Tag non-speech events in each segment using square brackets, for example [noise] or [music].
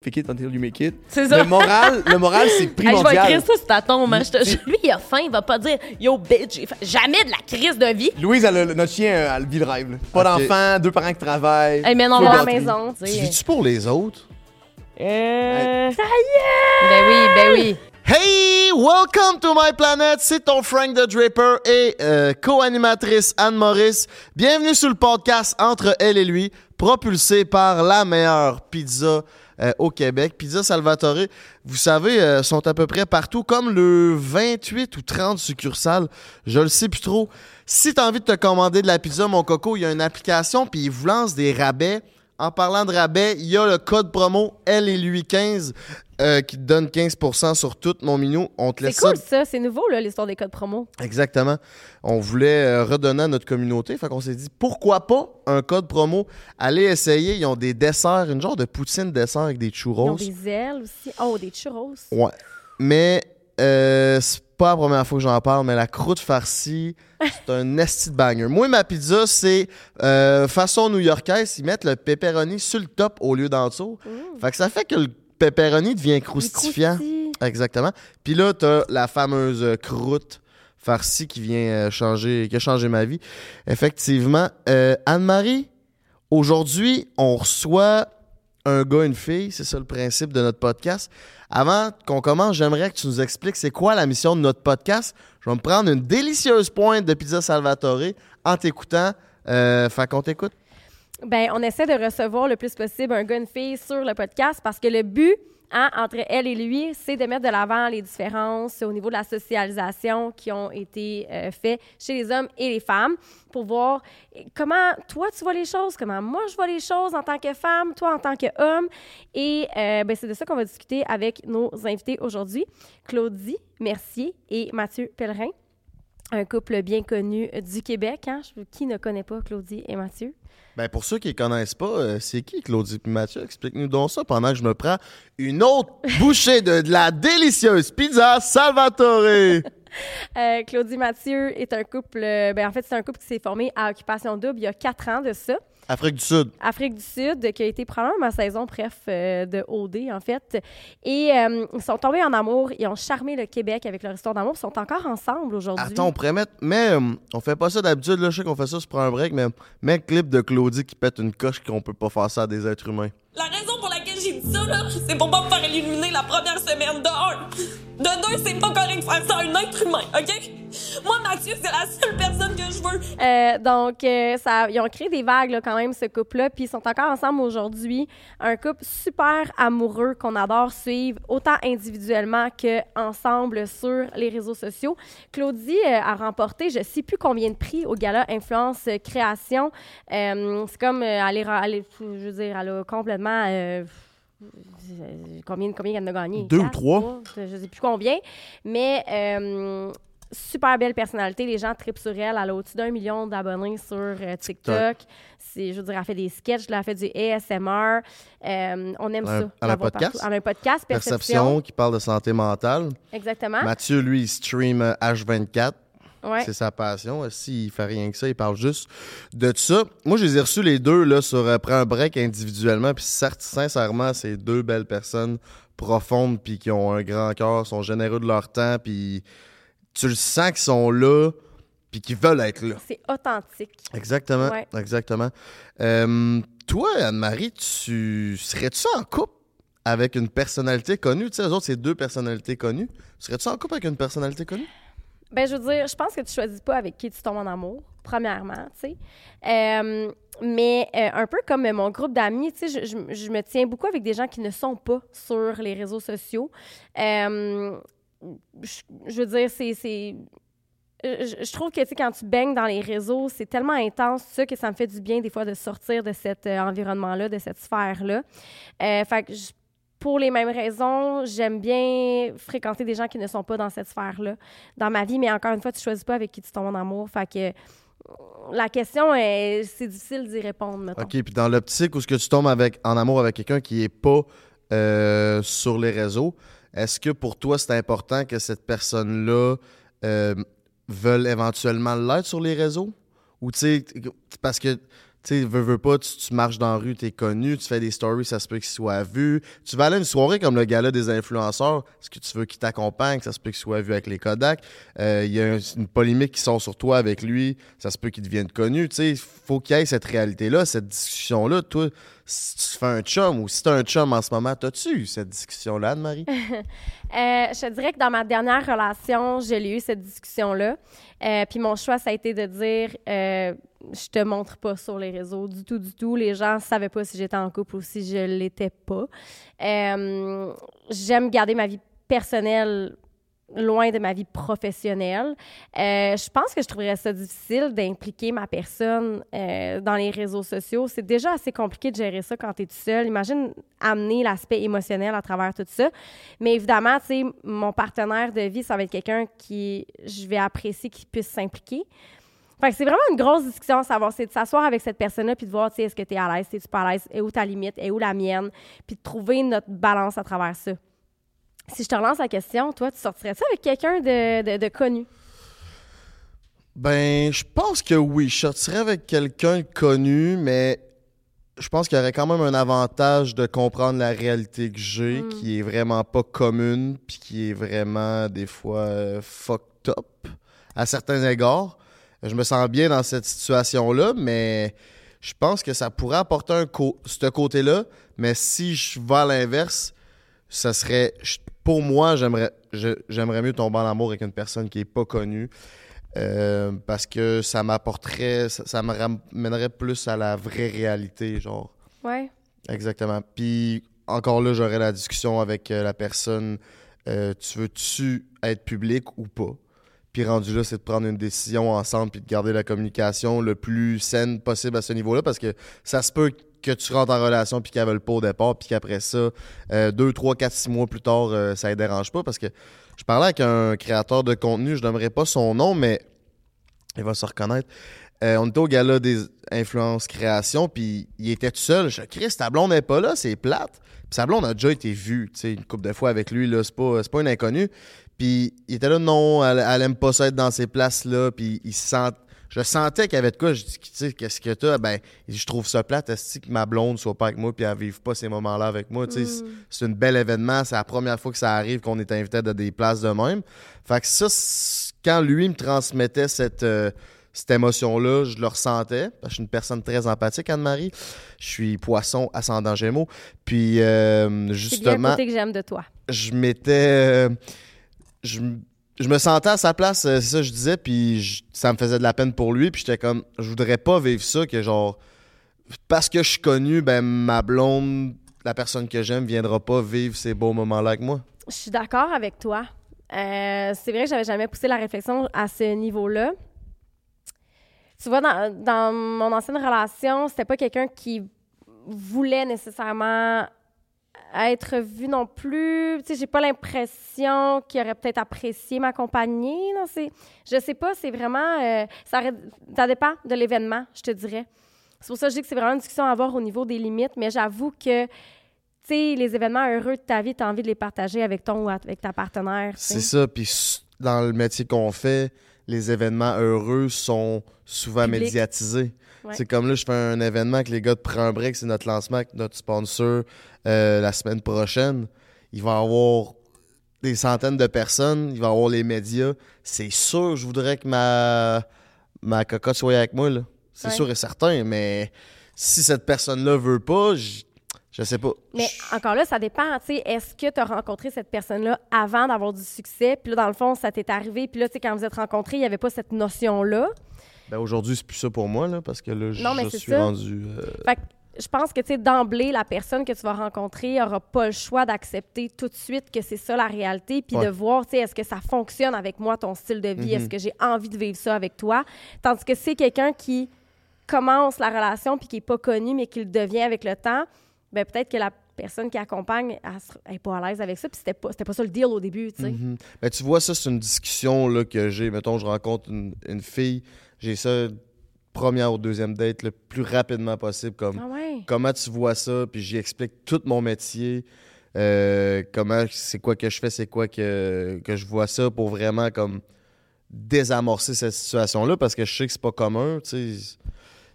Fake it until you make it. C'est ça. Le moral, le moral c'est [laughs] Hey, je vais primordial. écrire ça sur ta tombe. hein. Je te- [laughs] Lui, il a faim, il va pas dire Yo, bitch, j'ai faim. Jamais de la crise de vie. Louise, elle a le- notre chien, elle vit le rêve. là. Pas Ok. d'enfant, deux parents qui travaillent. Hey, mais non, on full va à la maison, tu Tu sais. vis-tu pour les autres? Euh... Ça y est! Ben oui, ben oui. Hey, welcome to my planet. C'est ton Frank the Draper et euh, co-animatrice Anne Maurice. Bienvenue sur le podcast Entre elle et lui, propulsé par la meilleure pizza euh, au Québec, Pizza Salvatore. Vous savez, euh, sont à peu près partout, comme le 28 ou 30 succursales. Je le sais plus trop. Si tu as envie de te commander de la pizza, mon coco, il y a une application, puis ils vous lancent des rabais. En parlant de rabais, il y a le code promo L et lui 15 euh, qui te donne 15% sur tout mon minou. On te C'est laisse cool, ça. C'est nouveau, l'histoire des codes promo. Exactement. On voulait euh, redonner à notre communauté. Fait qu'on s'est dit, pourquoi pas un code promo? Allez essayer. Ils ont des desserts, une genre de poutine dessert avec des Ils churros. ont des ailes aussi. Oh, des churros. Ouais. Mais euh, c'est pas la première fois que j'en parle, mais la croûte farcie, c'est un esti de banger. Moi, ma pizza, c'est euh, façon new-yorkaise. Ils mettent le pepperoni sur le top au lieu d'en dessous. Fait que ça fait que le pepperoni devient croustilles. Exactement. Puis là, t'as la fameuse euh, croûte farcie qui vient euh, changer, qui a changé ma vie. Effectivement. Euh, Anne-Marie, aujourd'hui, on reçoit un gars, une fille. C'est ça le principe de notre podcast. Avant qu'on commence, j'aimerais que tu nous expliques c'est quoi la mission de notre podcast. Je vais me prendre une délicieuse pointe de pizza Salvatore en t'écoutant. Euh, fait qu'on t'écoute. Ben, on essaie de recevoir le plus possible un gars, une fille sur le podcast parce que le but hein, entre elle et lui, c'est de mettre de l'avant les différences au niveau de la socialisation qui ont été euh, faites chez les hommes et les femmes pour voir eh, comment toi tu vois les choses, comment moi je vois les choses en tant que femme, toi en tant qu'homme. Et euh, ben, c'est de ça qu'on va discuter avec nos invités aujourd'hui, Claudie Mercier et Mathieu Pellerin. Un couple bien connu du Québec. Hein? Qui ne connaît pas Claudie et Mathieu? Ben pour ceux qui ne connaissent pas, euh, c'est qui Claudie et Mathieu? Explique-nous donc ça pendant que je me prends une autre [laughs] bouchée de, de la délicieuse pizza Salvatore. [laughs] Euh, Claudie Mathieu est un couple, euh, ben en fait, c'est un couple qui s'est formé à Occupation Double il y a quatre ans de ça. Afrique du Sud. Afrique du Sud, qui a été probablement ma saison, bref, euh, de OD, en fait. Et euh, ils sont tombés en amour, ils ont charmé le Québec avec leur histoire d'amour, ils sont encore ensemble aujourd'hui. Attends, on pourrait mettre. Mais euh, on fait pas ça d'habitude, là. Je sais qu'on fait ça sur un break, mais mets un clip de Claudie qui pète une coche qu'on peut pas faire ça à des êtres humains. La raison pour laquelle j'ai dit ça, là, c'est pour pas me faire éliminer la première semaine de. De deux, c'est pas correct de faire ça un être humain, OK? Moi, Mathieu, c'est la seule personne que je veux. Euh, donc, euh, ils ont créé des vagues quand même, ce couple-là, puis ils sont encore ensemble aujourd'hui. Un couple super amoureux qu'on adore suivre, autant individuellement qu'ensemble sur les réseaux sociaux. Claudie euh, a remporté, je sais plus combien de prix au gala Influence Création. C'est comme, elle est- je veux dire, elle a complètement... combien, combien elle en a gagné? Deux ou trois. je ne sais plus combien. Mais euh, super belle personnalité. Les gens tripent sur elle. Elle a au-dessus d'un million d'abonnés sur euh, TikTok. C'est, je veux dire, elle fait des sketchs, elle fait du ASMR. Euh, on aime a un- ça. elle a un podcast? partout. Elle a un podcast, Perception. Perception, qui parle de santé mentale. Exactement. Mathieu, lui, il stream euh, H24. Ouais. C'est sa passion. S'il fait rien que ça, il parle juste de ça. Moi, je les ai reçus les deux là, sur euh, Prends un break individuellement. Puis certes, sincèrement, c'est deux belles personnes profondes puis qui ont un grand cœur, sont généreux de leur temps. Puis tu le sens qu'ils sont là puis qu'ils veulent être là. C'est authentique. Exactement. Ouais. Exactement. Euh, toi, Anne-Marie, tu serais-tu en couple avec une personnalité connue? Tu sais, eux autres, c'est deux personnalités connues. Serais-tu en couple avec une personnalité connue? Ben, je veux dire, je pense que tu choisis pas avec qui tu tombes en amour, premièrement, tu sais. Euh, mais euh, un peu comme mon groupe d'amis, tu sais, je, me tiens beaucoup avec des gens qui ne sont pas sur les réseaux sociaux. Euh, je, veux dire, c'est... Je, trouve que, tu sais, quand tu baignes dans les réseaux, c'est tellement intense, que ça me fait du bien, des fois, de sortir de cet environnement-là, de cette sphère-là. Fait pour les mêmes raisons, j'aime bien fréquenter des gens qui ne sont pas dans cette sphère-là dans ma vie, mais encore une fois, tu choisis pas avec qui tu tombes en amour. Fait que euh, la question, est, c'est difficile d'y répondre, mettons. OK, puis dans l'optique où ce que tu tombes avec, en amour avec quelqu'un qui est pas euh, sur les réseaux, est-ce que pour toi, c'est important que cette personne-là euh, veuille éventuellement l'être sur les réseaux? Ou tu sais, parce que Tu sais, veux, veux pas, tu, marches dans la rue, t'es connu, tu fais des stories, ça se peut qu'il soit vu. Tu vas aller à une soirée comme le gala des influenceurs, est-ce que tu veux qu'il t'accompagne, ça se peut qu'il soit vu avec les Kodak. Euh, Il y a un- une polémique qui sort sur toi avec lui, ça se peut qu'il devienne connu. Tu sais, faut qu'il y ait cette réalité-là, cette discussion-là. Toi, si tu fais un chum ou si t'as un chum en ce moment, t'as-tu eu cette discussion-là, Anne-Marie? [laughs] Euh, je te dirais que dans ma dernière relation, je l'ai eu cette discussion-là. Euh, puis mon choix, ça a été de dire euh, je te montre pas sur les réseaux du tout, du tout. Les gens savaient pas si j'étais en couple ou si je l'étais pas. Euh, J'aime garder ma vie personnelle loin de ma vie professionnelle. Euh, je pense que je trouverais ça difficile d'impliquer ma personne euh, dans les réseaux sociaux. C'est déjà assez compliqué de gérer ça quand tu es tout seul. Imagine amener l'aspect émotionnel à travers tout ça. Mais évidemment, tu sais, mon partenaire de vie, ça va être quelqu'un qui je vais apprécier qu'il puisse s'impliquer. Fait que c'est vraiment une grosse discussion savoir, c'est de s'asseoir avec cette personne-là puis de voir, tu sais, est-ce que tu es à l'aise, es-tu pas à l'aise, et où ta limite, et où la mienne, puis de trouver notre balance à travers ça. Si je te relance la question, toi, tu sortirais-tu avec quelqu'un de, de- de connu? Ben, je pense que oui. Je sortirais avec quelqu'un de connu, mais je pense qu'il y aurait quand même un avantage de comprendre la réalité que j'ai, Mm. qui est vraiment pas commune, puis qui est vraiment des fois euh, fucked up à certains égards. Je me sens bien dans cette situation-là, mais je pense que ça pourrait apporter un co- ce côté-là. Mais si je vais à l'inverse, ça serait. je- Pour moi, j'aimerais j'aimerais mieux tomber en amour avec une personne qui est pas connue. euh, parce que ça m'apporterait, ça, ça me ramènerait plus à la vraie réalité, genre. Ouais. Exactement. Puis encore là, j'aurais la discussion avec euh, la personne. euh, tu veux-tu être public ou pas? Puis rendu là, c'est de prendre une décision ensemble puis de garder la communication le plus saine possible à ce niveau-là parce que ça se peut que tu rentres en relation puis qu'elle veulent pas au départ puis qu'après ça, euh, deux, trois, quatre, six mois plus tard, euh, ça ne dérange pas parce que je parlais avec un créateur de contenu, je nommerai pas son nom, mais il va se reconnaître. Euh, on était au gala des influences création, puis il était tout seul. Je Chris, ta blonde n'est pas là, c'est plate. Puis sa blonde a déjà été vue, tu sais, une couple de fois avec lui, là, c'est pas, pas une inconnue. Puis il était là, non, elle, elle aime pas ça être dans ces places-là, puis il se sent... Je sentais qu'il y avait de quoi. Je dis, tu sais, qu'est-ce que t'as? Ben, je trouve ça plate, est que ma blonde soit pas avec moi, puis elle vive pas ces moments-là avec moi, tu sais. c'est- C'est un bel événement, c'est la première fois que ça arrive qu'on est invité à des places de même. Fait que ça, c'est- quand lui me transmettait cette, euh, cette émotion-là, je le ressentais. Parce que je suis une personne très empathique, Anne-Marie. Je suis poisson ascendant gémeaux. Puis, euh, C'est justement, côté que j'aime de toi. je m'étais. euh, je, je me sentais à sa place, euh, c'est ça que je disais, puis ça me faisait de la peine pour lui, puis j'étais comme, je voudrais pas vivre ça, que genre, parce que je suis connu, ben ma blonde, la personne que j'aime, viendra pas vivre ces beaux moments-là avec moi. Je suis d'accord avec toi. Euh, c'est vrai que j'avais jamais poussé la réflexion à ce niveau-là. Tu vois, dans, dans mon ancienne relation, c'était pas quelqu'un qui voulait nécessairement être vu non plus. Tu sais, j'ai pas l'impression qu'il aurait peut-être apprécié m'accompagner. Non, c'est, je sais pas, c'est vraiment, euh, ça, dépend de l'événement, je te dirais. C'est pour ça que je dis que c'est vraiment une discussion à avoir au niveau des limites, mais j'avoue que, tu sais, les événements heureux de ta vie, tu as envie de les partager avec ton ou avec ta partenaire. C'est ça, puis dans le métier qu'on fait, les événements heureux sont souvent Public. médiatisés. Ouais. C'est comme là, je fais un événement avec les gars de Prends un break, c'est notre lancement avec notre sponsor euh, la semaine prochaine. Il va y avoir des centaines de personnes, il va y avoir les médias. C'est sûr, je voudrais que ma, ma cocotte soit avec moi. C'est Ouais. sûr et certain, mais si cette personne-là veut pas, je, je sais pas. Mais Je- encore là, ça dépend. tu sais, Est-ce que tu as rencontré cette personne-là avant d'avoir du succès? Puis là, dans le fond, ça t'est arrivé. Puis là, tu sais, quand vous êtes rencontrés, il n'y avait pas cette notion-là. Ben aujourd'hui, c'est plus ça pour moi, là, parce que là, je, Non, mais je suis ça. rendu. euh, Fait que je pense que, tu sais, d'emblée, la personne que tu vas rencontrer n'aura pas le choix d'accepter tout de suite que c'est ça la réalité, puis Ouais. de voir, tu sais, est-ce que ça fonctionne avec moi, ton style de vie? Mhm. Est-ce que j'ai envie de vivre ça avec toi? Tandis que c'est quelqu'un qui commence la relation puis qui n'est pas connu, mais qui le devient avec le temps, ben peut-être que la personne qui accompagne, elle n'est pas à l'aise avec ça, puis c'était pas, c'était pas ça le deal au début, tu sais. Mhm. Ben, tu vois, ça, c'est une discussion là, que j'ai. Mettons, je rencontre une, une fille, j'ai ça première ou deuxième date le plus rapidement possible. Comme, Ah ouais? Comment tu vois ça? Puis j'y explique tout mon métier. euh, comment, c'est quoi que je fais, c'est quoi que, que je vois ça pour vraiment comme désamorcer cette situation-là parce que je sais que c'est pas commun. tu sais.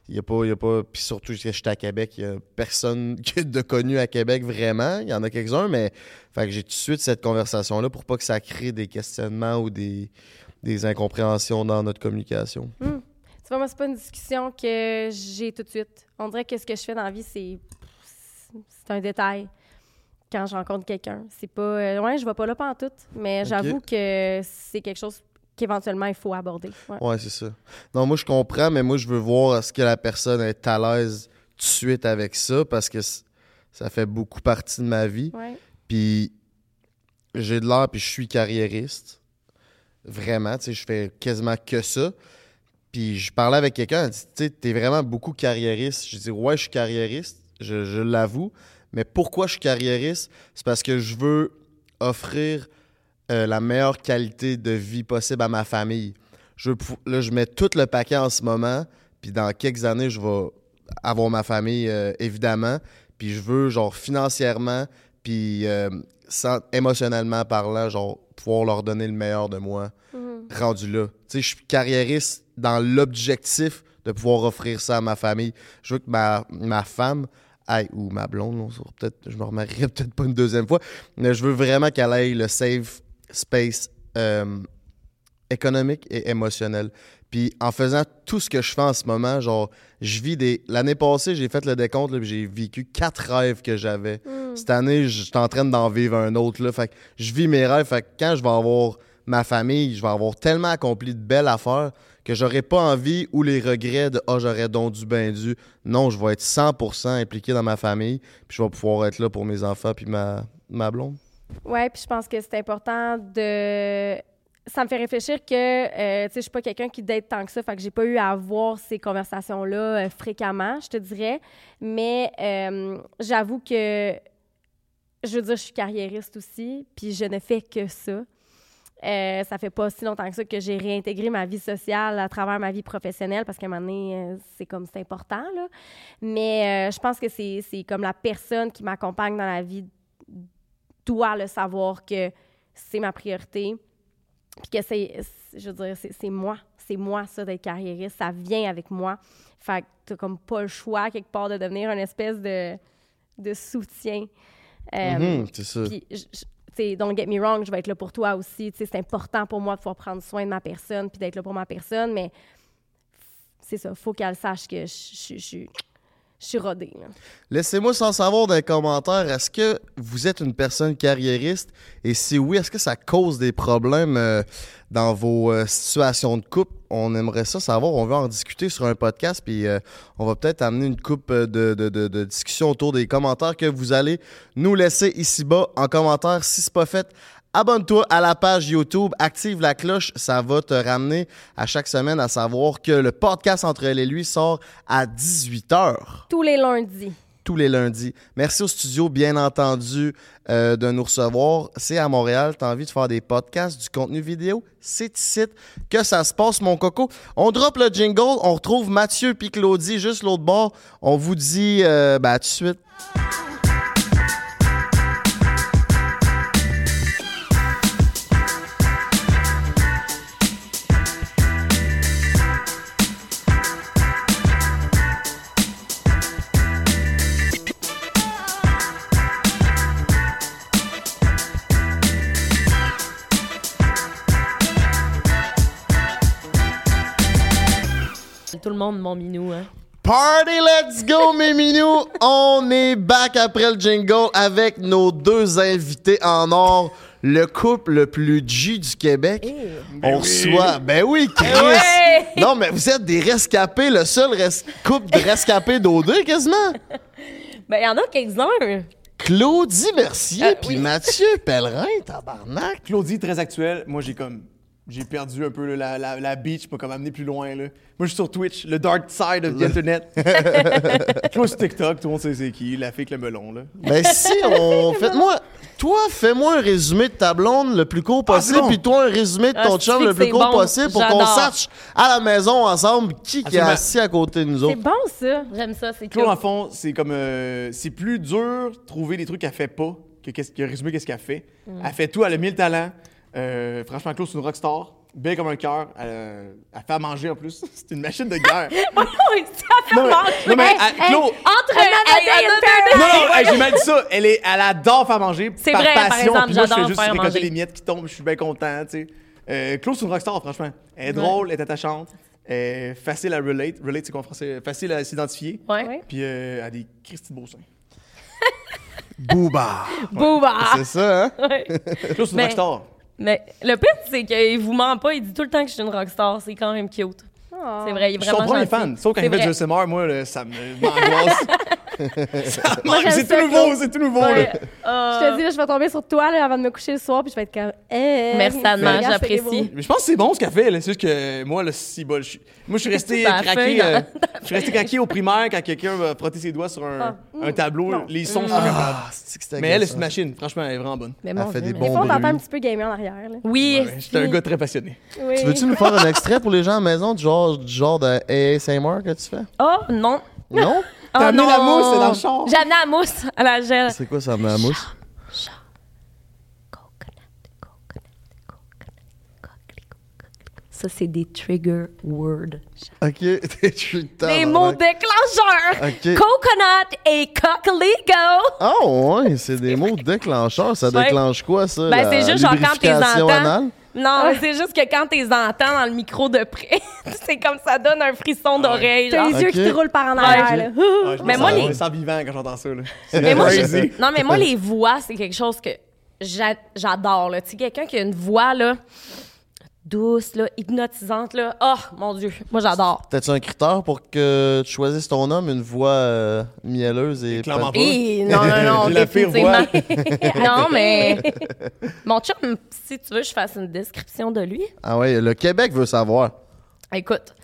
Il y a pas, il y a pas. Puis surtout que j'étais à Québec, il y a personne [laughs] de connu à Québec vraiment. Il y en a quelques-uns, mais fait que j'ai tout de suite cette conversation-là pour pas que ça crée des questionnements ou des, des incompréhensions dans notre communication. Tu vois, moi, c'est pas une discussion que j'ai tout de suite. On dirait que ce que je fais dans la vie, c'est c'est un détail quand je rencontre quelqu'un. C'est pas... euh, ouais, je vais pas là tout, mais j'avoue que c'est quelque chose qu'éventuellement, il faut aborder. Ouais. Ouais, c'est ça. Non, moi, je comprends, mais moi, je veux voir est-ce que la personne est à l'aise tout de suite avec ça parce que ça fait beaucoup partie de ma vie. Ouais. Puis j'ai de l'air, puis je suis carriériste. Vraiment, tu sais, je fais quasiment que ça. Puis je parlais avec quelqu'un, elle dit, tu sais, t'es vraiment beaucoup carriériste. Je dis, ouais, je suis carriériste, je, je l'avoue. Mais pourquoi je suis carriériste? C'est parce que je veux offrir euh, la meilleure qualité de vie possible à ma famille. Je là, je mets tout le paquet en ce moment, puis dans quelques années, je vais avoir ma famille, euh, évidemment. Puis je veux, genre, financièrement, puis euh, sans- émotionnellement parlant, genre, pouvoir leur donner le meilleur de moi Mhm. rendu là. Tu sais, je suis carriériste dans l'objectif de pouvoir offrir ça à ma famille. Je veux que ma, ma femme aille, ou ma blonde, peut-être, je me remarierai peut-être pas une deuxième fois, mais je veux vraiment qu'elle aille le safe space euh, économique et émotionnel. Puis en faisant tout ce que je fais en ce moment, genre, je vis des... L'année passée, j'ai fait le décompte, là, puis j'ai vécu quatre rêves que j'avais. Mm. Cette année, je suis en train d'en vivre un autre. Là. Fait que je vis mes rêves. Fait que quand je vais avoir ma famille, je vais avoir tellement accompli de belles affaires que j'aurai pas envie ou les regrets de Ah, j'aurais donc dû, ben dû. Non, je vais être 100% impliqué dans ma famille. Puis je vais pouvoir être là pour mes enfants puis ma, ma blonde. Ouais, puis je pense que c'est important de. Ça me fait réfléchir que, euh, tu sais, je suis pas quelqu'un qui date tant que ça, fait que j'ai pas eu à avoir ces conversations-là euh, fréquemment, je te dirais. Mais euh, j'avoue que, je veux dire, je suis carriériste aussi, puis je ne fais que ça. Euh, ça fait pas si longtemps que ça que j'ai réintégré ma vie sociale à travers ma vie professionnelle parce qu'à un moment donné, c'est comme c'est important, là. Mais je pense que c'est comme la personne qui m'accompagne dans la vie doit le savoir que c'est ma priorité. Puis que c'est, je veux dire, c'est, moi. C'est moi, ça, d'être carriériste. Ça vient avec moi. Fait que t'as comme pas le choix, quelque part, de devenir une espèce de, de soutien. Euh, Mhm, c'est ça. puis, je- je- tu sais, don't get me wrong, je vais être là pour toi aussi. Tu sais, c'est important pour moi de pouvoir prendre soin de ma personne puis d'être là pour ma personne, mais c'est ça, faut qu'elle sache que je, je, suis. Laissez-moi sans savoir dans les commentaires, est-ce que vous êtes une personne carriériste? Et si oui, est-ce que ça cause des problèmes euh, dans vos euh, situations de couple? On aimerait ça savoir, on veut en discuter sur un podcast, puis euh, on va peut-être amener une coupe de, de, discussion autour des commentaires que vous allez nous laisser ici-bas en commentaire. Si c'est pas fait, Abonne-toi à la page YouTube, active la cloche, ça va te ramener à chaque semaine à savoir que le podcast entre elle et lui sort à 18h Tous les lundis. tous les lundis. Merci au studio, bien entendu, euh, de nous recevoir. C'est à Montréal. Tu as envie de faire des podcasts, du contenu vidéo? C'est ici que ça se passe, mon coco. On drop le jingle. On retrouve Mathieu puis Claudie juste l'autre bord. On vous dit euh, ben, à tout de suite. Tout le monde, mon minou, hein. Party, let's go, mes minous! On est back après le jingle avec nos deux invités en or, le couple le plus G du Québec. On reçoit, ben oui, Chris! Ouais! Non, mais vous êtes des rescapés, le seul res- couple de rescapés d'O2 quasiment. [laughs] Ben, il y en a quelques-uns. Claudie Mercier Euh, puis oui. Mathieu Pellerin, tabarnak. Claudie, très actuelle. Moi, j'ai comme. J'ai perdu un peu là, la, la, la beach, m'a comme amené plus loin. Là. Moi, je suis sur Twitch, le dark side of the [laughs] internet. [laughs] Claude sur TikTok, tout le monde sait c'est qui, la fille avec le melon. Là. Ben si, [laughs] on... Faites-moi... Toi, fais-moi un résumé de ta blonde le plus court possible, c'est bon. puis toi, un résumé de ton Ah, chum c'est le plus c'est court bon. possible pour qu'on sache à la maison ensemble qui, qui est assis à côté de nous C'est autres. bon, ça. J'aime ça, c'est cool. en fond, c'est comme. euh, c'est plus dur de trouver des trucs qu'elle fait pas que, qu'est-ce- que résumer qu'est-ce qu'elle fait. Elle fait tout, elle a mille talents. Euh, franchement, Claude, c'est une rockstar. belle comme un cœur. Elle, euh, elle fait à manger en plus. [laughs] C'est une machine de guerre. [laughs] Oh, il s'est fait non, manger. non, mais elle- Claude- Entre another Non, non, hey, j'ai mal dit ça. Elle, est, elle adore faire manger C'est par vrai, par passion. exemple, je fais j'adore juste faire récolter manger. les miettes qui tombent. Je suis bien content, tu sais. Euh, Claude, c'est une rockstar, franchement. Elle est Ouais. drôle, elle est attachante. Elle est facile à relate. Relate, c'est quoi en français? Facile à s'identifier. Ouais. Puis euh, elle a des Christy de beaux seins. Booba. Booba. C'est ça, hein? Ouais. Claude, c'est une Mais- rockstar. Mais le pire, c'est qu'il vous ment pas. Il dit tout le temps que je suis une rockstar. C'est quand même cute. Oh. C'est vrai, il est Je suis son vraiment premier gentil. fan. Sauf quand C'est il fait ASMR, moi, là, ça me m'angoisse. [laughs] C'est tout nouveau, c'est tout nouveau. Ouais. là. Euh, Je te dis, là, je vais tomber sur toi là, avant de me coucher le soir, puis je vais être comme. Merci, c'est j'apprécie. Mais je pense que c'est bon ce qu'elle fait. là. C'est juste que moi, le si bol, je suis- moi, je suis resté craqué. euh, je suis resté craqué au primaire quand quelqu'un va frotter ses doigts sur un, Ah. un tableau. Non. Les sons, pas capable. Ah, c'est que c'était Mais elle, c'est une machine. Franchement, elle est vraiment bonne. Mais Elle fait des mais- Des bons fois, on t'entend un petit peu gamer en arrière. Oui. J'étais un gars très passionné. Tu veux-tu nous faire un extrait pour les gens à la maison du genre, du genre de ASMR que tu fais? Oh, non. Non? [laughs] T'as Oh, amené la mousse, c'est dans le char. J'ai amené la mousse à la gel. C'est quoi ça, ma mousse? Ça, c'est des trigger words. Ok, [laughs] Des mots déclencheurs. Ok. Coconut et coquelicot. Oh, ouais, c'est des mots déclencheurs. Ça déclenche quoi, ça? Ben, la c'est juste genre quand t'es anale? Non, mais c'est juste que quand t'es entends dans le micro de près, [laughs] c'est comme ça donne un frisson d'oreille. T'as les yeux qui te roulent par en arrière. Là. Je me Mais moi, je les- me sens vivant quand j'entends ça. là. [laughs] Mais moi, je- non, mais moi, les voix, c'est quelque chose que j'a- j'adore. Tu sais, quelqu'un qui a une voix là, douce, là, hypnotisante, là. Oh, mon Dieu, moi, j'adore. T'as-tu un critère pour que tu choisisses ton homme, une voix euh, mielleuse et... Clairement pas. Et non, non, non, [laughs] la pire [laughs] non, mais [laughs] mon chum, si tu veux, je fasse une description de lui. Ah ouais, le Québec veut savoir. Écoute,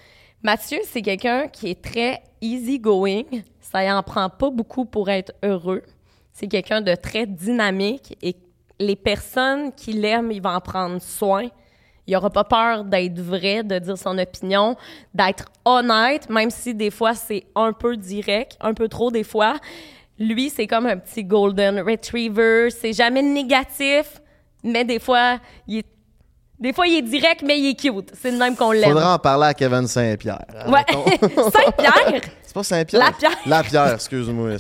Mathieu, c'est quelqu'un qui est très easy-going. Ça y en prend pas beaucoup pour être heureux. C'est quelqu'un de très dynamique et les personnes qui l'aiment, il va en prendre soin. Il aura pas peur d'être vrai, de dire son opinion, d'être honnête, même si des fois c'est un peu direct, un peu trop des fois. Lui, c'est comme un petit golden retriever. C'est jamais négatif, mais des fois, il est, des fois, il est direct, mais il est cute. C'est le même qu'on l'aime. Faudra en parler à Kevin Saint-Pierre. Ouais. [laughs] Saint-Pierre? C'est pas Saint-Pierre? La Pierre. La Pierre, excuse-moi.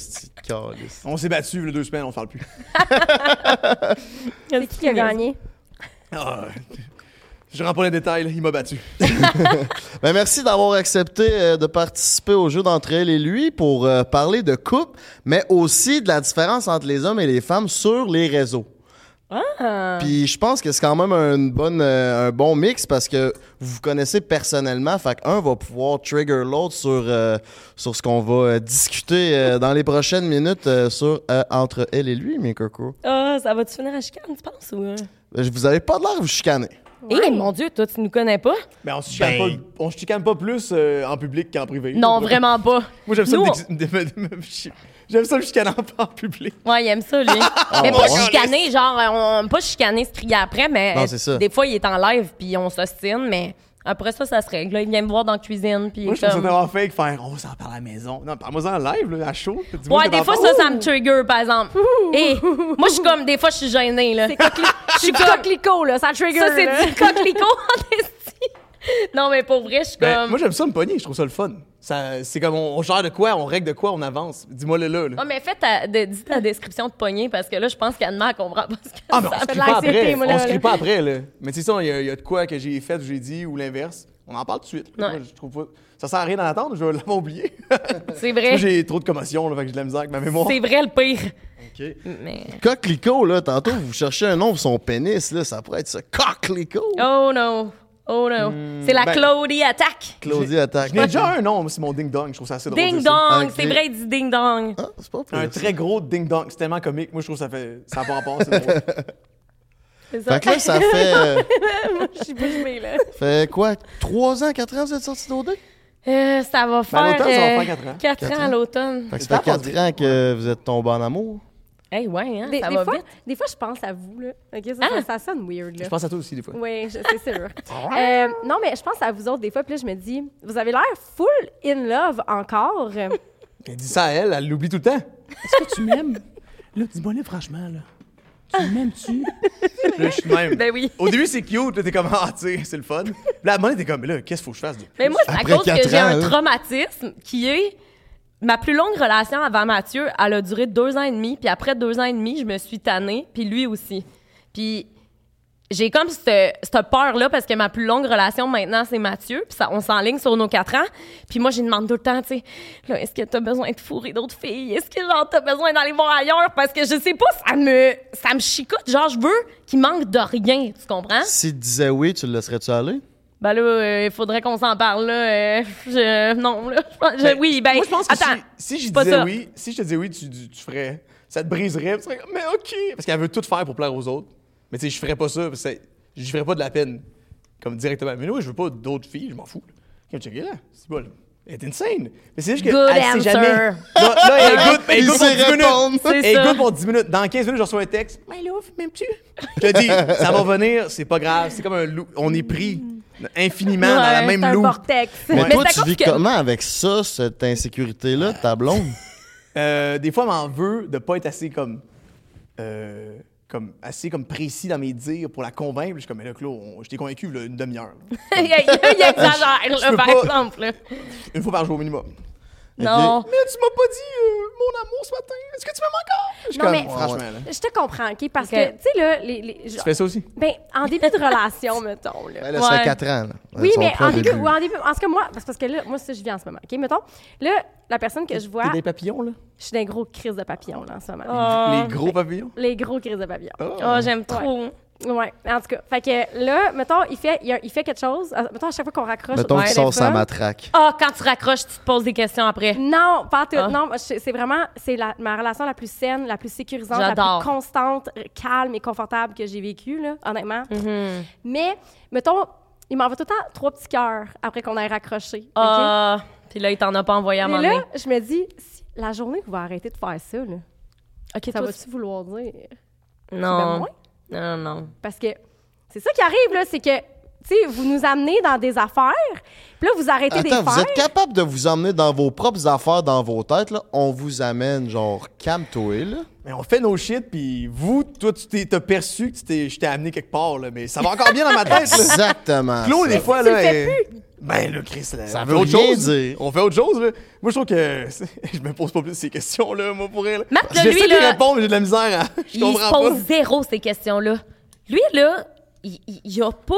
On s'est battu les deux semaines, on se parle plus. [laughs] C'est qui qui a gagné? Ah, je rentre pas les détails, là, il m'a battu. [laughs] Ben, merci d'avoir accepté euh, de participer au jeu d'entre elle et lui pour euh, parler de couple, mais aussi de la différence entre les hommes et les femmes sur les réseaux. Ah. Puis je pense que c'est quand même une bonne, euh, un bon mix parce que vous vous connaissez personnellement. Fait qu'un va pouvoir trigger l'autre sur, euh, sur ce qu'on va discuter euh, dans les prochaines minutes euh, sur euh, entre elle et lui, mes cocos. Ah, ça va-tu finir à chicane, tu penses? Ou... euh? Euh, Vous avez pas de l'air de vous chicaner. Eh, mon Dieu, toi, tu nous connais pas? Mais on se chicane, Ben. pas, on se chicane pas plus euh, en public qu'en privé. Non, vraiment pas. Moi, j'aime ça, Nous, j'aime ça me chicaner en, en public. Ouais, il aime ça, lui. mais ouais. pas chicaner, genre, on, pas chicaner, se crier après, mais Non, c'est ça. des fois, il est en live, puis on s'ostine, mais après ça, ça se règle. là. Il vient me voir dans la cuisine, puis Moi, je trouve ça comme... tellement fake faire on va s'en parler à la maison. Non, parle-moi en live, là, à chaud. Dis-moi Ouais, des fois, ça, ça me trigger, par exemple. Et moi, je suis comme, des fois, je suis gênée, là. [laughs] Je suis coquelicot, là. Ça trigger. Ça, c'est du coquelicot [laughs] en. Non, mais pour vrai, je suis Ben, comme... moi, j'aime ça me pogner, je trouve ça le fun. Ça, c'est comme on, on gère de quoi, on règle de quoi, on avance. Dis-moi le là. là. Ah, mais fais ta, de- dis ta description de poignée, parce que là, je pense qu'Anne-Mère comprend pas ce que Ah, mais on ça se fait de l'anxiété, on là, se crie là. pas après, là. Mais tu sais, ça, il y, a- il y a de quoi que j'ai fait, ou j'ai dit, ou l'inverse. On en parle tout de suite. Ouais. Moi, je trouve pas... Ça sert à rien d'en attendre, je vais l'avoir oublié. [laughs] C'est Moi, vrai. j'ai trop de commotion, là, fait que j'ai de la misère avec ma mémoire. C'est vrai le pire. OK. Mais... Coquelicot, là, tantôt, vous cherchez un nom pour son pénis, là, ça pourrait être ça. Coquelicot! Oh non. Oh non. c'est la ben- Claudie attaque. Claudie attaque. Je n'ai déjà un nom, moi, c'est mon ding-dong. Je trouve ça assez drôle. Ding dong. C'est vrai, il dit ding dong. Ah, c'est pas Un très gros ding-dong. C'est tellement comique. Moi, je trouve que ça fait. Ça pas rapport, c'est drôle. [laughs] C'est ça. Fait que là, ça [laughs] fait, euh, Je suis bouche bée, là. fait quoi? 3 ans, 4 ans, vous êtes sortis d'OD? Euh, ça va faire. Ben, à l'automne, ça va euh, faire quatre ans. quatre Quatre ans à l'automne. Fait que ça fait passe 4 ans que vous êtes tombés en amour. Hey, ouais, hein, Des, ça des va fois, vite. des fois, je pense à vous, là. OK, ça, Ah. ça, ça sonne weird, là. Je pense à toi aussi, des fois. Oui, c'est sûr. [laughs] Euh, non, mais je pense à vous autres des fois, puis là, je me dis, vous avez l'air full in love encore. [laughs] Elle dit ça à elle, elle l'oublie tout le temps. Est-ce que tu m'aimes? Là, dis-moi là, franchement, là. Tu m'aimes-tu? là, je suis même. Ben oui. Au début, c'est cute, là, t'es comme, ah, tu sais, c'est le fun. Puis là, à un moment donné, t'es comme, mais là, qu'est-ce qu'il faut que je fasse de plus? Mais moi, c'est à cause que j'ai un hein. traumatisme qui est. Ma plus longue relation avant Mathieu, elle a duré deux ans et demi. Puis après deux ans et demi, je me suis tannée. Puis lui aussi. Puis j'ai comme cette, peur-là parce que ma plus longue relation maintenant, c'est Mathieu. Puis ça, on s'enligne sur nos quatre ans. Puis moi, j'ai demandé tout le temps, tu sais, est-ce que t'as besoin de fourrer d'autres filles? Est-ce que, genre, t'as besoin d'aller voir ailleurs? Parce que je sais pas, ça me, ça me chicote. Genre, je veux qu'il manque de rien. Tu comprends? S'il te disait oui, tu le laisserais-tu aller? Ben là, euh, il faudrait qu'on s'en parle, là. Euh, [laughs] je- non, là. Je- Ben, oui, ben. Moi, je pense que attends. si, si je pas disais ça. oui, si je te disais oui, tu, tu, tu ferais. Ça te briserait. Tu serais comme, mais OK. Parce qu'elle veut tout faire pour plaire aux autres. Mais tu sais, je ferais pas ça. Parce que je ferais pas de la peine. Comme directement. Mais oui, je veux pas d'autres filles, je m'en fous. Comme checker là. C'est pas. Elle est insane. Mais c'est juste que. Good elle sait jamais. Là, là, elle écoute sait pour 10 minutes. Elle ça. écoute pour 10 minutes. Dans 15 minutes, je reçois un texte. My love, m'aimes-tu? Je te dis, ça va venir, c'est pas grave. C'est comme un loup. On est pris infiniment dans la même c'est un vortex. Mais Mais toi, tu vis que- comment avec ça, cette insécurité-là, ta blonde? [laughs] Euh, des fois, elle m'en veut de pas être assez comme, euh, comme assez comme précis dans mes dires pour la convaincre. Je suis comme, mais là, Claude, on- je t'ai convaincu là, une demi-heure. il, exagère, là, par pas- exemple. là. Une fois par jour au minimum. Non. Mais tu m'as pas dit euh, mon amour ce matin. Est-ce que tu m'aimes encore? Je suis Non, comme, mais- franchement, là. Je te comprends, OK? Parce que, tu sais, là, les, les- Tu fais ça aussi? ben, en début de relation, [laughs] mettons, là. Ben là, ça Ouais. fait 4 ans. là. Oui, mais en début, ou en début, en ce que moi, parce que là, moi, ça, je vis en ce moment, OK? Mettons, là, la personne que je vois, T'es des papillons, là? je suis dans gros crise de papillons, là, en ce moment. Oh, Les gros papillons? Les gros crises de papillons. oh, j'aime trop. Ouais, en tout cas. Fait que là, mettons, il fait, il, il fait quelque chose. euh, Mettons, à chaque fois qu'on raccroche. Mettons qu'il sort sa matraque. Ah, quand tu raccroches, tu te poses des questions après. Non, pas tout. Ah. Non, c'est vraiment c'est la, ma relation la plus saine, la plus sécurisante, la plus constante, calme et confortable que j'ai vécue, là, honnêtement. Mhm. Mais, mettons, il m'envoie tout le temps trois petits cœurs après qu'on ait raccroché. Ah, puis là, il t'en a pas envoyé à donné. là, je me dis, si la journée que vous arrêter de faire ça, là, OK, ça va-tu vouloir dire? Tu- ben, Non. Non, non, non. Parce que c'est ça qui arrive, là, c'est que, tu sais, vous nous amenez dans des affaires, puis là, vous arrêtez des Attends, vous faire. êtes capable de vous emmener dans vos propres affaires, dans vos têtes, là? On vous amène, genre, calme-toi, là. Mais on fait nos shit, puis vous, toi, tu t'es t'as perçu que tu t'es- je t'ai amené quelque part, là. Mais ça va encore bien dans ma tête, là. Exactement. Claude, des fois, tu le là. fais elle- Ben, là, Chris, là, Ça on veut fait autre rien chose. dire. On fait autre chose, là. Moi, je trouve que. [laughs] Je me pose pas plus ces questions-là, moi, pour elle. Marc, lui, de les là, répondre, mais j'ai de la misère à. [laughs] Je il comprends se pas. pose zéro ces questions-là. Lui, là, il, il, a pas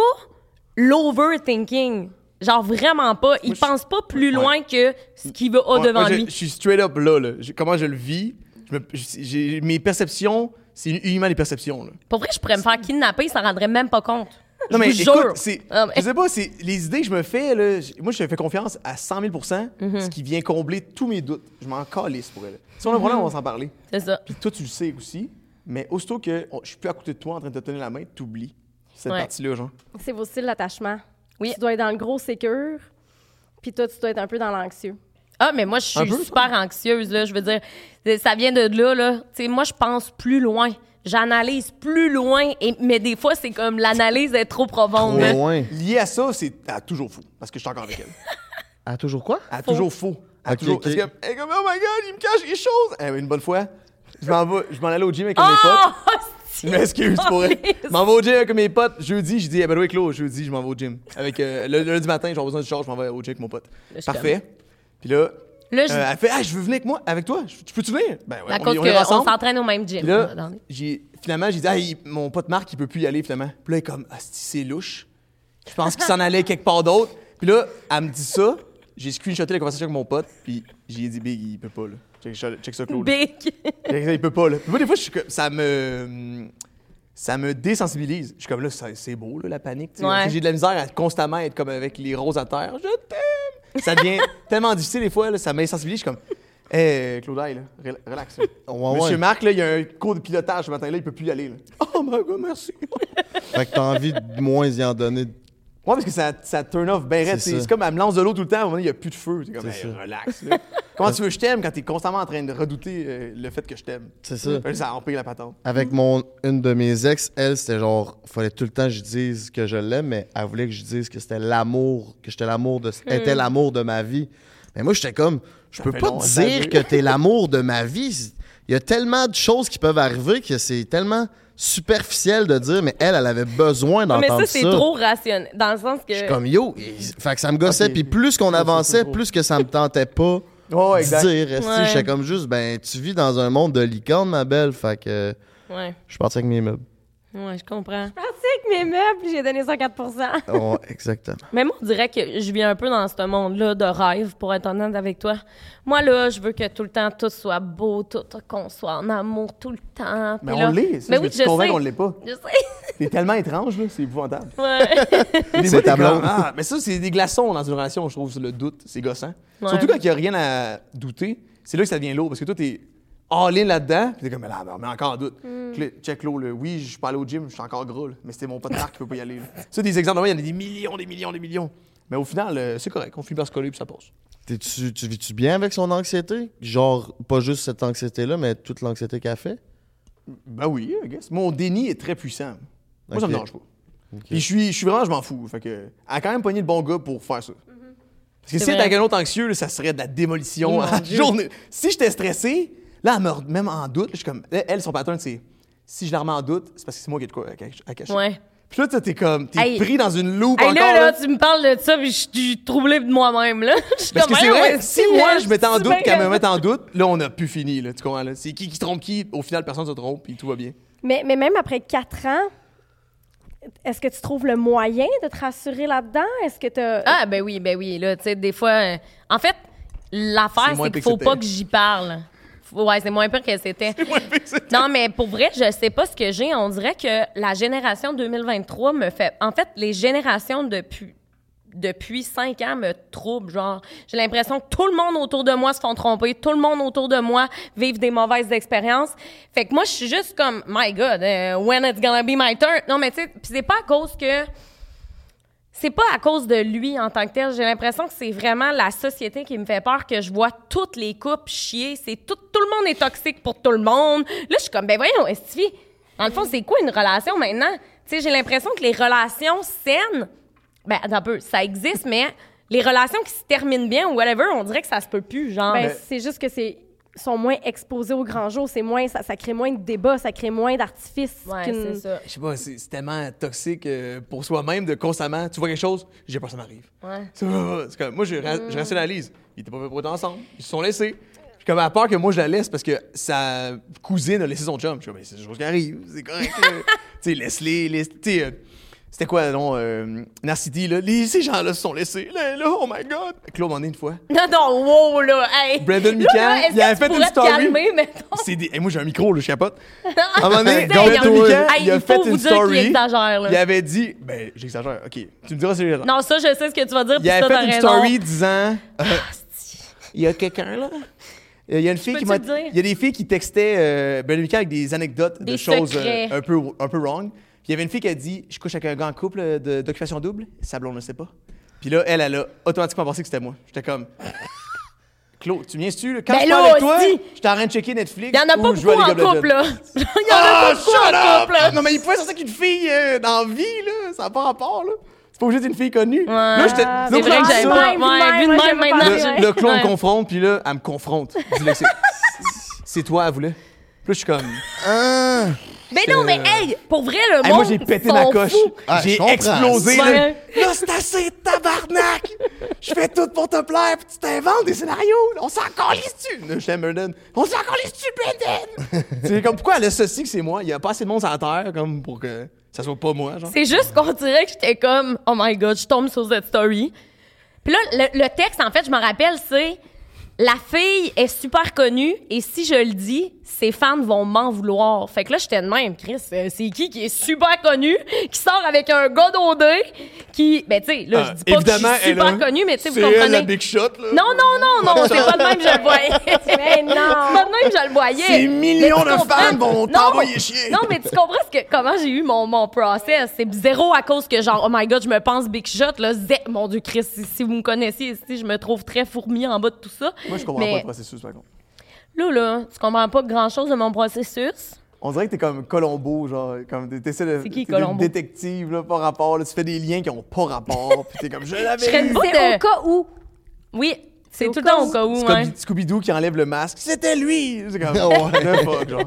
l'overthinking. Genre vraiment pas. Il Moi, pense pas plus loin que ce qu'il va a Ouais, devant moi, lui. Je suis straight up là, là. Je- Comment je le vis. Je me- je- j'ai- mes perceptions, c'est uniquement les perceptions, là. Pour vrai, je pourrais me faire kidnapper, il s'en rendrait même pas compte. Non, mais vous écoute, jure. c'est, mais- je sais pas, c'est les idées que je me fais, là, moi, je fais confiance à 100 000 Mhm. ce qui vient combler tous mes doutes. Je m'en calisse pour elle. Si on a un problème, on va s'en parler. C'est ça. Puis toi, tu le sais aussi, mais aussitôt que on- je suis plus à côté de toi en train de te tenir la main, t'oublies cette Ouais. partie-là, genre. C'est vos styles d'attachement. Oui. Tu dois être dans le gros sécure, puis toi, tu dois être un peu dans l'anxieux. Ah, mais moi, je suis super anxieuse, là. Je veux dire, ça vient de là, là. Tu sais, moi, je pense plus loin. J'analyse plus loin, et, mais des fois, c'est comme l'analyse est trop profonde. Trop loin. Lié à ça, c'est à toujours faux, parce que je suis encore avec elle. [laughs] Ah, toujours quoi? À toujours faux. À toujours. ok. Parce que, elle est comme, oh my god, il me cache des choses. Eh, une bonne fois, je m'en vais, je m'en allais au gym avec mes potes. Oh, Je m'excuse pour elle. Je m'en vais au gym avec mes potes. Jeudi, je dis, eh ben oui, Claude, jeudi, je m'en vais au gym. Avec, euh, le, le lundi matin, j'ai besoin de charge, je m'en vais au gym avec mon pote. Parfait. Puis là, Là, je- euh, elle fait, ah, je veux venir avec moi, avec toi. Je- Tu peux-tu venir? Ben ouais, à on, cause s'entraîne au même gym. Puis là, Attendez. j'ai, finalement, j'ai dit, ah, il- mon pote Marc, il peut plus y aller, finalement. Puis là, il est comme, ah, c'est louche. Je pense qu'il s'en [laughs] allait quelque part d'autre. Puis là, elle me dit ça. J'ai screenshoté la conversation avec mon pote. Puis j'ai dit, Big, il peut pas, là. Check, ça- check ça, Claude. Big. Il peut pas, là. Puis moi, des fois, je suis comme- ça me. Ça me désensibilise. Je suis comme là, c'est beau, là, la panique. Ouais. J'ai de la misère à constamment être comme avec les roses à terre. Je t'aime! Ça devient [laughs] tellement difficile, des fois, là, ça m'insensibilise. Je suis comme, hé, Claude, là, rel- relax. là. Ouais, Monsieur ouais. Marc, là, il y a un cours de pilotage ce matin-là, il peut plus y aller. Là. Oh my god, merci. Fait que t'as envie de moins y en donner. Ouais, parce que ça, ça turn off bien raide. C'est comme, elle me lance de l'eau tout le temps, à un moment donné, il n'y a plus de feu. C'est comme, C'est hey, ça. relax. là. [laughs] Comment tu veux que je t'aime quand t'es constamment en train de redouter euh, le fait que je t'aime? C'est ça. Ça empire la patente. Avec mon une de mes ex, elle, c'était genre, fallait tout le temps que je dise que je l'aime, mais elle voulait que je dise que c'était l'amour, que j'étais l'amour de, était l'amour de ma vie. Mais moi, j'étais comme, je peux pas te dire que t'es [laughs] l'amour de ma vie. Il y a tellement de choses qui peuvent arriver que c'est tellement superficiel de dire, mais elle, elle avait besoin Mais d'entendre ça, ça. c'est trop rationnel. Dans le sens que. Je suis comme yo, fait que ça me gossait. Puis plus qu'on avançait, plus que ça me tentait pas de exact. dire. Ouais. J'étais comme juste, ben, tu vis dans un monde de licorne, ma belle. Fait que Ouais, je suis parti avec mes meubles. ouais, je comprends. Je mes meubles, j'ai donné 104 [laughs] ouais, exactement. Mais moi, on dirait que je vis un peu dans ce monde-là de rêve, pour être honnête avec toi. Moi, là, je veux que tout le temps, tout soit beau, tout, qu'on soit en amour tout le temps. Mais on l'est. Mais je oui, me je convainc sais. qu'on l'est pas. Je sais. [laughs] T'es tellement étrange, là, c'est épouvantable. Ouais. [laughs] C'est. Ah, mais ça, c'est des glaçons dans une relation, je trouve, le doute, c'est gossant. Ouais. Surtout quand il n'y a rien à douter, c'est là que ça devient lourd, parce que toi, t'es all-in là-dedans, puis t'es comme, mais là, mais encore en doute. Mm. Check l'eau, là. oui, je suis pas allé au gym, je suis encore gros, là, mais c'était mon pote Marc [laughs] qui peut pas y aller. Ça, des exemples, il y en a des millions, des millions, des millions. Mais au final, euh, c'est correct, on finit par se coller, puis ça passe. Tu vis-tu bien avec son anxiété? Genre, pas juste cette anxiété-là, mais toute l'anxiété qu'elle fait? Ben oui, I guess. Mon déni est très puissant. Moi, ça me dérange pas. Puis je suis, je suis vraiment, je m'en fous. Fait que, elle a quand même pogné le bon gars pour faire ça. Parce que C'est si avec un autre anxieux, là, ça serait de la démolition à la Dieu. journée. Si j'étais stressé, là, elle meurt même en doute. Je suis comme, elle, elle, son pattern, c'est si je la remets en doute, c'est parce que c'est moi qui ai de quoi à cach- à cacher. Ouais. Puis là, t'es comme, t'es Hey. pris dans une loupe Hey, encore. là, là, là. tu me parles de ça, puis je suis troublée de moi-même, là. [laughs] Parce que c'est vrai, si moi je mettais en doute qu'elle me mette en doute, là, on a plus fini, là, tu comprends, là. C'est qui qui trompe qui, au final, personne se trompe, puis tout va bien. Mais, mais même après quatre ans, est-ce que tu trouves le moyen de te rassurer là-dedans? Est-ce que tu Ah, ben oui, ben oui. Là, tu sais, des fois. euh, en fait, l'affaire, C'est qu'il faut pas que j'y parle. Ouais, c'est moins pire que c'était. Non, mais pour vrai, je sais pas ce que j'ai. On dirait que la génération 2023 me fait. En fait, les générations depuis depuis cinq ans me troublent. Genre, j'ai l'impression que tout le monde autour de moi se font tromper, tout le monde autour de moi vivent des mauvaises expériences. Fait que moi, je suis juste comme, my God, euh, when it's gonna be my turn. Non, mais tu sais, c'est pas à cause que c'est pas à cause de lui en tant que tel. J'ai l'impression que c'est vraiment la société qui me fait peur, que je vois toutes les couples chier. C'est tout, tout le monde est toxique pour tout le monde. Là, je suis comme, ben voyons, Estivi, dans le fond, c'est quoi une relation maintenant? Tu sais, j'ai l'impression que les relations saines, ben, un peu, ça existe, mais les relations qui se terminent bien ou whatever, on dirait que ça se peut plus, genre. Ben, c'est juste que c'est sont moins exposés au grand jour, c'est moins ça, ça crée moins de débats, ça crée moins d'artifices. ouais, qu'une- c'est ça. Je sais pas, c'est c'est tellement toxique euh, pour soi-même de constamment, tu vois quelque chose, j'ai peur que ça m'arrive. Ouais. C'est c'est comme, moi, je, ra- je rationalise. Ils étaient pas pour être ensemble. Ils se sont laissés. J'ai comme à peur que moi, je la laisse parce que sa cousine a laissé son chum. Je suis comme, mais c'est des choses qui arrivent. C'est correct. [laughs] tu sais, laisse-les. laisse- Tu sais, euh, c'était quoi, non? Euh, Narcity, là? Les, ces gens-là se sont laissés. Là, là, oh my God. Claude, m'en est une fois. Non, non, wow, là, hey! Brandon est-ce il avait fait une story. C'est des... hey, moi, j'ai un micro, là, je capote. [laughs] À un moment donné, Hey, Brandon il a il fait une story. exagère, là. Il avait dit, ben, j'exagère, ok. Tu me diras si raison. Non, ça, je sais ce que tu vas dire, Il avait fait une raison. story disant euh, Il y a quelqu'un là? Il y a une fille qui m'a. le? Il y a des filles qui textaient euh, Brandon Mikan avec des anecdotes Des de choses secrets. euh, un, peu, un peu wrong. Puis il y avait une fille qui a dit Je couche avec un gars en couple euh, de- d'occupation double. Sa blonde ne le sait pas. Puis là, elle, elle a automatiquement pensé que c'était moi. J'étais comme. Claude, tu viens-tu? là? Quand Ben je là, parle avec toi, suis en train de checker Netflix. Il y en a ou pas je joue à beaucoup en League of couple, Legends. là. Il [laughs] y en a Ah, pas beaucoup shut en up! couple, là. Non, mais il pouvait sortir qu'une fille euh, dans la vie, là. Ça n'a pas rapport, là. C'est pas obligé d'être une fille connue. Là, j'étais. C'est vrai que j'avais ça, pas. Ouais, vu de même maintenant. le, le clone Ouais. confronte, puis là, elle me confronte. C'est- C'est toi, elle voulait. Puis là, je suis comme. Ah! Mais non, mais hey, pour vrai, le Hey, monde. moi, j'ai pété ma coche. Ah, j'ai je comprends. explosé. Là, Ouais. Là, c'est assez, tabarnak. Je fais tout pour te plaire, puis tu t'inventes des scénarios. On s'en calisse-tu? Là, je t'aime, Burden. On s'en calisse-tu, Brandon? [laughs] c'est comme, pourquoi elle associe que c'est moi? Il y a pas assez de monde sur la terre, comme pour que ça soit pas moi, genre. C'est juste qu'on dirait que j'étais comme, oh my god, je tombe sur cette story. Puis là, le, le texte, en fait, je me rappelle, c'est la fille est super connue et si je le dis, ses fans vont m'en vouloir. Fait que là, j'étais de même, Chris, euh, c'est qui qui est super connu, qui sort avec un gars d'OD, qui, ben tu sais, là, je dis pas que je suis super connue, mais tu sais, vous C'est elle, la comprenez. big shot, là. Non, non, non, non, c'est pas de même que je le [laughs] voyais. Mais non. C'est pas de même que je le voyais. Ces millions de fans vont t'envoyer chier. Non, mais tu comprends ce que, comment j'ai eu mon, mon process? C'est zéro à cause que, genre, oh my god, je me pense big shot, là. zé- Mon Dieu, Chris, si, si vous me connaissiez ici, je me trouve très fourmi en bas de tout ça. Moi, je comprends Mais pas le processus, par contre. Là, là, tu comprends pas grand chose de mon processus. On dirait que t'es comme Colombo, genre, comme t'es- t'essaies de. C'est qui, t'es une Colombo? détective, là, pas rapport, là, tu fais des liens qui ont pas rapport, puis t'es comme, je [laughs] l'avais Je serais eu. une- C'est de- au cas où. Oui. C'est tout le temps au cas où, Scooby- ouais. Scooby-Doo qui enlève le masque. C'était lui! C'est comme. [laughs] Ouais. the fuck, genre.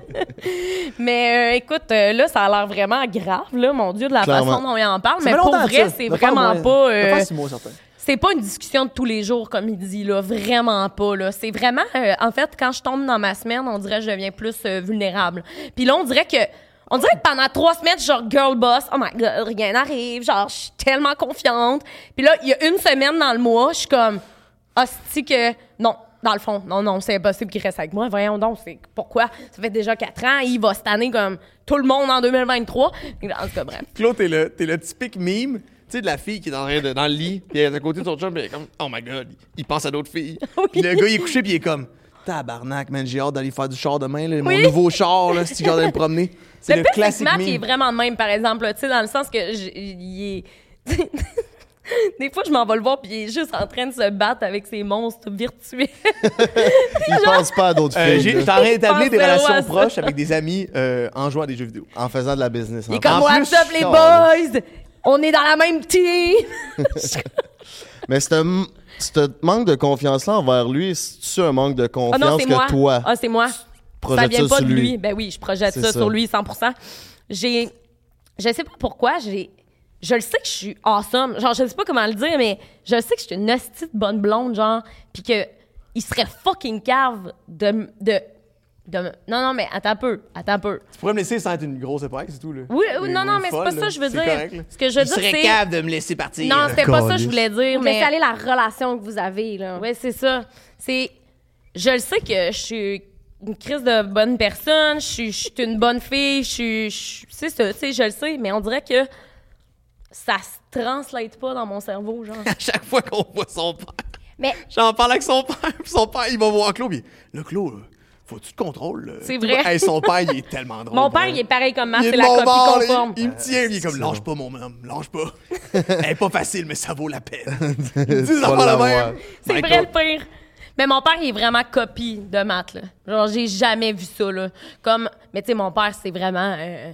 [laughs] Mais euh, écoute, euh, là, ça a l'air vraiment grave, là, mon Dieu, de la Clairement. façon dont il en parle. Mais pour vrai, c'est vraiment pas. euh, six mois, certain. C'est pas une discussion de tous les jours, comme il dit, là. Vraiment pas, là. C'est vraiment. euh, en fait, quand je tombe dans ma semaine, on dirait que je deviens plus euh, vulnérable. Puis là, on dirait que. On dirait que pendant trois semaines, genre girl boss. Oh my god, rien n'arrive. Genre, je suis tellement confiante. Puis là, il y a une semaine dans le mois, je suis comme. Hostie que. Non. Dans le fond, non, non, c'est impossible qu'il reste avec moi. Voyons donc, c'est pourquoi? Ça fait déjà quatre ans, il va cette comme tout le monde en 2023. En tout cas, bref. Claude, t'es le, le typique meme, tu sais, de la fille qui est dans, de- dans le lit, puis elle est à côté de son chum, puis elle est comme, oh my god, il, pense à d'autres filles. [laughs] Puis le gars, il est couché, puis il est comme, tabarnak, man, j'ai hâte d'aller faire du char demain, là, mon Oui. nouveau char, là, si j'ai hâte d'aller me promener. [laughs] C'est Le le pire, c'est que classique il est meme. vraiment de même, par exemple, là, tu sais, dans le sens que il est... [laughs] Des fois, je m'en vais le voir, puis il est juste en train de se battre avec ses monstres virtuels. Il pense pas à d'autres Euh, filles. j'ai- J'étais en train d'établir des Pense zéro à relations ça. proches avec des amis euh, en jouant à des jeux vidéo. en faisant de la business. Il est en comme, En what's plus, up, les boys? On est dans la même team! [laughs] Mais ce ce manque de confiance-là envers lui, c'est-tu un manque de Ah confiance non, c'est que moi. toi, Ah, c'est moi. Ça vient pas de lui? lui? Ben oui, je projette C'est ça, ça. sur lui 100 J'ai. Je sais pas pourquoi, j'ai. Je le sais que je suis awesome. Genre, je sais pas comment le dire, mais je sais que je suis une hostie de bonne blonde, genre. Puis que il serait fucking cave de. de, non, non, mais attends un peu. Attends un peu. Tu pourrais me laisser sans être une grosse épaisse, c'est tout, là. Oui, oui, Ou- non, non, mais c'est pas ça que je veux C'est dire. correct, là. Ce que je veux dire, c'est. cave de me laisser partir. Non, c'était pas ça que je voulais dire, mais. laissez aller la relation que vous avez, là. Oui, c'est ça. C'est. Je le sais que je suis une crise de bonne personne, je suis, je suis une bonne fille, je suis. C'est ça, tu sais, je le sais, mais on dirait que ça se translate pas dans mon cerveau, genre. [laughs] à chaque fois qu'on voit son père. Mais J'en parle avec son père, puis son père, il va voir Claude, puis là, Claude, là, faut-tu te contrôles, là? C'est vrai. Hey, son père, il est tellement [laughs] drôle. Mon père, pour il est pareil comme est c'est de la copie bord, conforme. Il, il me tient, il est comme, c'est lâche pas, mon homme, lâche pas. [laughs] Elle est pas facile, mais ça vaut la peine. [laughs] Il me dit Tu ça vas va la même. C'est My vrai le pire. Mais mon père, il est vraiment copie de Matt, là. Genre, j'ai jamais vu ça, là. Comme, mais tu sais, mon père, c'est vraiment... euh,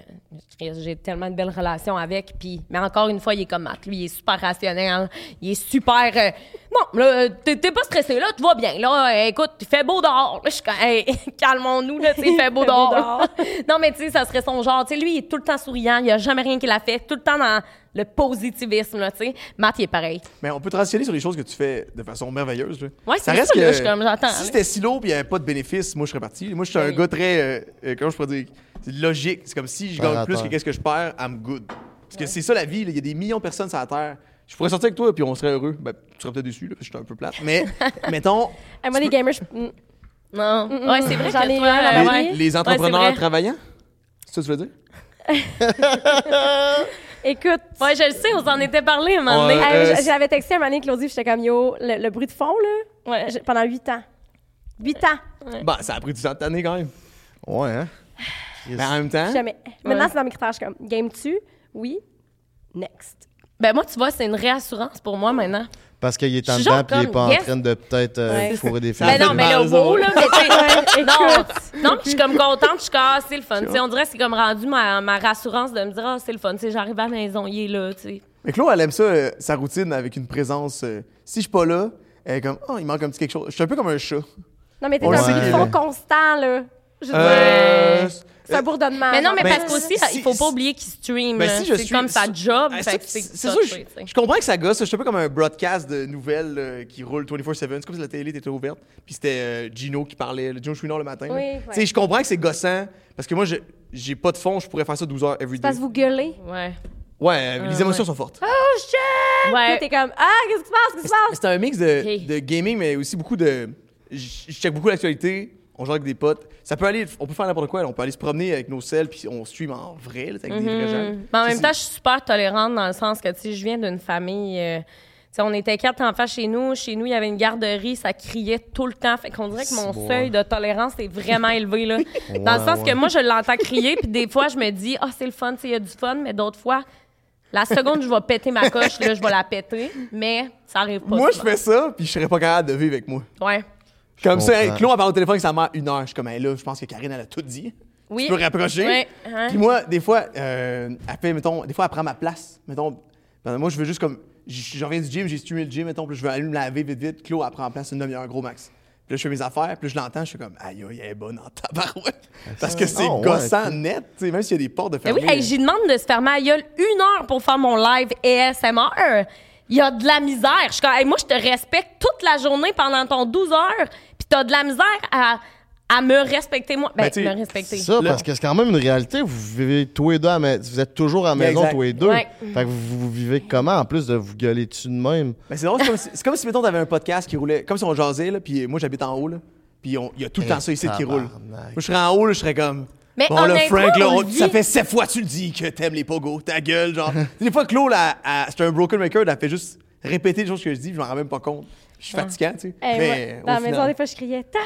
j'ai tellement de belles relations avec, puis... Mais encore une fois, il est comme Matt. Lui, il est super rationnel. Il est super... euh, non, là, t'es pas stressé, là, tu vas bien. Là, Euh, écoute, il fait beau dehors. Là, je suis comme, hey, [laughs] calmons-nous, là, tu sais, il fait beau dehors. [laughs] non, mais tu sais, ça serait son genre. Tu sais, lui, il est tout le temps souriant. Il y a jamais rien qu'il a fait. Tout le temps dans le positivisme, là, tu sais. Matt, il est pareil. Mais on peut transitionner sur les choses que tu fais de façon merveilleuse. Là. Ouais, ça reste ça, que là, je comme, j'attends, si là. c'était silo puis il n'y avait pas de bénéfice, moi je serais parti. Moi je suis un gars très euh, euh, comment je pourrais dire, c'est logique. C'est comme si je gagne plus que qu'est-ce que je perds, I'm good. Parce que c'est ça la vie. là. Il y a des millions de personnes sur la terre. Je pourrais sortir avec toi puis on serait heureux. Ben, tu serais peut-être déçu là, parce que je suis un peu plate. Mais [laughs] mettons hey, moi, les gamers, je- Non. Ouais, c'est vrai J'en que ai toi, un à la ouais. les, les Ouais, entrepreneurs travaillants. C'est ça que tu veux dire? [laughs] [laughs] écoute. Ouais, je le sais, on s'en était parlé un moment donné. Euh, J'avais texté un moment donné, Claudie, j'étais comme, yo, le, le bruit de fond, là, Ouais. pendant 8 ans. 8 ans. Bah, ça a pris du temps de t'année quand même. Ouais, hein? Mais en même temps, Jamais. Maintenant, c'est dans mes critères, je suis comme, game-tu? Oui. Next. Ben moi, tu vois, c'est une réassurance pour moi maintenant. Parce qu'il est en dedans puis il est pas en train de peut-être euh, Ouais. fourrer des filles. Non, mais ça, wow, là, mais tu [laughs] [laughs] non, non, puis je suis comme contente, je suis comme, ah, c'est le fun. Tu sais, on dirait que c'est comme rendu ma, ma rassurance de me dire, ah, c'est le fun. J'arrive à la maison, il est là, tu sais. Mais Claude, elle aime ça, euh, sa routine avec une présence. euh, si je suis pas là, elle est comme, oh, il manque un petit quelque chose. Je suis un peu comme un chat. Non, mais t'es On un le fond constant, là. Je dire, Euh, c'est un bourdonnement. Mais non, mais Ben, parce qu'aussi, si- il faut pas oublier qu'il stream. Ben, si je c'est suis- comme sa job. Ah, fait c'est c'est c'est ça, je, comprends que ça gosse. Je suis un peu comme un broadcast de nouvelles euh, qui roule 24-7. C'est comme si la télé était ouverte. Puis c'était euh, Gino qui parlait, le Gino Chouinard le matin. Oui, ouais. Tu sais, Je comprends que c'est gossant parce que moi, je- j'ai pas de fond. Je pourrais faire ça 12 heures every day. Parce que vous gueulez? Ouais. Ouais, euh, les Ah, émotions ouais. sont fortes. Oh, shit! Ouais. T'es comme, ah, qu'est-ce qui se passe? Qu'est-ce qui se passe? C'est un mix de, de gaming, mais aussi beaucoup de. Je je check beaucoup l'actualité. On joue avec des potes. Ça peut aller. On peut faire n'importe quoi. là. On peut aller se promener avec nos selles, puis on stream en vrai, là, avec des vrais gens. Mhm. Mais en même temps, je suis super tolérante dans le sens que, tu sais, je viens d'une famille. euh, tu sais, on était quatre enfants chez nous. Chez nous, il y avait une garderie, ça criait tout le temps. Fait qu'on dirait que mon bon. seuil de tolérance est vraiment élevé, là. [laughs] Dans le sens ouais. que moi, je l'entends crier, puis des fois, je me dis, ah, c'est le fun, tu sais, il y a du fun, mais d'autres fois, la seconde, je vais péter ma coche, là, je vais la péter, mais ça arrive pas. Moi, je fais ça, puis je serais pas capable de vivre avec moi. Ouais. Comme ça, Claude, elle parle au téléphone avec sa mère une heure. Je suis comme, hey, là, je pense que Karine, elle a tout dit. Oui. Tu peux rapprocher. Ouais. Hein? Puis moi, des fois, euh, elle fait, mettons, des fois, elle prend ma place. Mettons, ben, moi, je veux juste comme. je reviens du gym, j'ai streamé le gym, mettons, puis je vais aller me laver vite, vite. Claude, elle prend en place une demi-heure, gros max. Puis là, je fais mes affaires, puis là, je l'entends, je suis comme, aïe, aïe, elle est bonne en tabarouette. Parce que c'est Ah, gossant net, tu sais, même s'il y a des portes de Eh fermées. oui, hey, j'y demande de se fermer la gueule une heure pour faire mon live ASMR. Il y a de la misère. Je suis comme, hey, moi, je te respecte toute la journée pendant ton 12 heures, puis t'as de la misère à, à me respecter, moi. Ben, Ben, me respecter. C'est ça, Là- parce que c'est quand même une réalité. Vous vivez tous les deux à maison. Vous êtes toujours à la maison Exact. tous les deux. Ouais. Fait que vous, vous vivez comment en plus de vous gueuler dessus de même? Ben, c'est drôle, c'est comme, si, c'est comme si, mettons, t'avais un podcast qui roulait, comme si on jasait, là, puis moi, j'habite en haut, là, puis on- il y a tout le temps ça ici qui roule. Moi, je serais en haut, là, je serais comme. Mais bon, là, Frank, là, on ça fait sept fois que tu le dis que t'aimes les pogos, ta gueule, genre. [laughs] des fois, Claude, elle- c'est un broken record, elle fait juste répéter les choses que je dis, puis je m'en rends même pas compte. Je suis fatigant, tu sais. Eh, mais ouais. Dans la final- maison, des fois, je criais « Ta!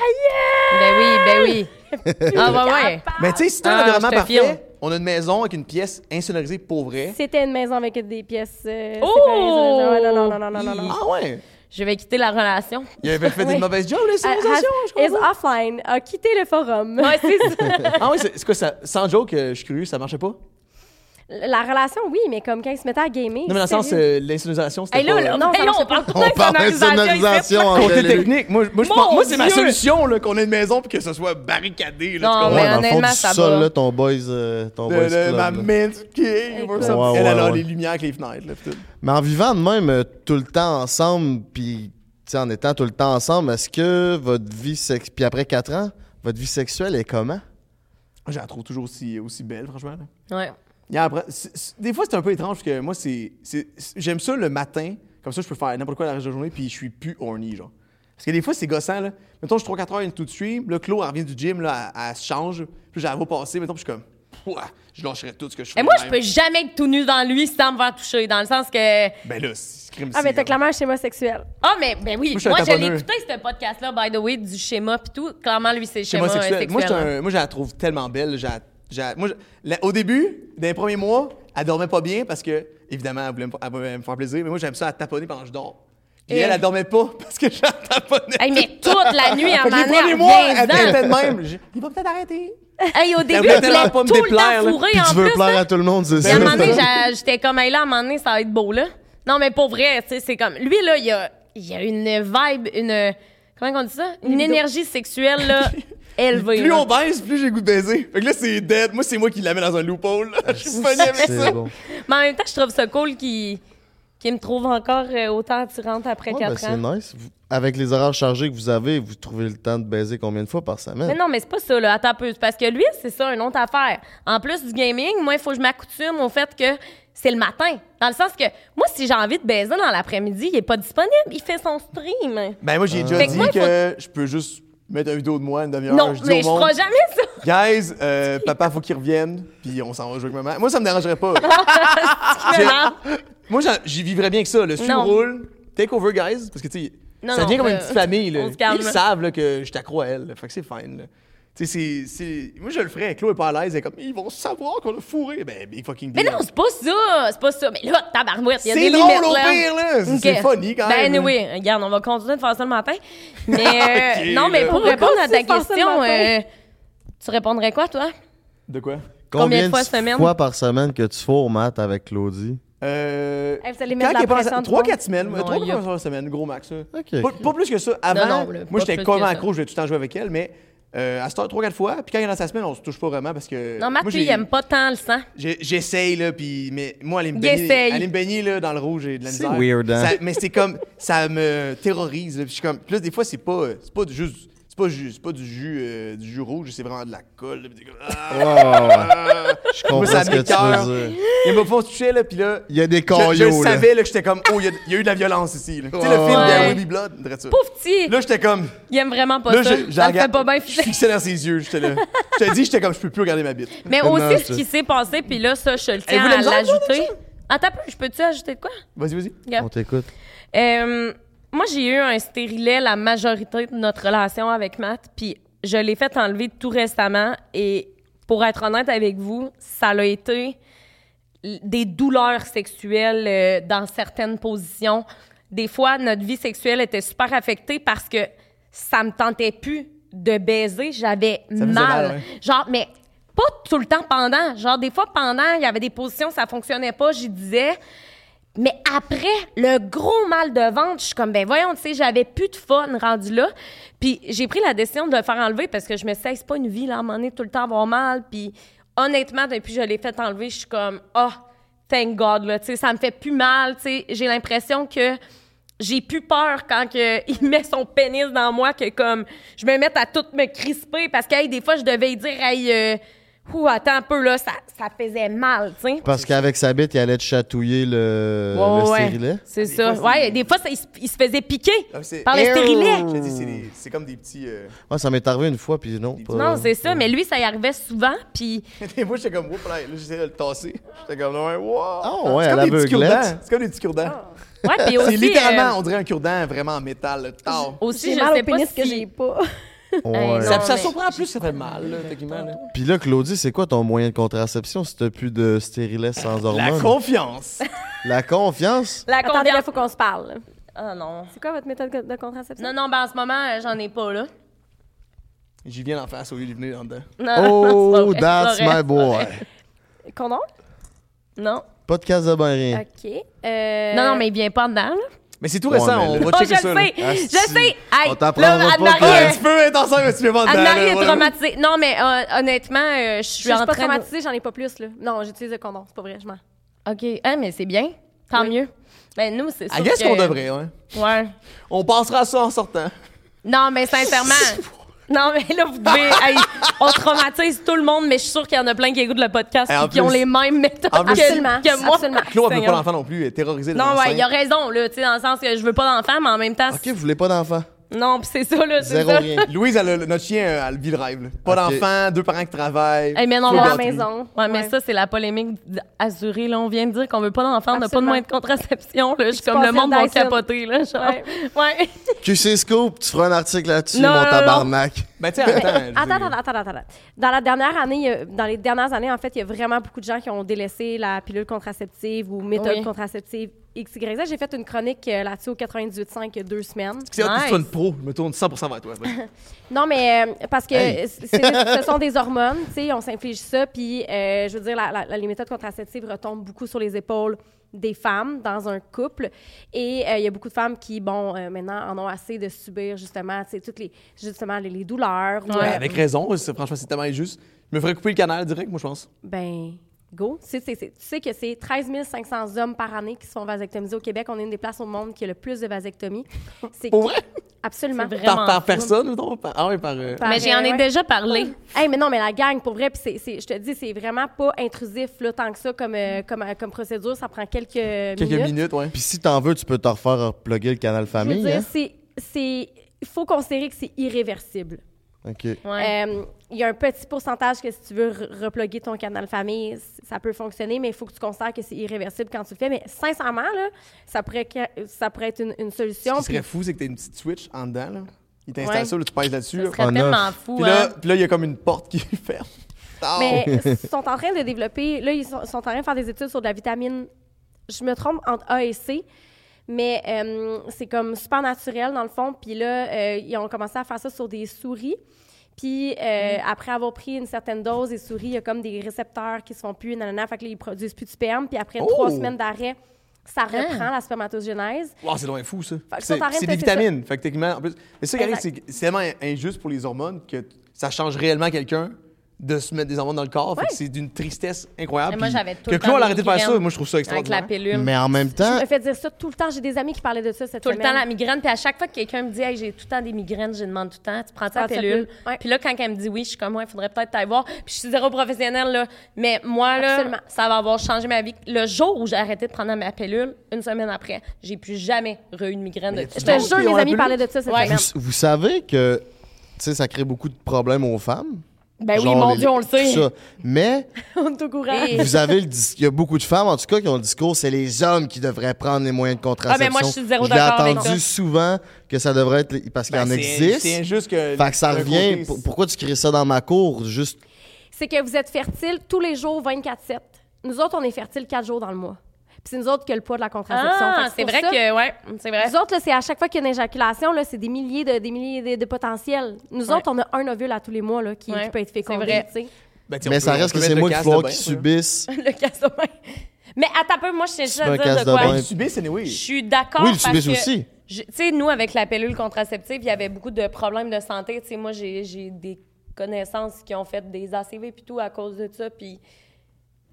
Ben oui, ben oui. ah, ouais, ouais. Mais tu sais, si t'as un Ah, environnement filme. parfait, on a une maison avec une pièce insonorisée pour vrai. C'était une maison avec des pièces euh, Oh! Ouais, non, non, non, non, non, non, non. Ah ouais! Je vais quitter la relation. Il avait fait Ouais. une mauvaise job, les Ah, civilisations, has- je crois. is offline, a quitté le forum. Ouais, c'est ça. [laughs] Ah ouais, c'est c'est quoi ça? Sans joke, euh, je suis curieux, ça marchait pas? La relation, oui, mais comme quand ils se mettaient à gamer. Non, mais dans le sens, euh, l'insonorisation, c'était Hey, là, pas... là, Non, hey, là, on parle tout On parle de sonorisation en Côté technique, moi, c'est ma solution, là, qu'on ait une maison puis que ce soit barricadé, là, Non, mais Ouais, dans le fond honnêtement, du ça sol, va. là, ton boys, euh, ton De- boys club, ma. Ouais, Elle, a les lumières avec les fenêtres, là. Mais en vivant de même euh, tout le temps ensemble, puis en étant tout le temps ensemble, est-ce que votre vie sex... puis après 4 ans, votre vie sexuelle est comment? Je la trouve toujours aussi, aussi belle, franchement. Ouais. Des fois, c'est un peu étrange parce que moi, c'est, j'aime ça le matin. Comme ça, je peux faire n'importe quoi la reste de la journée puis je suis plus horny, genre. Parce que des fois, c'est gossant, là. Mettons, je suis 3-4 heures into the stream. Là, Claude, elle revient du gym, là, elle, elle se change. Puis la vois passer. Mettons, puis je suis comme, Ouah, je lâcherais tout ce que je fais. Et moi, je peux jamais être tout nu dans lui sans me faire toucher. Dans le sens que. Ben là, c'est crime Ah, mais t'as clairement un schéma sexuel. Ah, mais ben oui. Moi, Moi, je l'ai écouté, ce podcast-là, by the way, du schéma pis tout. Clairement, lui, c'est le Schéma schéma, sexuel. sexuel. Moi, hein. un- moi, je la trouve tellement belle. Moi, je- la- au début, dans les premiers mois, elle dormait pas bien parce que, évidemment, elle voulait me, elle voulait me faire plaisir. Mais moi, j'aime ça à taponner pendant que je dors. Puis Et- elle, elle dormait pas [laughs] parce que je la taponnais. Hey, mais toute la nuit, [laughs] que un les premiers mois, elle était de même. J'ai- Il va peut-être arrêter. Hey, au début, voulait je tellement voulais pas me tout le déplaire, là. temps Puis en tu veux plus. plaire là. à tout le monde, c'est ça? à un moment donné, j'étais comme, hey, là, à un moment donné, ça va être beau, là. Non, mais pour vrai, tu sais, c'est comme. Lui, là, il y a, il y a une vibe, une. Comment on dit ça? Une énergie sexuelle, là, [laughs] Plus là. on baisse, plus j'ai goût de baiser. Fait que là, c'est dead. Moi, c'est moi qui la mets dans un loophole. là. [laughs] Je suis pogné avec ça. C'est bon. Mais en même temps, je trouve ça cool qu'il qu'il me trouve encore euh, autant attirante après Ouais, 4 ben, c'est ans. nice. Vous- avec les horaires chargés que vous avez, vous trouvez le temps de baiser combien de fois par semaine? Mais non, mais c'est pas ça, là. Attends un peu. C'est Parce que lui, c'est ça, une autre affaire. En plus du gaming, moi, il faut que je m'accoutume au fait que c'est le matin. Dans le sens que, moi, si j'ai envie de baiser dans l'après-midi, il est pas disponible. Il fait son stream. Ben, moi, j'ai déjà Fait que dit moi, que je peux juste mettre une vidéo de moi, une demi-heure. non, je dis mais au je ferai jamais ça. Guys, euh, [laughs] papa, faut qu'il revienne. Puis on s'en va jouer avec maman. Moi, ça me dérangerait pas. [laughs] Moi, j'y vivrais bien que ça. Le Non. roule. Take over, guys. Parce que, tu sais, ça non, devient comme une petite famille. Là. Ils savent là, que je t'accro à elle. là. Fait que c'est fine. là. Tu sais, c'est- c'est. Moi, je le ferais. Claude est pas à l'aise. Elle est comme, ils vont savoir qu'on a fourré. Ben, big fucking Mais deal. non, c'est pas ça. C'est pas ça. Mais là, tabarouette, il y a C'est des drôle au pire, là. C'est- funny, quand même, Ben, oui, regarde, on va continuer de faire ça le matin. [laughs] Mais, euh, non, mais pour répondre à ta question, euh, tu répondrais quoi, toi? De quoi? combien de fois semaine? fois par semaine que tu fourres, Matt, avec Claudie? Euh. Hey, vous allez mettre la pression. de 3-4 fond. semaines. Non, 3 il y a- fois par semaine, gros max. Pas, pas plus que ça. Avant, moi, j'étais comme accro, je vais tout le temps jouer avec elle, mais euh, à ce temps, 3-4 fois. Puis quand il est dans sa semaine, on se touche pas vraiment parce que. Non, Matt, moi, lui, j'ai- il aime pas tant le sang. j'ai- J'essaye, là, puis. Mais moi, aller me Il baigner, essaye. aller me baigner là, dans le rouge et de la C'est misère. weird, hein? Ça- mais c'est comme. Ça me terrorise, là, puis je suis comme. Là, des fois, c'est pas. C'est pas juste. C'est pas, ju- c'est pas du jus, euh, du jus rouge, c'est vraiment de la colle. là, puis comme, ah, ouais. Je comprends Moi, ça ce que tu veux dire. Il m'a fait toucher, là, puis là. Il y a des Je, je caillots, là. savais là, que j'étais comme, oh, il y, a- il y a eu de la violence ici. là. Tu sais, le film Ouais. de Ruby Blood, on dirait ça. Pauvre petit, Là, j'étais comme. il aime vraiment pas Là, ça. je, je ça regarde- pas bien Je fixais dans ses yeux. J'étais là. Je te dis, j'étais comme, je peux plus regarder ma bite. Mais Non, aussi, c'est- ce qui s'est passé, puis là, ça, je le vous tiens à l'ajouter. Attends je peux-tu ajouter de quoi? Vas-y, vas-y. On t'écoute. Euh, moi, j'ai eu un stérilet la majorité de notre relation avec Matt, puis je l'ai fait enlever tout récemment. Et pour être honnête avec vous, ça a été des douleurs sexuelles euh, dans certaines positions. Des fois, notre vie sexuelle était super affectée parce que ça me tentait plus de baiser. J'avais mal. Genre, mais pas tout le temps pendant. Genre, des fois, pendant, il y avait des positions, ça fonctionnait pas, j'y disais. Mais après, le gros mal de ventre, je suis comme, ben voyons, tu sais, j'avais plus de fun rendu là. Puis j'ai pris la décision de le faire enlever parce que je me Hey, c'est pas une vie, là, à un moment tout le temps avoir mal. Puis honnêtement, depuis que je l'ai fait enlever, je suis comme, ah, thank God, là, tu sais, ça me fait plus mal, tu sais. J'ai l'impression que j'ai plus peur quand [laughs] il met son pénis dans moi que comme je me mette à tout me crisper parce que hey, des fois je devais dire hey euh, ouh, attends un peu là ça, ça faisait mal tu sais Parce qu'avec sa bite, il allait te chatouiller le, Ouais, le ouais. stérilet. c'est ça fois, ouais des fois ça, il, se- il se faisait piquer Ah, par le stérilet Je te dis, c'est comme des petits. euh, Ouais, ça m'est arrivé une fois, puis non. pas- non c'est ça mais lui ça y arrivait souvent puis [laughs] Des fois, j'étais comme, Oups, là, j'essayais de le tasser. J'étais comme, ouais, wow. Ah ouais, c'est comme des petits. C'est comme des petits cure-dents. ouais puis [laughs] aussi C'est littéralement, euh, on dirait un cure-dent vraiment en métal. Tard. aussi J'ai je mal sais au pas que j'ai pas. Ouais. Ça, non, ça surprend plus, ça fait mal, là, techniquement. là. Puis là, Claudie, c'est quoi ton moyen de contraception si t'as plus de stérilet sans La hormones? confiance. [laughs] La confiance? la Attendez, il confiance faut qu'on se parle. ah non C'est quoi votre méthode de contraception? non non ben en ce moment euh, j'en ai pas là J'y viens en face au lieu de venir en dedans. non, non, c'est pas Oh, vrai, that's c'est pas vrai, my boy. Condom? non Pas de casse de bain, rien. OK. Euh, non non mais il vient pas dedans là Mais c'est tout Ouais, récent, on va Oh, je checker ça. sais, Ah, je si. sais. Hey, On là, pas Anne-Marie, tu peux être enceinte, mais tu dedans. Anne-Marie est traumatisée. Non, mais euh, honnêtement, euh, je suis pas traumatisée, j'en ai pas plus, là. Non, j'utilise le condom, c'est pas vrai, je mens. OK. Ah, mais c'est bien. Tant Oui. mieux. Ben, nous, c'est I sûr guess que- qu'on devrait, ouais. Ouais. On passera à ça en sortant. Non, mais sincèrement... [laughs] non, mais là, vous devez... [laughs] hey, on traumatise tout le monde, mais je suis sûre qu'il y en a plein qui écoutent le podcast Et qui ont les mêmes méthodes que, Absolument, que moi. absolument. Claude, elle veut pas d'enfant non plus, elle est terrorisée. Non, ouais, il a raison, là, tu sais, dans le sens que je veux pas d'enfant, mais en même temps... Ok, vous voulez pas d'enfant? Non, pis c'est ça, là, c'est Zéro ça. rien. [laughs] Louise, elle a- notre chien, elle vit le rêve. là. Pas Ok. d'enfant, deux parents qui travaillent. Hey, mais non, mais À la maison. Ouais, mais ça, c'est la polémique assurée. Là, on vient de dire qu'on veut pas d'enfants, on n'a pas de Absolument. moyen de contraception. Là. Je suis tu comme le passes monde va Dyson. capoter. Là, genre. Ouais. [laughs] Ouais. QC Scoop, tu feras un article là-dessus, Non, mon non, non. tabarnak. Ben, tu sais, attends. je veux Attends, dire- attends, attends, attends, attends. Dans la dernière année, il y a- dans les dernières années, en fait, il y a vraiment beaucoup de gens qui ont délaissé la pilule contraceptive ou méthode Oui. contraceptive X, Y, Z. J'ai fait une chronique euh, là-dessus au 98.5 il y a deux semaines. C'est hâte que tu Nice. sois une pro. Je me tourne 100% vers toi. [laughs] Non, mais euh, parce que Hey. ce sont des hormones, tu sais, on s'inflige ça, puis euh, je veux dire, la- la- la- les méthodes contraceptives retombent beaucoup sur les épaules des femmes dans un couple. Et euh, il y a beaucoup de femmes qui, bon, euh, maintenant, en ont assez de subir, justement, tu sais, toutes les, justement, les, les douleurs. ou, Ouais. euh, Avec raison, franchement, c'est tellement injuste. Je me ferais couper le canal direct, moi, je pense. Ben, go. Tu sais, tu que c'est 13 500 hommes par année qui se font vasectomiser au Québec. On est une des places au monde qui a le plus de vasectomies. C'est Pour vrai? Absolument. Vraiment Par, personne, mettons? Par- Ah oui, par. euh, Par- Mais j'en ai ouais. déjà parlé. Hey, mais non, mais la gang, pour vrai, puis je te dis, c'est vraiment pas intrusif, là, tant que ça, comme, euh, comme, euh, comme procédure. Ça prend quelques, Quelques minutes. minutes, ouais. Puis si t'en veux, tu peux te refaire plugger le canal Je veux famille. dire, Hein? c'est, c'est, il faut considérer que c'est irréversible. Ok. Ouais. Euh, Il y a un petit pourcentage que si tu veux re- reploguer ton canal famille, ça peut fonctionner, mais il faut que tu considères que c'est irréversible quand tu le fais. Mais sincèrement, là, ça pourrait, ça pourrait être une, une Ce solution. qui puis- serait fou, c'est que t'as une petite switch en dedans, là. Il t'installe Ouais. ça, là, tu pèses là-dessus. Ce là. tellement fou. Puis là, hein. puis là, il y a comme une porte qui [laughs] ferme. Mais [laughs] ils sont en train de développer. Là, ils sont, sont en train de faire des études sur de la vitamine. Je me trompe entre A et C, mais euh, c'est comme super naturel dans le fond. Puis là, euh, ils ont commencé à faire ça sur des souris. Puis euh, après avoir pris une certaine dose des souris, il y a comme des récepteurs qui se font plus, nanana, fait que là, ils produisent plus de sperme. Puis après Oh! trois semaines d'arrêt, ça reprend la spermatogénèse. Wow, c'est loin fou, ça. C'est des vitamines. Fait que techniquement, en plus. Mais ça qui arrive, Exact. c'est que c'est tellement injuste pour les hormones que ça change réellement quelqu'un de se mettre des hormones dans le corps. Fait Ouais. que c'est d'une tristesse incroyable. Mais moi, j'avais tout Que le temps Claude a arrêté de faire ça, moi, je trouve ça Avec la extraordinaire. pilule. Mais en même temps, Je me fais dire ça tout le temps. J'ai des amis qui parlaient de ça cette Tout le semaine. temps la migraine. Puis à chaque fois que quelqu'un me dit hey, j'ai tout le temps des migraines, je demande tout le temps tu prends ta Prends ta pilule? pilule? Ouais. Puis là, quand elle me dit oui, je suis comme moi, il faudrait peut-être t'aller voir. Puis je suis zéro professionnelle, là. Mais moi, là, Absolument. ça va avoir changé ma vie. Le jour où j'ai arrêté de prendre ma pilule, une semaine après, j'ai plus jamais re une migraine. De... Je te jure, mes a amis parlaient de ça cette Ouais. semaine. vous, vous savez que tu sais, ça crée beaucoup de problèmes aux femmes? Ben oui, mon les- Dieu, on le sait. ça. Mais [laughs] On est au courant. Et- [laughs] vous avez le dis- il y a beaucoup de femmes en tout cas qui ont le discours c'est les hommes qui devraient prendre les moyens de contraception. Ah, ben moi, je suis zéro Je l'ai d'accord avec entendu ça. souvent que ça devrait être les- parce qu'il Ben, en c'est- existe. C'est injuste que. Fait que ça revient. côté, pourquoi tu crées ça dans ma cour juste? C'est que vous êtes fertile tous les jours 24-7. Nous autres, on est fertile 4 jours dans le mois. Puis c'est nous autres qui a le poids de la contraception. Ah, c'est vrai ça, que, ouais, c'est vrai. Nous autres, là, c'est à chaque fois qu'il y a une éjaculation, là, c'est des milliers de, des milliers de, de potentiels. Nous Ouais. autres, on a un ovule à tous les mois là, qui, Ouais, qui peut être c'est fécondé. vrai. tu sais. Ben, tu sais, Mais ça peut- on reste que c'est moi le qu'il faut qu'ils ça. subissent. [laughs] le casomètre. Mais attends un peu, moi, je tiens juste dire casse de quoi. subissent, anyway. Je suis d'accord Oui, ils parce subissent que... aussi. Tu sais, nous, avec la pilule contraceptive, il y avait beaucoup de problèmes de santé. Tu sais, moi, j'ai j'ai des connaissances qui ont fait des ACV puis tout à cause de ça. Puis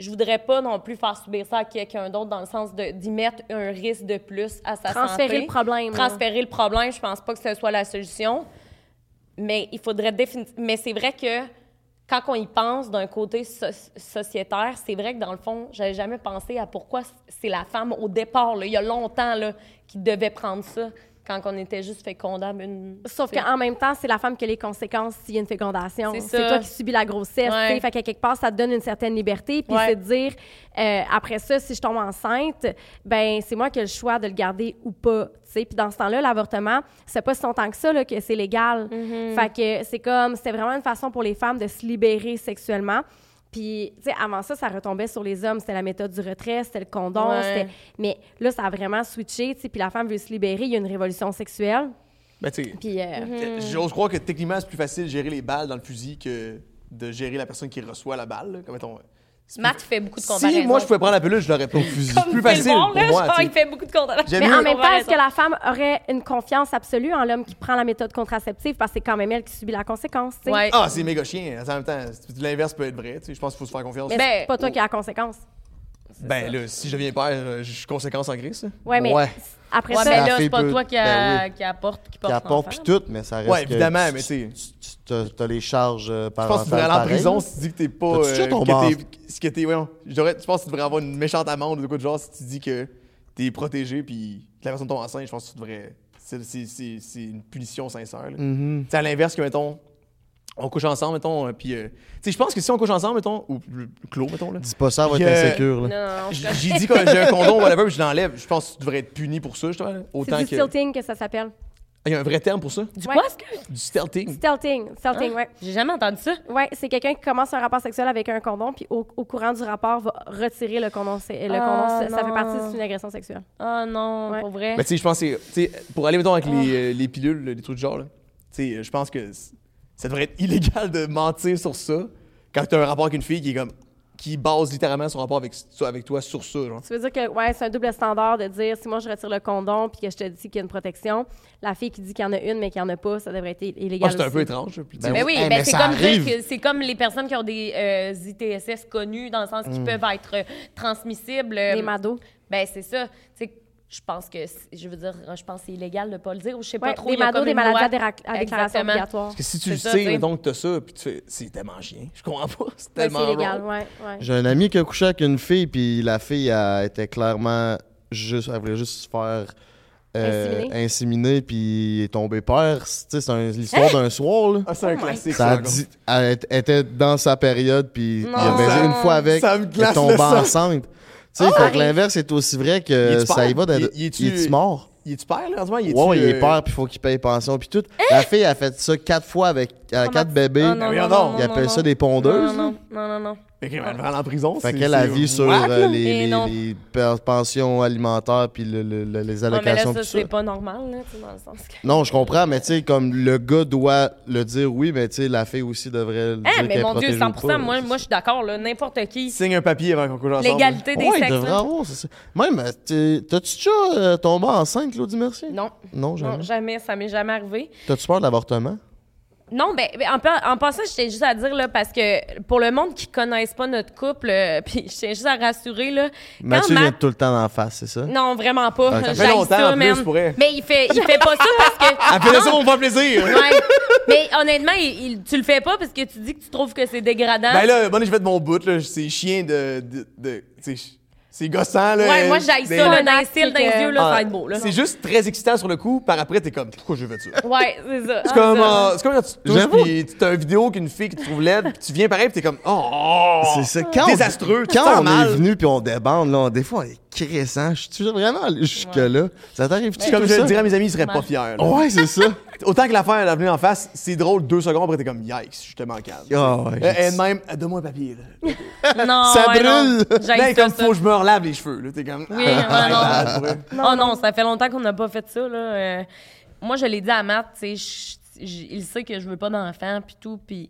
je voudrais pas non plus faire subir ça à quelqu'un d'autre dans le sens d'y mettre un risque de plus à sa Transférer santé. le problème. Transférer le problème, je pense pas que ce soit la solution. Mais il faudrait définitivement... Mais c'est vrai que quand on y pense d'un côté so- sociétaire, c'est vrai que dans le fond, j'avais jamais pensé à pourquoi c'est la femme au départ, là, il y a longtemps, là, qui devait prendre ça quand on était juste fécondable. Une... Sauf qu'en même temps, c'est la femme qui a les conséquences s'il y a une fécondation. C'est C'est toi qui subis la grossesse. Ouais. Fait qu'à quelque part, ça te donne une certaine liberté. Puis Ouais. c'est de dire, euh, après ça, si je tombe enceinte, ben c'est moi qui ai le choix de le garder ou pas. Puis dans ce temps-là, l'avortement, c'est pas si longtemps que ça là, que c'est légal. Fait que c'est comme, c'était vraiment une façon pour les femmes de se libérer sexuellement. Puis, tu sais, avant ça, ça retombait sur les hommes. C'était la méthode du retrait, c'était le condom. Ouais. Mais là, ça a vraiment switché, tu sais. Puis la femme veut se libérer. Il y a une révolution sexuelle. Ben, tu sais, Puis, euh, Mm-hmm. j'ose croire que techniquement, c'est plus facile de gérer les balles dans le fusil que de gérer la personne qui reçoit la balle. là. Comme, mettons, Matt fait beaucoup de comparaisons. Si moi, je pouvais prendre la pilule, je l'aurais pris au fusil. C'est Comme plus facile voir, pour là, moi. genre, il fait beaucoup de comparaisons. Mais en même temps, est-ce que la femme aurait une confiance absolue en l'homme qui prend la méthode contraceptive? Parce que c'est quand même elle qui subit la conséquence, tu sais? Ouais. Ah, c'est méga chien. En même temps, l'inverse peut être vrai. tu sais. Je pense qu'il faut se faire confiance. Mais Ben, c'est pas toi qui as la conséquence. Ben là, si je deviens père, euh, je suis conséquence en gris, ça. Ouais, mais Ouais. Après Ouais, ça, mais là, c'est pas peut- toi qui, ben a- oui. qui apporte, qui Qui porte apporte puis tout, mais ça reste Ouais, évidemment, tu- mais tu sais. tu as, les charges euh, Je pense que tu devrais aller en prison si tu dis que t'es pas. Déjà tombé que t'es- ce que t'es. voyons, je pense que tu devrais avoir une méchante amende ou de quoi de genre si tu dis que t'es protégé puis que la personne tombe enceinte. Je pense que tu devrais. C'est c'est- c'est- c'est une punition sincère. Mhm. C'est à l'inverse que, mettons, on couche ensemble, mettons, euh, puis. euh, tu sais, je pense que si on couche ensemble, mettons, ou clos, mettons, là. Dis pas ça, elle va être euh, insécure. là. Non, non, non. j- J'ai dit que j'ai un condom, [laughs] whatever, puis je l'enlève. Je pense que tu devrais être puni pour ça, justement. là. c'est Autant du que. stilting que ça s'appelle. Ah, Il y a un vrai terme pour ça? Du Ouais. quoi, que... Du stealthing. Stilting, stilting, ouais. J'ai jamais entendu ça. Ouais, c'est quelqu'un qui commence un rapport sexuel avec un condom, puis au, au courant du rapport, va retirer le condom. C'est- Le Ah, condom, ça, ça fait partie d'une agression sexuelle. Oh non, Ouais. pour vrai. Mais tu sais, je pense que c'est- tu sais, pour aller, mettons, avec Ah. les, euh, les pilules, les trucs du genre, là, tu sais, je pense que ça devrait être illégal de mentir sur ça quand tu as un rapport avec une fille qui est comme qui base littéralement son rapport avec, avec toi sur ça. Genre. Tu veux dire que, ouais, c'est un double standard de dire si moi je retire le condom puis que je te dis qu'il y a une protection, la fille qui dit qu'il y en a une mais qu'il n'y en a pas, ça devrait être illégal. Moi, c'est un peu étrange. Ben oui, Hey, ben mais c'est ça comme arrive. dire que c'est comme les personnes qui ont des euh, ITSS connus dans le sens qu'ils Mm. peuvent être euh, transmissibles. euh, Les mados. Ben c'est ça. Je pense que c'est- je veux dire, je pense que c'est illégal de pas le dire ou je sais pas Ouais, trop. des il y a mados, des maladies à, déclaration obligatoire. Parce que si tu le sais, que t'as ça, puis tu fais, c'est tellement chien. Je comprends pas. C'est tellement illégal, ouais, ouais. J'ai un ami qui a couché avec une fille, puis la fille elle était clairement juste, elle voulait juste se faire euh, Inséminer. inséminer, puis il est tombé père. Tu sais, c'est l'histoire d'un soir. Là. Ah, c'est un classique. Ça dit, elle était- dans sa période, puis il a baisé une fois avec, ça me elle est tombée enceinte. Tu sais, fait que l'inverse est aussi vrai Il que ça y va d'être. Il- il est-tu- Il est mort? Il est-tu père, là, en ce moment? Il Ouais, est-tu, ouais, il est père, puis il faut qu'il paye pension, puis tout. La fille a fait ça quatre fois avec euh, quatre bébés. Ah, non, non, appellent non. ça des pondeuses. Non, non, non, non, non. Fait qu'elle va le rendre en prison. Fait qu'elle a vie sur whack, euh, là? les, les, non. les pe- pensions alimentaires puis le- le- le- les Ouais, mais là, allocations. ça, tout ça. c'est pas normal, là, tu sais, dans le sens que. Non, je comprends, mais tu sais, comme le gars doit le dire oui, mais tu sais, la fille aussi devrait le dire Ah, qu'elle mais mon Dieu, protégée 100 ou pas, moi, là. moi je suis d'accord, là. N'importe qui. Signe un papier avant qu'on couche ensemble. L'égalité des Ouais, il sexes. devrait là. avoir, c'est ça. Même, euh, t'es- t'as-tu déjà euh, tombé enceinte, Claudie Mercier? Non, Non, jamais. non, jamais. Ça m'est jamais arrivé. T'as-tu peur de l'avortement? Non, ben, ben, en, en passant, je tiens juste à dire, là, parce que pour le monde qui connaisse pas notre couple, euh, [laughs] puis je tiens juste à rassurer, là. quand Mathieu Matt- vient tout le temps d'en face, c'est ça? Non, vraiment pas. Ça fait longtemps, ça, en plus, man. pour elle. Mais il fait, il fait pas ça parce que. [laughs] Elle fait Non. ça pour me faire plaisir. Ouais. Mais honnêtement, il, il- tu le fais pas parce que tu dis que tu trouves que c'est dégradant. Ben là, bon, j'ai fait mon bout, là. C'est chien de. de, de tu sais, c'est gossant, là. ouais, moi, j'aille Des- ça, là, dans les acte cils, dans les yeux, là, ça Ah, va être beau, là. C'est juste très excitant sur le coup. Par après, t'es comme, pourquoi j'ai fait ça? Ouais, c'est ça. C'est comme, ça. euh, c'est comme quand tu touches, pis t'as une vidéo qu'une fille qui te trouve laide, pis tu viens pareil, pis t'es comme, oh! C'est ça. Quand Désastreux, On, quand on mal. est venu puis on débande, là, des fois, on est crissant. Je suis vraiment allé jusque-là. Ça t'arrive-tu C'est comme je ça? le dirais à mes amis, ils seraient pas fiers. là. Ouais, c'est ça. Autant que l'affaire est venue en face, c'est drôle deux secondes, après t'es comme, yikes, je. Ah ouais, Euh, j'ai- Et même, euh, donne-moi un papier, là. [laughs] [laughs] Non, Ça ouais, non. brûle. Là, comme, ça. faut que je me relave les cheveux, là. T'es comme, Oui, [laughs] ah, ouais, non. malade, pour vrai. oh non, ça fait longtemps qu'on n'a pas fait ça, là. Euh, moi, je l'ai dit à Matt, tu sais, il sait que je veux pas d'enfant, puis tout, puis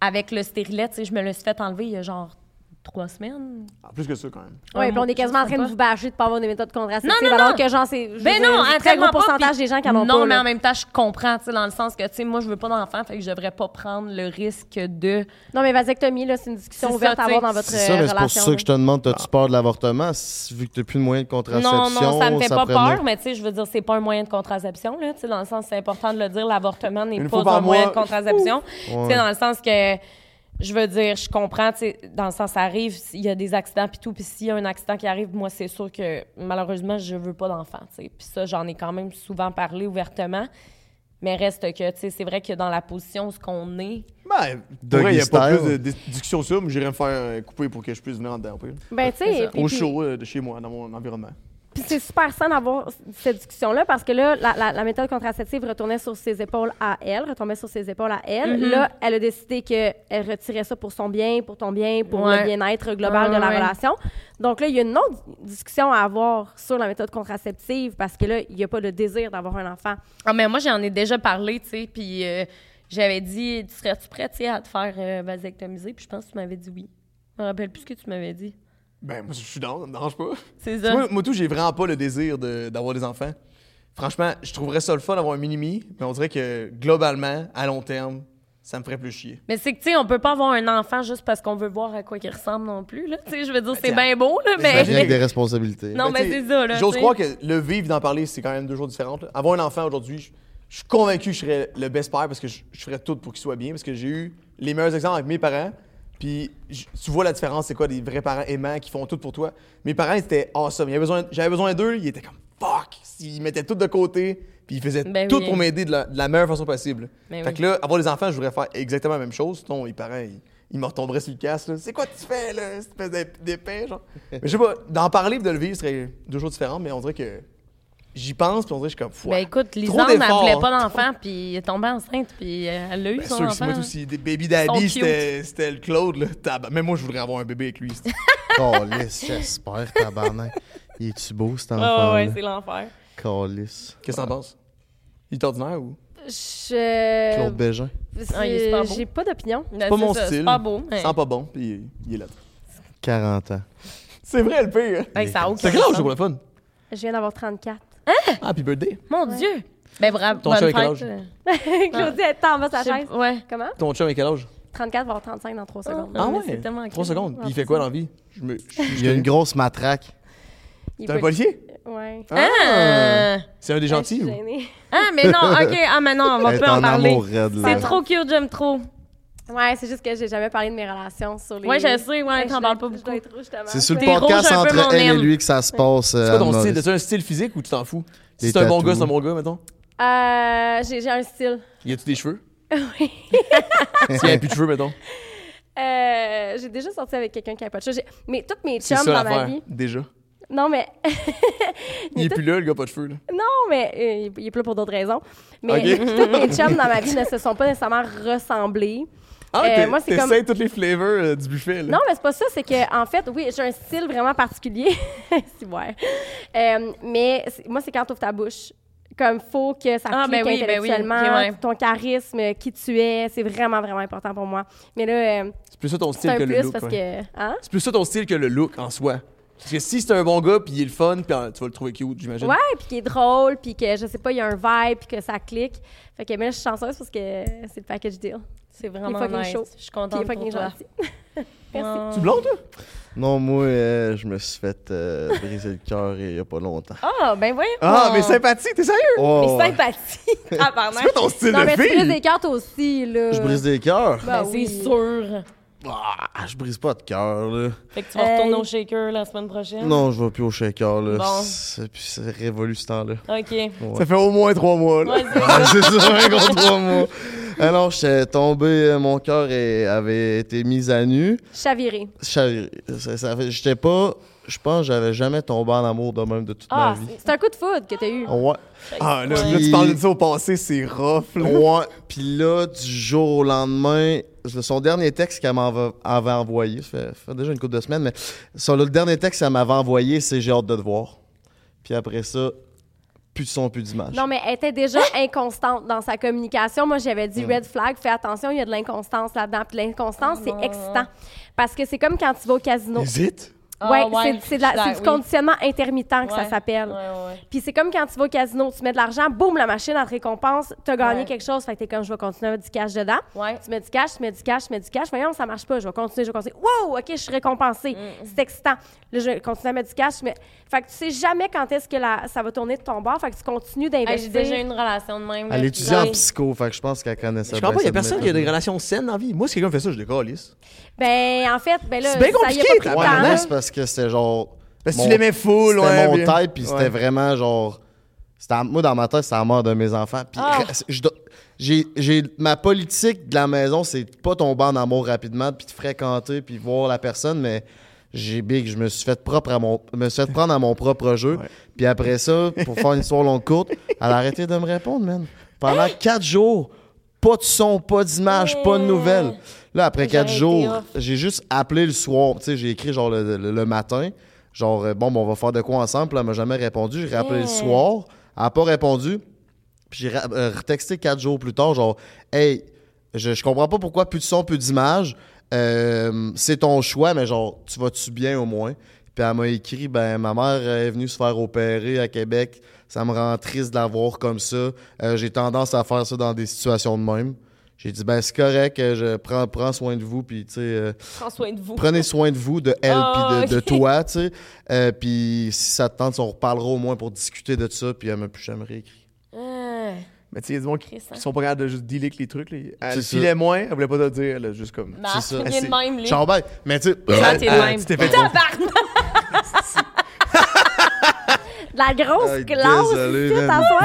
avec le stérilet, tu sais, je me le suis fait enlever il y a genre trois semaines. Ah, plus que ça, quand même. Ouais, Un puis on est quasiment en train de vous bâcher de pas avoir des méthodes contraceptives. Non, non, alors non. que, genre, c'est. Ben non, un très gros pourcentage des gens qui en ont non, pas. mais là. en même temps, je comprends, tu sais, dans le sens que, tu sais, moi, je veux pas d'enfant, fait que je devrais pas prendre le risque de. Non, mais vasectomie, là, c'est une discussion ouverte ça, à avoir dans votre C'est ça, mais euh, c'est pour ça que je te demande, t'as-tu peur de l'avortement? Si- Vu que t'as plus de moyens de contraception, Non, non, ça me fait pas peur, mais tu sais, je veux dire, c'est pas un moyen de contraception, là, tu sais, dans le sens, c'est important de le dire, l'avortement n'est pas un moyen de contraception. Tu sais, dans le sens que, je veux dire, je comprends, tu sais, dans le sens, ça arrive, il y a des accidents puis tout, puis s'il y a un accident qui arrive, moi, c'est sûr que, malheureusement, je veux pas d'enfant, tu sais. Puis ça, j'en ai quand même souvent parlé ouvertement. Mais reste que, tu sais, c'est vrai que dans la position où ce qu'on est, Ben, il n'y a pas plus de dis- discussion sur ça, mais j'irais me faire couper pour que je puisse venir en dedans. Ben, tu sais, Au chaud euh, de chez moi, dans mon environnement. Puis c'est super sain d'avoir cette discussion-là parce que là, la, la- la méthode contraceptive retournait sur ses épaules à elle, retombait sur ses épaules à elle. Mhm. Là, elle a décidé qu'elle retirait ça pour son bien, pour ton bien, pour Ouais. le bien-être global Ouais, de la ouais. relation. Donc là, il y a une autre discussion à avoir sur la méthode contraceptive parce que là, il n'y a pas le désir d'avoir un enfant. Ah, mais moi, j'en ai déjà parlé, tu sais, puis euh, j'avais dit, tu serais-tu prête, tu sais, à te faire euh, vasectomiser? Puis je pense que tu m'avais dit oui. Je me rappelle plus ce que tu m'avais dit. Ben, moi, je suis dans, ça me dérange pas. C'est ça. Moi, moi, tout, j'ai vraiment pas le désir de- d'avoir des enfants. Franchement, je trouverais ça le fun d'avoir un mini-mi, mais on dirait que globalement, à long terme, ça me ferait plus chier. Mais c'est que, tu sais, on peut pas avoir un enfant juste parce qu'on veut voir à quoi il ressemble non plus, là. Tu sais, je veux dire, c'est tiens, bien beau, là, mais... J'imagine avec des responsabilités. Non, Ben, mais c'est ça, là. J'ose tu sais. croire que le vivre d'en parler, c'est quand même deux jours différentes. là. Avoir un enfant aujourd'hui, je je suis convaincu que je serais le best père parce que je, je ferais tout pour qu'il soit bien, parce que j'ai eu les meilleurs exemples avec mes parents. Puis tu vois la différence, c'est quoi des vrais parents aimants qui font tout pour toi? Mes parents, ils étaient awesome. J'avais besoin, d'eux, ils étaient comme fuck. Ils mettaient tout de côté, puis ils faisaient Ben tout oui. pour m'aider de la, de la meilleure façon possible. Ben fait oui. que là, avoir des enfants, je voudrais faire exactement la même chose. Sinon, mes parents, ils, ils me retomberaient sur le casse. là. C'est quoi tu fais, là, espèce d'ép- d'épais, genre? [laughs] Mais je sais pas, d'en parler et de le vivre serait deux choses différentes, mais on dirait que j'y pense, puis on dirait que je suis comme fou. Ben écoute, Trop Lisanne, elle voulait pas d'enfant, puis elle est tombée enceinte, puis euh, elle l'a eu, Bien son sûr que enfant. c'est moi aussi. Des baby daddy, c'était le Claude, là. Tab- Même moi, je voudrais avoir un bébé avec lui. c'est- [laughs] Calice, j'espère, tabarnak. Il est-tu beau, cet Ah enfant ouais, c'est l'enfer. Calice. Qu'est-ce que t'en penses? Il est ordinaire ou? Je. Claude Bégin. Ah. J'ai pas d'opinion. Ben, pas c'est mon ça, style. C'est pas beau. sent pas bon, puis il, est là. 40 ans. C'est vrai, le pire. Hey, ça a aucun C'est quel âge pour le fun? Je viens d'avoir 34. Happy birthday. Mon Dieu! Ben bravo, Ton chum, quel fête. âge? [laughs] Claudie, elle est en bas de sa chaise. Ouais. Comment? Ton chum, à quel âge? 34 va avoir 35 dans 3 secondes. Ah, mais ouais? c'est tellement 3 cute. secondes? Puis il fait quoi dans la vie? Je me... je- Il a une grosse matraque. Il T'es un policier? Ouais. Ah! C'est un des gentils ou? Ah, mais non, ok. Ah, mais non, on va est plus en parler. C'est trop cute, j'aime trop. Ouais, c'est juste que j'ai jamais parlé de mes relations sur les. Ouais, je sais, ouais, t'en parles pas beaucoup. C'est sur le podcast entre elle et lui que ça se passe. C'est quoi ton Anne-Maurice. style? T'as un style physique ou tu t'en fous? Si c'est un bon gars, c'est un bon gars, mettons. Euh, j'ai un style. Y a-tu des cheveux? [laughs] Oui. [laughs] S'il y a plus de cheveux, mettons. Euh, j'ai déjà sorti avec quelqu'un qui a pas de cheveux. Mais toutes mes chums ça dans ma vie. déjà. Non, mais. [laughs] Il est plus là, le gars, pas de cheveux, là. Non, mais euh, il est plus là pour d'autres raisons. Mais Ok. tous mes chums dans ma vie ne se sont pas nécessairement ressemblés. Ah, Euh, moi, c'est comme- toutes les flavors euh, du buffet, là. Non, mais c'est pas ça. C'est que, en fait, oui, j'ai un style vraiment particulier. [laughs] c'est ouais. Euh, mais c'est- moi, c'est quand tu ouvres ta bouche. Comme, faut que ça Ah, clique ben oui, ben oui, intellectuellement, ouais. ton charisme, qui tu es, c'est vraiment, vraiment important pour moi. Mais là, euh, C'est plus ça ton c'est style que le look. parce ouais. que. Hein? C'est plus ça ton style que le look en soi. Parce que si c'est un bon gars, puis il est le fun, puis euh, tu vas le trouver cute, j'imagine. Ouais, puis qui est drôle, puis que, je sais pas, il y a un vibe, puis que ça clique. Fait que, mais je suis chanceuse parce que c'est le package deal. C'est vraiment fucking nice. chaud. Je suis contente est pour fucking toi. gentil. [laughs] Merci. Tu blonde, toi? Non, moi, euh, je me suis fait euh, briser le cœur il y a pas longtemps. Ah, ben voyons. Ah, mais sympathique, t'es sérieux? Oh, Mais ouais. sympathique. [laughs] Ah, pardon. C'est ton style Non, de mais tu brises fille? des cartes aussi, là. Je brise des cœurs. Ben Ben, oui. c'est sûr. Ah, je brise pas de cœur, là. Fait que tu vas retourner au shaker la semaine prochaine? Non, je vais plus au shaker, là. Bon. C'est puis c'est révolu ce temps-là. OK. Ça fait au moins trois mois, là. C'est ça. un gros trois mois. [laughs] Alors, j'étais tombé, euh, mon cœur avait été mis à nu. Chaviré. Chaviré. Ça, ça fait- J'étais pas. Je pense que j'avais jamais tombé en amour de même de toute Ah, ma vie. c'est- un coup de foudre que t'as eu. Ouais. Ah, là, Ouais. là, tu parles de ça au passé, c'est rough, là. Ouais. Puis là, du jour au lendemain, son dernier texte qu'elle m'avait avait envoyé, ça fait, ça fait déjà une couple de semaines, mais son, le dernier texte qu'elle m'avait envoyé, c'est J'ai hâte de te voir. Puis après ça, plus de son, plus d'image. Non, mais elle était déjà [laughs] inconstante dans sa communication. Moi, j'avais dit red flag, fais attention, il y a de l'inconstance là-dedans. Puis l'inconstance, c'est excitant. Parce que c'est comme quand tu vas au casino. Hésite. Ah, ouais, ouais, c'est- du oui. conditionnement intermittent que ça s'appelle. Ouais, ouais. Puis c'est comme quand tu vas au casino, tu mets de l'argent, boum, la machine, elle te récompense, tu as gagné Ouais. quelque chose, fait que t'es comme, je vais continuer à mettre du cash dedans. Ouais. Tu mets du cash, tu mets du cash, tu mets du cash. Voyons, ça marche pas, je vais continuer, je vais continuer. Wow, OK, je suis récompensée. C'est excitant. Là, je vais continuer à mettre du cash. Mais... Fait que tu sais jamais quand est-ce que la... ça va tourner de ton bord, fait que tu continues d'investir. J'ai déjà eu une relation de même. Elle étudie en psycho, fait que je pense qu'elle connaît ça. Je comprends pas, il y a personne qui a des relations saines dans la vie. Moi, si quelqu'un fait ça, je le calisse. Ben, en fait, ben là, C'est bien ça y a compliqué, pas pris de temps, c'est parce que c'était genre. Parce que tu l'aimais full, C'était ouais. mon puis- type, puis c'était Ouais. vraiment genre. C'était à- moi, dans ma tête, c'était la mort de mes enfants. Puis Ah. je j'ai, j'ai- ma politique de la maison, c'est de pas tomber en amour rapidement, puis de fréquenter, puis voir la personne, mais j'ai big, je me suis fait propre à mon, me suis fait prendre à mon propre jeu. Puis après ça, pour faire une histoire longue courte, elle a arrêté de me répondre, man. Pendant quatre jours, pas de son, pas d'image, pas de nouvelles. Là, après quatre jours, j'ai juste appelé le soir. Tu sais, j'ai écrit genre le, le- le matin. Genre, euh, bon, ben, on va faire de quoi ensemble. Puis elle m'a jamais répondu. J'ai rappelé le soir. Elle n'a pas répondu. Puis j'ai euh, retexté quatre jours plus tard, genre, hey, je, je comprends pas pourquoi plus de son, plus d'image. Euh, c'est ton choix, mais genre, tu vas-tu bien au moins? Puis elle m'a écrit, ben, ma mère est venue se faire opérer à Québec. Ça me rend triste de la voir comme ça. Euh, j'ai tendance à faire ça dans des situations de même. J'ai dit, ben, c'est correct, euh, je prends, prends soin de vous, puis tu sais, euh, Prends soin de vous. prenez soin de vous, de elle, Ah, puis de, de ok. toi, tu sais. Euh, puis si ça te tente, on reparlera au moins pour discuter de ça, puis elle m'a plus jamais réécrit. Ah, Mais tu sais, il y a du monde qui, Chris, hein. qui sont pas capables de juste dealer avec les trucs. là. Elle filait moins, elle voulait pas te dire, elle a juste comme. Marc, C'est ça. il est de même, lui. Mais tu sais, Ah, t'es de Ah, même. tu t'es fait La grosse Ay, classe, désolé, man. ta soeur.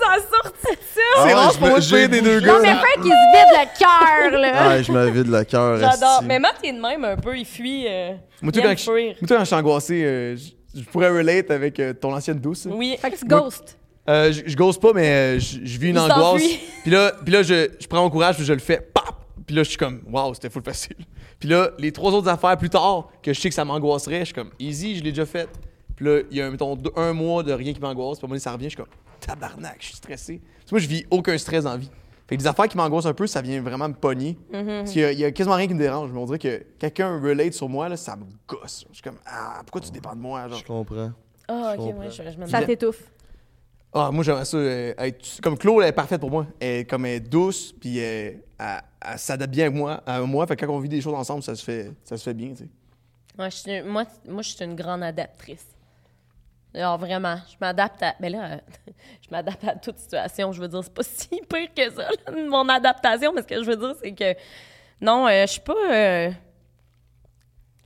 Ça a sorti ça! C'est Ah, rare pour moi de payer des deux gars. Non, mais. Frank, il se vide le cœur, là. [laughs] Ah, je me vide le cœur. J'adore. esti. Mais Matt, il est de même un peu. Il fuit. euh, Moi, il tout, aime quand je, fuir. moi, tout, quand je suis angoissé, euh, je, je pourrais relate avec euh, ton ancienne douce. Oui. Fait que tu ghostes. Euh, je, je ghost pas, mais euh, je, je vis une Il angoisse. s'enfuit. Puis là, puis là je, je prends mon courage, puis je le fais, pap! Puis là, je suis comme, waouh, c'était full facile. Puis là, les trois autres affaires plus tard, que je sais que ça m'angoisserait, je suis comme, easy, je l'ai déjà fait. Puis là, il y a, mettons, deux- un mois de rien qui m'angoisse, puis à un moment donné, ça revient, je suis comme, tabarnak, je suis stressé. Parce que moi, je vis aucun stress dans la vie. Fait que des affaires qui m'angoissent un peu, ça vient vraiment me pogner. Parce qu'il y a- il y, a quasiment rien qui me dérange. Mais on dirait que quelqu'un relate sur moi, là, ça me gosse. Je suis comme, ah, pourquoi tu dépends de moi? Genre? Je comprends. Ah, Je ok, comprends. ouais, je, je me Ça t'étouffe. Ah, moi, j'aimerais ça euh, être. Comme Claude, elle est parfaite pour moi. Elle est comme elle est douce, puis euh, elle, elle s'adapte bien avec moi. À moi. Fait que quand on vit des choses ensemble, ça se fait, ça se fait bien, tu sais. Ouais, je suis- moi, moi, je suis une grande adaptrice. Alors, vraiment, je m'adapte à. Mais là, [laughs] je m'adapte à toute situation. Je veux dire, c'est pas [laughs] si pire que ça, là, mon adaptation. Mais ce que je veux dire, c'est que. Non, euh, je suis pas. euh,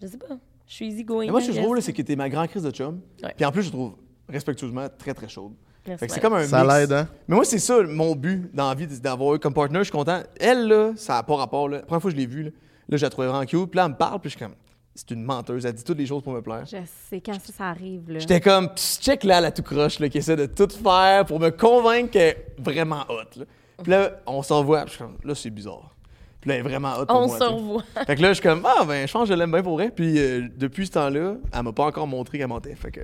Je sais pas. Je suis easy going. Mais moi, ce que je trouve, là, c'est que t'es ma grande crise de chum. Ouais. Puis en plus, je trouve respectueusement très, très chaude. C'est comme un Ça l'aide, hein? Mais moi, c'est ça, mon but dans la vie, d'avoir comme partner. Je suis content. Elle, là, ça n'a pas rapport. Là. La première fois que je l'ai vue, là, là, je la trouvais vraiment cute. Puis là, elle me parle, puis je suis comme, c'est une menteuse. Elle dit toutes les choses pour me plaire. Je sais, quand ça, ça arrive, là. J'étais comme, Psst, check là la tout croche là, qui essaie de tout faire pour me convaincre qu'elle est vraiment hot. Là. Puis là, on s'en voit, puis je suis comme, là, c'est bizarre. Puis là, elle est vraiment hot pour On moi. se tu sais. revoit. Fait que là, je suis comme, ah, ben, je pense que je l'aime bien pour vrai. Puis euh, depuis ce temps-là, elle m'a pas encore montré qu'elle mentait. Fait que.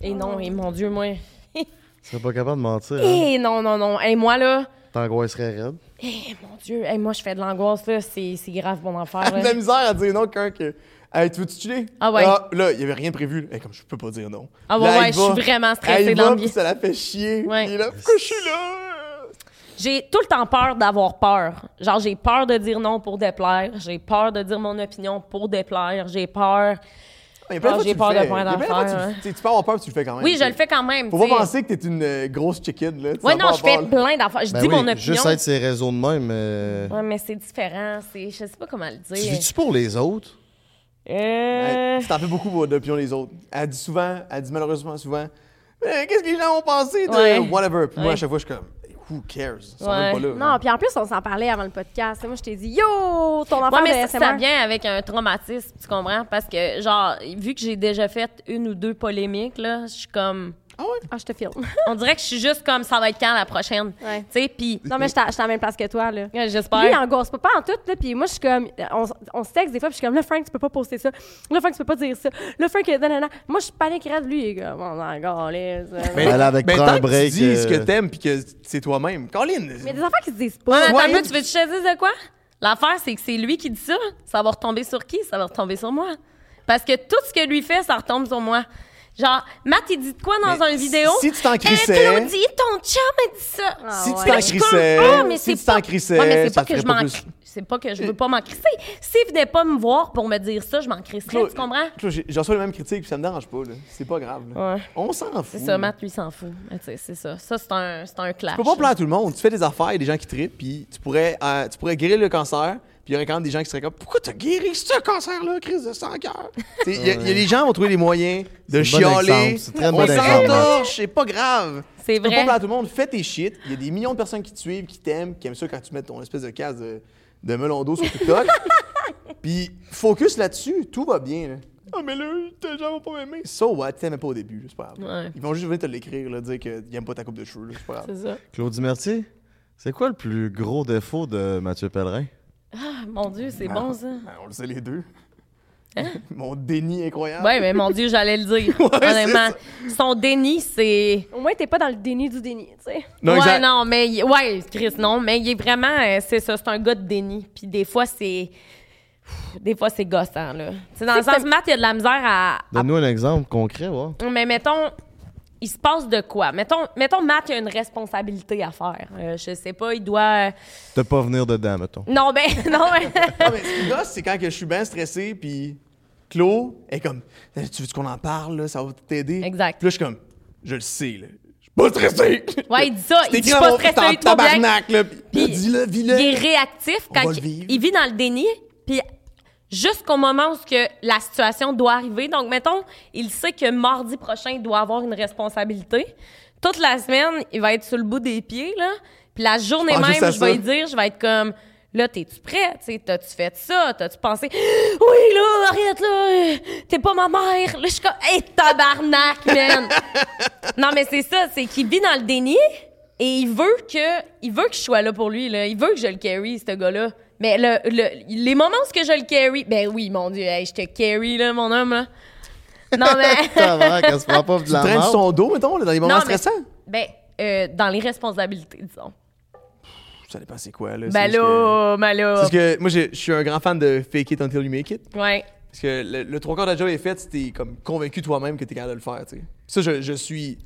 Et non, et mon Dieu, moi. [laughs] Tu serais pas capable de mentir, hein? Et non, non, non. Et moi, là. T'angoisserais raide. Eh, mon Dieu. Hey, moi, je fais de l'angoisse, là. C'est c'est grave, mon affaire. [laughs] Elle a de la misère à dire non quand que. Hey, tu veux-tu chiller? Ah ouais. là, il y avait rien prévu. Hey, comme je peux pas dire non. Ah ouais, Là, ouais, elle je suis vraiment Elle stressée y dans va, le ça la fait chier. Ouais. Et là, pourquoi je suis là? J'ai tout le temps peur d'avoir peur. Genre, j'ai peur de dire non pour déplaire. J'ai peur de dire mon opinion pour déplaire. J'ai peur. Il y a plein Ah, fois j'ai tu le peur de y fois tu ouais. tu Tu peux avoir peur, mais tu le fais quand même. Oui, tu je le fais quand même. Faut tu pas penser que t'es une euh, grosse chicken, là. Tu Ouais, non, je fais plein d'affaires. Je Ben dis oui, mon opinion. Juste être ces réseaux de même, euh... Ouais, mais c'est différent. C'est, je sais pas comment le Tu dire. vis-tu pour les autres? Euh, Tu t'en fais beaucoup d'opinions les autres. Elle dit souvent, elle dit malheureusement souvent, Mais qu'est-ce que les gens ont pensé de Ouais. whatever. Puis moi, à chaque fois, je suis comme, who cares? Ils sont Ouais. même pas là. Non, puis en plus, on s'en parlait avant le podcast. Moi, je t'ai dit, yo, ton enfant Ouais, mais de ça, ça vient avec un traumatisme, tu comprends? Parce que, genre, vu que j'ai déjà fait une ou deux polémiques, là, je suis comme. Ah ouais? Ah, je te filme. [laughs] On dirait que je suis juste comme ça va être quand la prochaine? Ouais. Tu sais, puis Non, mais je suis à la même place que toi, là. Ouais, Lui, il j'espère. angoisse pas, pas en tout, là. Puis moi, je suis comme. On, on se texte des fois, puis je suis comme, là, Frank, tu peux pas poster ça. Là, Frank, tu peux pas dire ça. Là, Frank, nanana. Moi, je suis panique raide. Lui, il est comme, on en galère, ça. Mais, Elle avec mais prends tant un que break, tu dis ce que euh, t'aimes puis que c'est toi-même. Colin! Mais des affaires qui se disent pas. attends Ouais. un peu, tu veux que je te dise de quoi? L'affaire, c'est que c'est lui qui dit ça. Ça va retomber sur qui? Ça va retomber sur moi. Parce que tout ce que lui fait, ça retombe sur moi. Genre, Matt, il dit de quoi dans Mais une vidéo? si tu t'en crissais- Claudie, ton chum a dit ça. Ah, si ouais. tu t'en crissais, Ah, mais si c'est tu t'en crissais, Ouais, mais c'est ça pas que je pas m'en plus. c'est pas que je veux pas m'en crisser. S'il venait pas me voir pour me dire ça, je m'en crisserais, tu comprends? J'en reçois les mêmes critiques puis ça me dérange pas. là. C'est pas grave. là. Ouais. On s'en fout. C'est ça, Matt, lui, s'en fout. C'est ça. Ça, c'est un, c'est un clash. Tu peux pas plaire à tout le monde. Tu fais des affaires, il y a des gens qui trippent, puis tu pourrais, euh, tu pourrais guérir le cancer, puis il y aurait quand même des gens qui seraient comme Pourquoi t'as guéri ce cancer-là, crise de sang cœur? Il y, a- y a des gens qui vont trouver les moyens de bon chialer. On bon s'en exemple. torche, c'est pas grave. C'est pas vrai. à tout le monde. Fais tes shit. Il y a des millions de personnes qui te suivent, qui t'aiment, qui aiment ça quand tu mets ton espèce de case de, de melon d'eau sur TikTok. [laughs] puis focus là-dessus, tout va bien. là. Ah, mais là, les gens vont pas m'aimer. So what? Tu t'aimais pas au début, c'est pas grave. Ouais. Ils vont juste venir te l'écrire, là, dire qu'ils aiment pas ta coupe de cheveux, c'est pas grave. C'est ça. Claudie Mertier, c'est quoi le plus gros défaut de Mathieu Pellerin? Ah, mon Dieu, c'est bon, ça. Ben, on le sait les deux. [laughs] Mon déni incroyable. Ouais, mais mon Dieu, j'allais le dire. [laughs] Honnêtement. Son déni, c'est. Au moins, t'es pas dans le déni du déni, tu sais. Non, ouais, exact. non, mais. il- Ouais, Chris, non. Mais il est vraiment. euh, c'est ça, c'est un gars de déni. Puis des fois, c'est. Des fois, c'est gossant, là. C'est dans le sens, que Matt, il y a de la misère à. à- Donne-nous un exemple concret, ouais. Mais mettons. Il se passe de quoi? Mettons, mettons Matt, il a une responsabilité à faire. Euh, je sais pas, il doit. De pas venir dedans, mettons. Non, ben, [laughs] non, ben. Ah, mais ce qui gosse, c'est quand que je suis bien stressé, puis Claude est comme Eh, Tu veux qu'on en parle, là, ça va t'aider Exact. Puis là, je suis comme Je le sais, là. Je suis pas stressé. [laughs] Ouais, il dit ça. Il dit pas stressé, il trop bien. là. Puis Puis, dis-le, vis-le. Il est réactif On quand va le il, vivre. il vit dans le déni, puis jusqu'au moment où ce que la situation doit arriver. Donc, mettons, il sait que mardi prochain, il doit avoir une responsabilité. Toute la semaine, il va être sur le bout des pieds, là. Puis la journée Je pense même, je vais lui dire, je vais être comme... Là, t'es-tu prêt? T'as-tu fait ça? T'as-tu pensé? [gasps] Oui, là, arrête, là! T'es pas ma mère! Là, je suis comme, hey, tabarnak, man! [laughs] non, mais c'est ça, c'est qu'il vit dans le déni et il veut que, il veut que je sois là pour lui, là. Il veut que je le carry, ce gars-là. Mais le, le- les moments où que je le carry, ben oui, mon Dieu, hey, je te carry, là, mon homme, là. Non, [laughs] mais. Se prend pas de Tu la traînes sur marde. son dos, mettons, là, dans les moments Non, mais- stressants? ben, euh, dans les responsabilités, disons. Ça dépend c'est quoi, là. Ben là, ben parce que moi, je suis un grand fan de Fake It Until You Make It. Ouais. Parce que le, le trois quarts de la job est fait, c'était comme convaincu toi-même que t'es capable de le faire, tu sais. Ça, je, je suis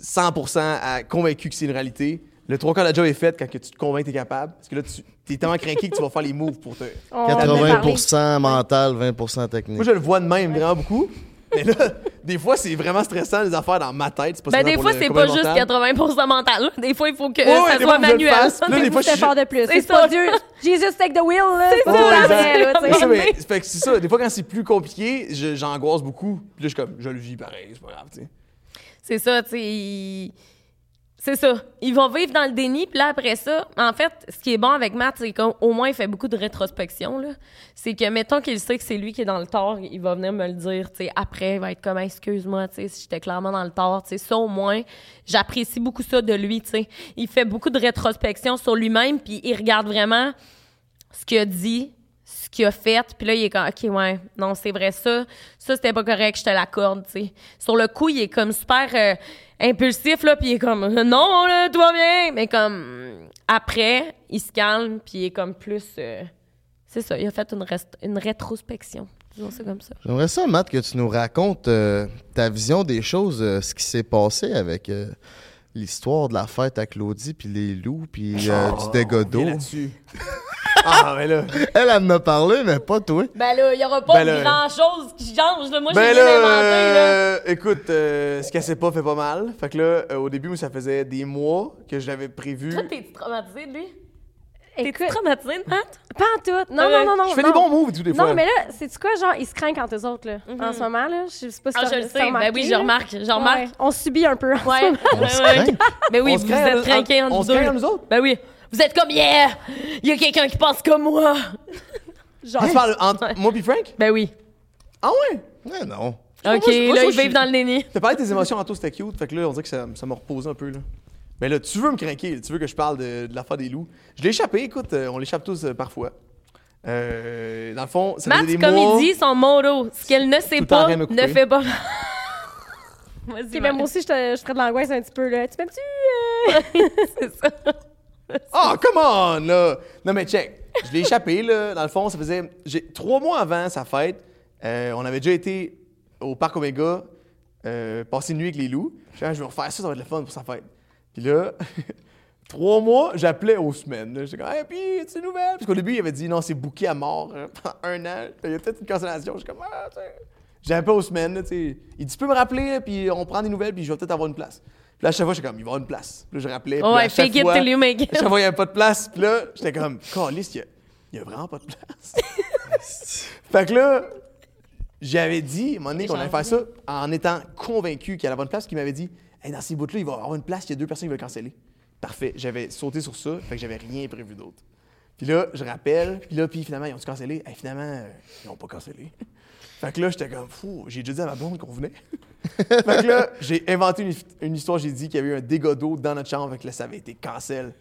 100% à- convaincu que c'est une réalité. Le trois quarts de la job est fait quand que tu te convaincs que t'es capable. Parce que là, tu es tellement craqué que tu vas faire les moves pour te... On en a parlé. 80% mental, 20% technique. Moi, je le vois de même vraiment beaucoup. Mais là, [laughs] des fois, c'est vraiment stressant, les affaires dans ma tête. C'est pas Ben, des fois, c'est pas juste mental. 80% mental. Des fois, il faut que ça soit manuel. Là, des fois, je fort de plus. C'est pas. Dieu. Jesus take the wheel, là. C'est pas ça. tu fait que c'est ça. Des fois, quand c'est plus compliqué, j'angoisse beaucoup. Puis là, je suis comme, je le vis pareil, c'est pas grave, tu sais. C'est ça, tu sais. C'est ça. Ils vont vivre dans le déni, puis là, après ça, en fait, ce qui est bon avec Matt, c'est qu'au moins, il fait beaucoup de rétrospection, là. C'est que, mettons qu'il sait que c'est lui qui est dans le tort, il va venir me le dire, tu après, il va être comme, excuse-moi, tu si j'étais clairement dans le tort, tu ça, au moins, j'apprécie beaucoup ça de lui, tu. Il fait beaucoup de rétrospection sur lui-même, puis il regarde vraiment ce qu'il a dit, ce qu'il a fait, puis là, il est comme, OK, ouais, non, c'est vrai, ça, ça, c'était pas correct, je te l'accorde. Sur le coup, il est comme super euh, impulsif, là, puis il est comme, non, là, tout va bien, mais comme, après, il se calme, puis il est comme plus, euh, c'est ça, il a fait une, rest- une rétrospection, disons ça comme ça. J'aimerais ça, Matt, que tu nous racontes euh, ta vision des choses, euh, ce qui s'est passé avec euh, l'histoire de la fête à Claudie, puis les loups, puis euh, du dégât d'eau. [laughs] Là-dessus. ah, mais là. Elle, elle en a parlé, mais pas toi. Ben là, il y aura pas Ben grand-chose qui change, là. Moi, Ben j'ai là, rien inventé, là. euh, écoute, euh, ce qu'elle sait pas fait pas mal. Fait que là, euh, au début, ça faisait des mois que je l'avais prévu. Toi, t'es-tu traumatisé de lui? T'es-tu Écoute, traumatisé de Matt? pas en tout. Non, Ouais. non, non, non. Je fais non. des bons moves tout, des fois. Non, mais là, c'est-tu quoi, genre, ils se craignent entre eux autres, là, en ce moment, là? Je sais pas si Ah, je le sais. Ben oui, je là. remarque. Je remarque. Ouais, on subit un peu. en ce Ouais. moment. On se craint. Ben oui, On vous craint, êtes deux. entre nous autres? Ben oui. Vous êtes comme, yeah! Il y a quelqu'un qui pense comme moi. [laughs] Genre, Ah, tu parles entre moi puis Frank? Ben oui. Ah ouais? Ouais, non. OK, moi, je- moi, là, je ils vivent dans le déni. T'as parlé de tes émotions tantôt, c'était cute. Fait que là, on dirait que ça ça m'a reposé un peu, là. Mais là, tu veux me craquer, tu veux que je parle de, de l'affaire des loups. Je l'ai échappé, écoute, euh, on l'échappe tous euh, parfois. Euh, dans le fond, ça Matt, faisait des comme mois... il dit, son motto, ce qu'elle ne sait Tout le temps pas, me ne fait pas. [laughs] Vas-y, Ok, Matt. moi aussi, je, te, je serais de l'angoisse un petit peu, là. Tu m'aimes-tu? euh? [laughs] c'est ça. [laughs] Ah, come on, là! Non, mais check. Je l'ai échappé, là. Dans le fond, ça faisait... Trois mois avant sa fête, euh, on avait déjà été au Parc Omega, euh, passer une nuit avec les loups. Je disais, Ah, je vais refaire ça, ça va être le fun pour sa fête. Puis là, [laughs] trois mois, j'appelais aux semaines. J'étais comme, hey, puis, tu nouvelles? Parce qu'au début, il avait dit, non, c'est booké à mort euh, [laughs] pendant un an. Il y a peut-être une cancellation. Je suis comme, ah. J'appelle aux semaines. Il dit, tu peux me rappeler, puis on prend des nouvelles, puis je vais peut-être avoir une place. Puis là, à chaque fois, j'étais comme, il va y avoir une place. Puis là, je rappelais. puis Ouais, fake it fois- till you make it. à chaque fois, il n'y avait pas de place. Puis là, j'étais comme, Caliste, il y a, a vraiment pas de place. [laughs] fait que là, j'avais dit, à un moment donné, qu'on allait faire ça en étant convaincu qu'il y a la bonne place, qu'il m'avait dit, hey, dans ces bouts-là, il va y avoir une place, il y a deux personnes qui veulent canceller. Parfait. J'avais sauté sur ça, fait que j'avais rien prévu d'autre. Puis là, je rappelle, puis là, puis finalement, ils ont-tu cancellé? Hey, finalement, euh, ils n'ont pas cancellé. Fait que là, j'étais comme, fou, j'ai déjà dit à ma blonde qu'on venait. [laughs] fait que là, j'ai inventé une, une histoire, j'ai dit qu'il y avait eu un dégât d'eau dans notre chambre, fait que là, ça avait été cancel.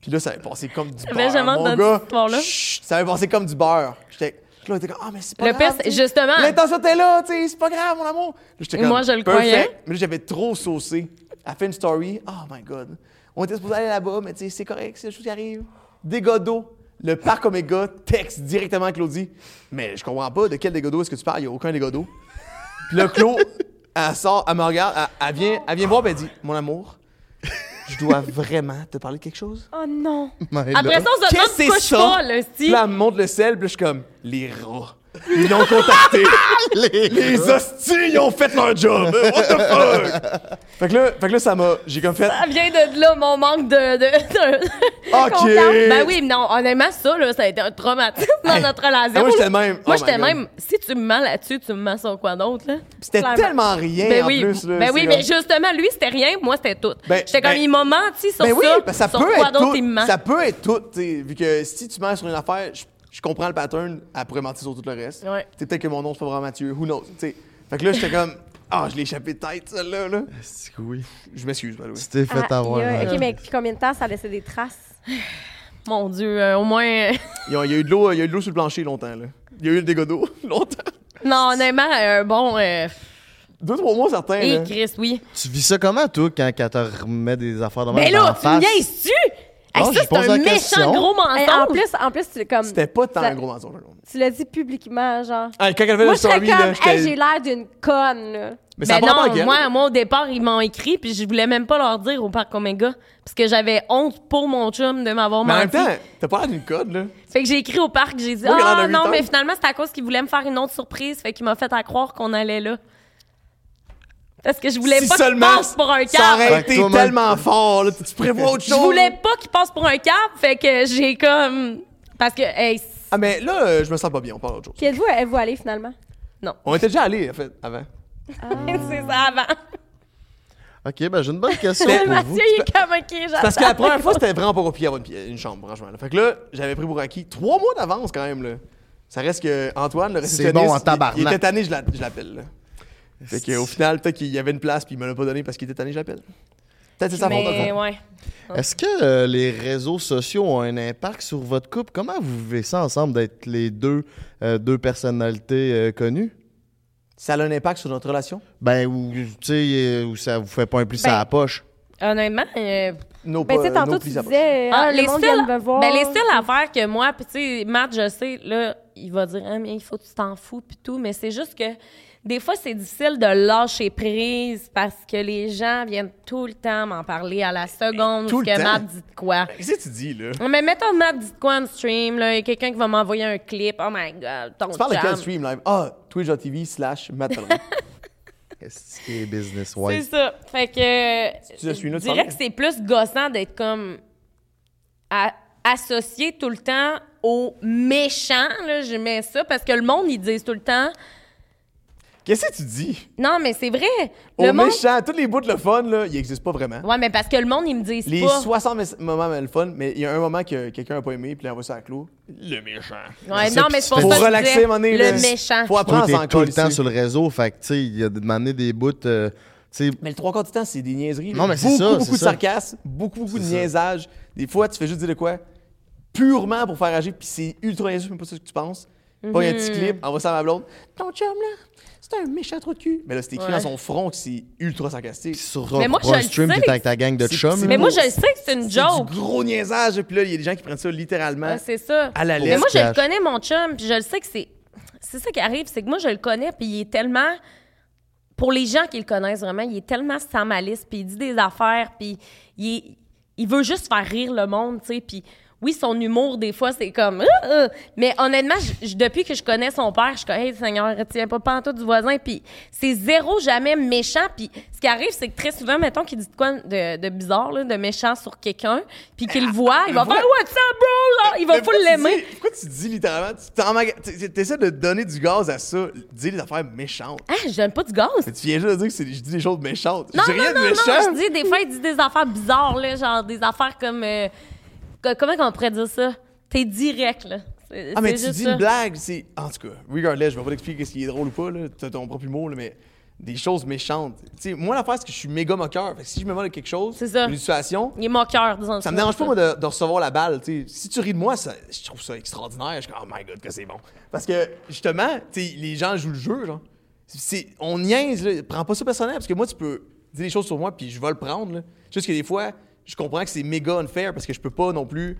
Puis là, ça avait passé comme du [laughs] beurre. Mon gars, chut, ça avait passé comme du beurre. J'étais là, comme, ah, mais c'est pas Le grave. sais. justement- L'intention était là, tu sais, c'est pas grave, mon amour. Là, comme, moi, je le croyais. Mais là, j'avais trop saucé. Elle fait une story. Oh my God. On était supposé aller là-bas, mais tu sais, c'est correct, c'est des choses qui arrivent. Dégâts d'eau. Le parc Omega texte directement à Claudie. Mais je comprends pas de quel dégât d'eau est-ce que tu parles. Il n'y a aucun dégât d'eau. Puis là, Claude, elle sort, elle me regarde, elle, elle vient, elle vient voir, puis elle dit Mon amour, je dois [laughs] vraiment te parler de quelque chose. Oh non! Mais Après ça, on se demande Qu'est-ce que pourquoi c'est je ça? pas, là, si. là, elle me montre le sel, puis là, je suis comme Les rats. Ils l'ont contacté. [laughs] Les hosties, ils ont fait leur job. What the fuck? fait, que là, fait que là, ça m'a. J'ai comme fait. Ça vient de là, mon manque de... de, de- [laughs] OK. Ben oui, non, honnêtement, ça, là, ça a été un traumatisme dans Hey. notre relation. Ah, moi, j'étais même. Moi, Oh j'étais my God. même... Si tu me mens là-dessus, tu me mens sur quoi d'autre, là? C'était Clairement. tellement rien Ben en oui, plus. Là, ben oui, comme- mais justement, lui, c'était rien, moi, c'était tout. Ben, J'étais comme, ben- il m'a menti sur Ben oui, ça, ben ça sur peut quoi être d'autre tout. il me ment. Ça peut être tout, tu sais, vu que si tu mens sur une affaire, je, je comprends le pattern, elle pourrait mentir sur tout le reste. Ouais. C'est peut-être que mon nom c'est pas vraiment Mathieu, who knows, tu sais. Fait que là j'étais comme ah, je l'ai échappé de tête celle-là là. Oui? Je m'excuse, by. Tu t'es fait Ah, avoir. a- ouais. ok, mais depuis combien de temps ça a laissé des traces? [sighs] Mon Dieu, euh, au moins... [laughs] Il y a, il y a eu de l'eau, il y a eu de l'eau sur le plancher longtemps là. Il y a eu le dégât d'eau [laughs] longtemps. non, honnêtement, euh, bon... Euh... Deux trois mois certains Hey, là. Chris, oui. Tu vis ça comment, toi, quand, quand te remet des affaires de même Mais dans là, tu me face? Hey, Non, ça, pose c'est la un question. méchant gros mensonge. en plus, en plus, tu, comme, C'était pas tant Ça- un gros mensonge. tu l'as dit publiquement, genre. Ah, quand elle fait Moi, le je serais story comme, là, hey, j'étais j'ai l'air d'une conne, là. Mais ça Ben a pas non, moi, moi, au départ, ils m'ont écrit, puis je voulais même pas leur dire au Parc Omega, parce que j'avais honte pour mon chum de m'avoir Mais en même temps, t'as pas l'air d'une code là. Fait que j'ai écrit au parc, j'ai dit Moi, il y en a Ah huit non, ans. mais finalement, c'est à cause qu'il voulait me faire une autre surprise, fait qu'il m'a fait à croire qu'on allait là. Parce que je voulais si pas qu'il seulement passe pour un ça câble. aurait été tellement fort là, tu prévois autre Je chose. voulais pas qu'il passe pour un câble, fait que j'ai comme. Parce que, hey, Ah mais là, euh, je me sens pas bien, on parle d'autre chose. Puis êtes-vous, êtes-vous allé finalement? On était déjà allés en fait avant. [laughs] c'est ça avant. OK, ben j'ai une bonne question pour vous. Mathieu, il est comme OK, j'attends. Parce que la première fois, c'était vraiment pas compliqué avoir une, une chambre, franchement. là. Fait que là, j'avais pris pour acquis trois mois d'avance quand même. Là. Ça reste que Antoine, le C'est réceptionniste, bon en il- tabarnak. il, était tanné, je la- je l'appelle. là. Fait qu'au final, peut-être qu'il y avait une place, puis il me l'a pas donné parce qu'il était tanné, je l'appelle. Peut-être que c'est faute. Mais ouais. Est-ce que euh, les réseaux sociaux ont un impact sur votre couple? Comment vous vivez ça ensemble d'être les deux, euh, deux personnalités euh, connues? Ça a un impact sur notre relation? Ben, ou, tu sais, euh, où ça vous fait pas un pli Ben, à la poche? Honnêtement, euh, Nos Ben, tu tantôt, nos tu à disais, Ah, ah, les le monde styles- vient me voir. Ben, les styles affaires que moi, puis tu sais, Matt, je sais, là, il va dire, ah, mais il faut que tu t'en fous, puis tout, mais c'est juste que des fois, c'est difficile de lâcher prise parce que les gens viennent tout le temps m'en parler à la seconde Tout où que? Matt dit de quoi. Qu'est-ce que tu dis, là? Mais mettons, Matt dit de quoi en stream, là, il y a quelqu'un qui va m'envoyer un clip, oh my god, ton Tu parles de quel stream live? Ah, twitch.tv slash. [laughs] Qu'est-ce qui est business C'est wise? ça. Fait que. Tu suis, Je dirais que c'est plus gossant d'être comme. à- associé tout le temps aux méchants, là, je mets ça, parce que le monde, ils disent tout le temps. Qu'est-ce que tu dis? Non, mais c'est vrai. Au Le monde. méchant, tous les bouts de le fun, là, ils existent pas vraiment. Ouais, mais parce que le monde, ils me disent Les pas. 60 mes- moments le fun, mais il y a un moment que quelqu'un a pas aimé, puis là, on va ça à clos. Le méchant. Ouais, non, mais c'est pour ça Faut que je relaxer, disais, moment donné, le méchant. Faut Toi, apprendre à tout le temps sur le réseau, fait que, tu sais, il y a demandé des bouts. euh, Mais le trois quarts du temps, c'est des niaiseries. Non, mais c'est beaucoup, ça, beaucoup de ça. sarcasme, beaucoup, beaucoup de niaisage. Des fois, tu fais juste dire de quoi? Purement pour faire agir, puis c'est ultra niaiseux, même pas ça que tu penses. Pas un Mhm. petit clip, envoie ça à ma blonde. Ton chum, là, c'est un méchant trou de cul. Mais là, c'est écrit Ouais. dans son front que c'est ultra sarcastique. sur Mais moi, je un le stream, sais. t'es avec ta gang de C'est- chums. c'est Mais là. moi, je le sais que c'est une C'est joke. du gros niaisage, puis là, il y a des gens qui prennent ça littéralement Ouais, c'est ça. à la Mais lettre. moi, je le connais, mon chum, puis je le sais que c'est. C'est ça qui arrive, c'est que moi, je le connais, puis il est tellement. Pour les gens qui le connaissent vraiment, il est tellement sans malice, puis il dit des affaires, puis il, est- il veut juste faire rire le monde, tu sais, puis. Oui, son humour, des fois, c'est comme... Ah, ah. Mais honnêtement, je- je- depuis que je connais son père, je suis comme, hey, Seigneur, retiens pas pantoute du voisin. Puis c'est zéro jamais méchant. Puis ce qui arrive, c'est que très souvent, mettons qu'il dit de quoi de, de bizarre, là, de méchant sur quelqu'un, puis qu'il le voit, il va [laughs] faire. What's up, bro? Genre, il va tu l'aimer. Pourquoi tu dis littéralement, tu t'emmaga- tu- tu essaies de donner du gaz à ça, dis des affaires méchantes. Ah, je donne pas du gaz. Mais tu viens juste de dire que je dis des choses méchantes. Non, je dis non, rien non, de non, méchant. je dis des fois, il dit des affaires bizarres, là, genre des affaires comme... euh, comment on pourrait dire ça? T'es direct, là. Ah, mais tu dis ça. une blague, c'est. En tout cas, regardless, je vais pas t'expliquer ce qui est drôle ou pas, là. T'as ton propre humour, là, mais des choses méchantes. Sais, moi, l'affaire, c'est que je suis méga moqueur. Fait que si je me moque de quelque chose, C'est ça. une situation, Il est moqueur, disons ça me dérange pas, moi, de, de recevoir la balle. Si tu ris de moi, ça- je trouve ça extraordinaire. Je suis comme, oh my god, que c'est bon. Parce que, justement, les gens jouent le jeu, genre. C'est, on niaise, là. Prends pas ça personnel, parce que moi, tu peux dire des choses sur moi, puis je vais le prendre, là. Juste que des fois, je comprends que c'est méga unfair, parce que je peux pas non plus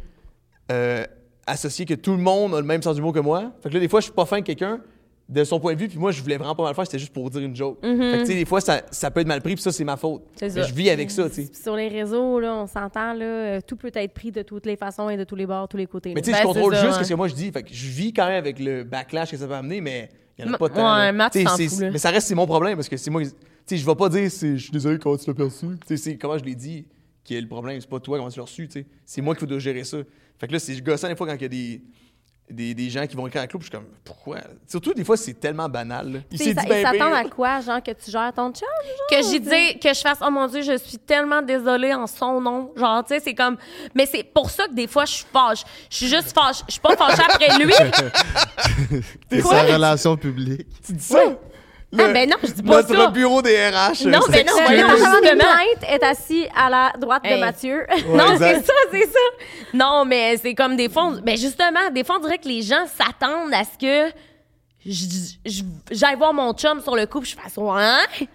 euh, associer que tout le monde a le même sens d'humour que moi. Fait que là, des fois, je suis pas fin de quelqu'un de son point de vue, puis moi, je voulais vraiment pas mal faire, c'était juste pour dire une joke. Fait que, tu sais, des fois, ça, ça peut être mal pris, puis ça, c'est ma faute. Ça. je vis avec ça, tu sais. Sur les réseaux, là, on s'entend, là, euh, tout peut être pris de toutes les façons et de tous les bords, tous les côtés. Mais tu sais, je Ben, contrôle juste ouais. ce que moi je dis. Fait que je vis quand même avec le backlash que ça peut amener, mais il y en a pas tant. ouais. Matt là. Mais ça reste, c'est mon problème parce que c'est moi. Tu sais, je vais pas dire, je suis désolé comment tu l'as perçu. Tu sais, comment je l'ai dit qui est le problème. C'est pas toi comment tu l'as reçu, tu sais. C'est moi qui faut gérer ça. Fait que là, c'est gossant des fois quand il y a des. Des, des gens qui vont écrire à club, je suis comme, pourquoi? Surtout, des fois, c'est tellement banal. là. Il s'est dit, ben ils s'attendent pire. à quoi, genre, que tu gères ton chum? que j'y dis que je fasse oh mon dieu je suis tellement désolée en son nom genre tu sais c'est comme mais c'est pour ça que des fois je suis fâche je suis juste fâche je suis pas fâchée après lui [laughs] C'est sa relation publique. Tu dis ça? Le- ben non je dis pas Notre ça bureau des RH. Non, ben non, Le département des justement. plaintes est assis à la droite Hey. de Mathieu. [laughs] non, c'est ça, c'est ça. Non, mais c'est comme des fois, on- ben justement, des fois, on dirait que les gens s'attendent à ce que j'aille voir mon chum sur le coup, puis je fasse ouais.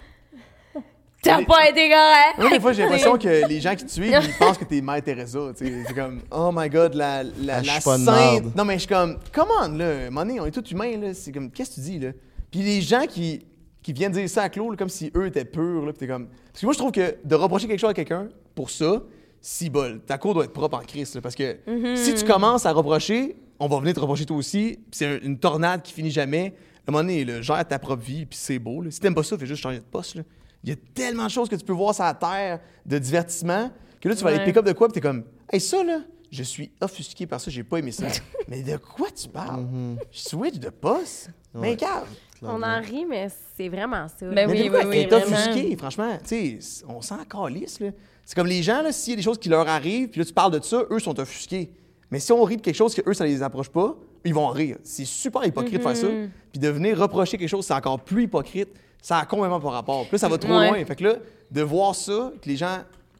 T'as Mais- pas été correct. Moi, des fois, j'ai l'impression que [laughs] les gens qui te suivent, ils pensent que t'es Mère Teresa. C'est comme, oh my god, la, la, Ah, la pas de. Non, mais je suis comme, come on, là, donné, on est tous humains, là. C'est comme, qu'est-ce que tu dis, là? Puis les gens qui, qui viennent dire ça à Claude, comme si eux étaient purs, là, puis t'es comme. Parce que moi, je trouve que de reprocher quelque chose à quelqu'un pour ça, si bol, ta cour doit être propre en crise, là, parce que si tu commences à reprocher, on va venir te reprocher toi aussi, puis c'est un- une tornade qui finit jamais. À un moment donné, là, gère ta propre vie, puis c'est beau. Là. Si t'aimes pas ça, fais juste changer de poste. Là. Il y a tellement de choses que tu peux voir sur la terre de divertissement que là, tu vas aller Ouais. pick up de quoi, puis t'es comme, hey, ça, là, je suis offusqué par ça, j'ai pas aimé ça. [laughs] mais de quoi tu parles? Je switch de poste? Mais cave. On en rit, mais c'est vraiment ça. Ben Mais oui, oui, oui, vraiment. offusqué, franchement, tu sais, on s'en calisse, là. C'est comme les gens, là, s'il y a des choses qui leur arrivent, puis là, tu parles de ça, eux sont offusqués. Mais si on rit de quelque chose que eux, ça les approche pas, ils vont en rire. C'est super hypocrite de faire ça. Mm-hmm. Puis de venir reprocher quelque chose, c'est encore plus hypocrite. Ça a complètement pas rapport. Puis là, ça va trop Ouais. loin. Fait que là, de voir ça, que les gens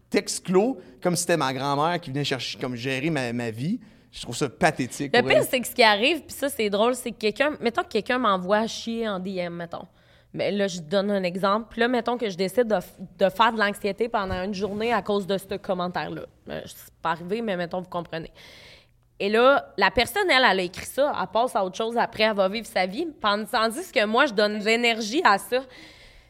t'exclosent comme si c'était ma grand-mère qui venait chercher, comme gérer ma, ma vie, je trouve ça pathétique. Le pire, c'est que ce qui arrive, puis ça, c'est drôle, c'est que quelqu'un, mettons que quelqu'un m'envoie chier en DM, mettons. Mais là, je donne un exemple. Puis là, mettons que je décide de, de faire de l'anxiété pendant une journée à cause de ce commentaire-là. Euh, C'est pas arrivé, mais mettons, vous comprenez. Et là, la personne, elle, elle a écrit ça, elle passe à autre chose après, elle va vivre sa vie. Pendant- Tandis que moi, je donne de l'énergie à ça. Tu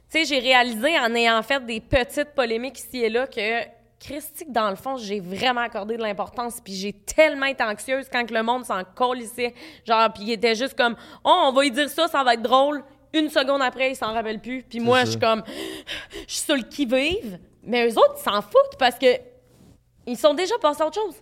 sais, j'ai réalisé en ayant fait des petites polémiques ici et là que Christique, dans le fond, j'ai vraiment accordé de l'importance. Puis j'ai tellement été anxieuse quand que le monde s'en colissait. Genre, puis il était juste comme, oh, on va lui dire ça, ça va être drôle. Une seconde après, il s'en rappelle plus. Puis moi, ça. je suis comme, je suis sur le qui-vive. Mais eux autres, ils s'en foutent parce que ils sont déjà passés à autre chose.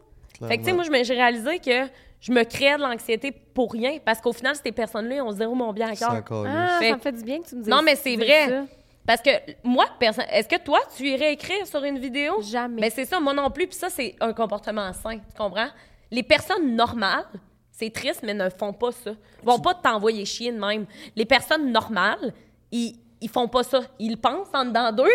Fait que, tu sais, moi, j'ai réalisé que je me crée de l'anxiété pour rien parce qu'au final, ces personnes-là, ils ont zéro mon bien à C'est cœur. encore Ah, ça me fait du bien que tu me dises Non, mais c'est vrai. ça. Parce que moi, personne, est-ce que toi, tu irais écrire sur une vidéo? Jamais. Mais c'est ça, moi non plus. Puis ça, c'est un comportement sain. Tu comprends? Les personnes normales, c'est triste, mais ne font pas ça. Ils vont pas t'envoyer chier de même. Les personnes normales, ils, ils font pas ça. Ils pensent en dedans d'eux,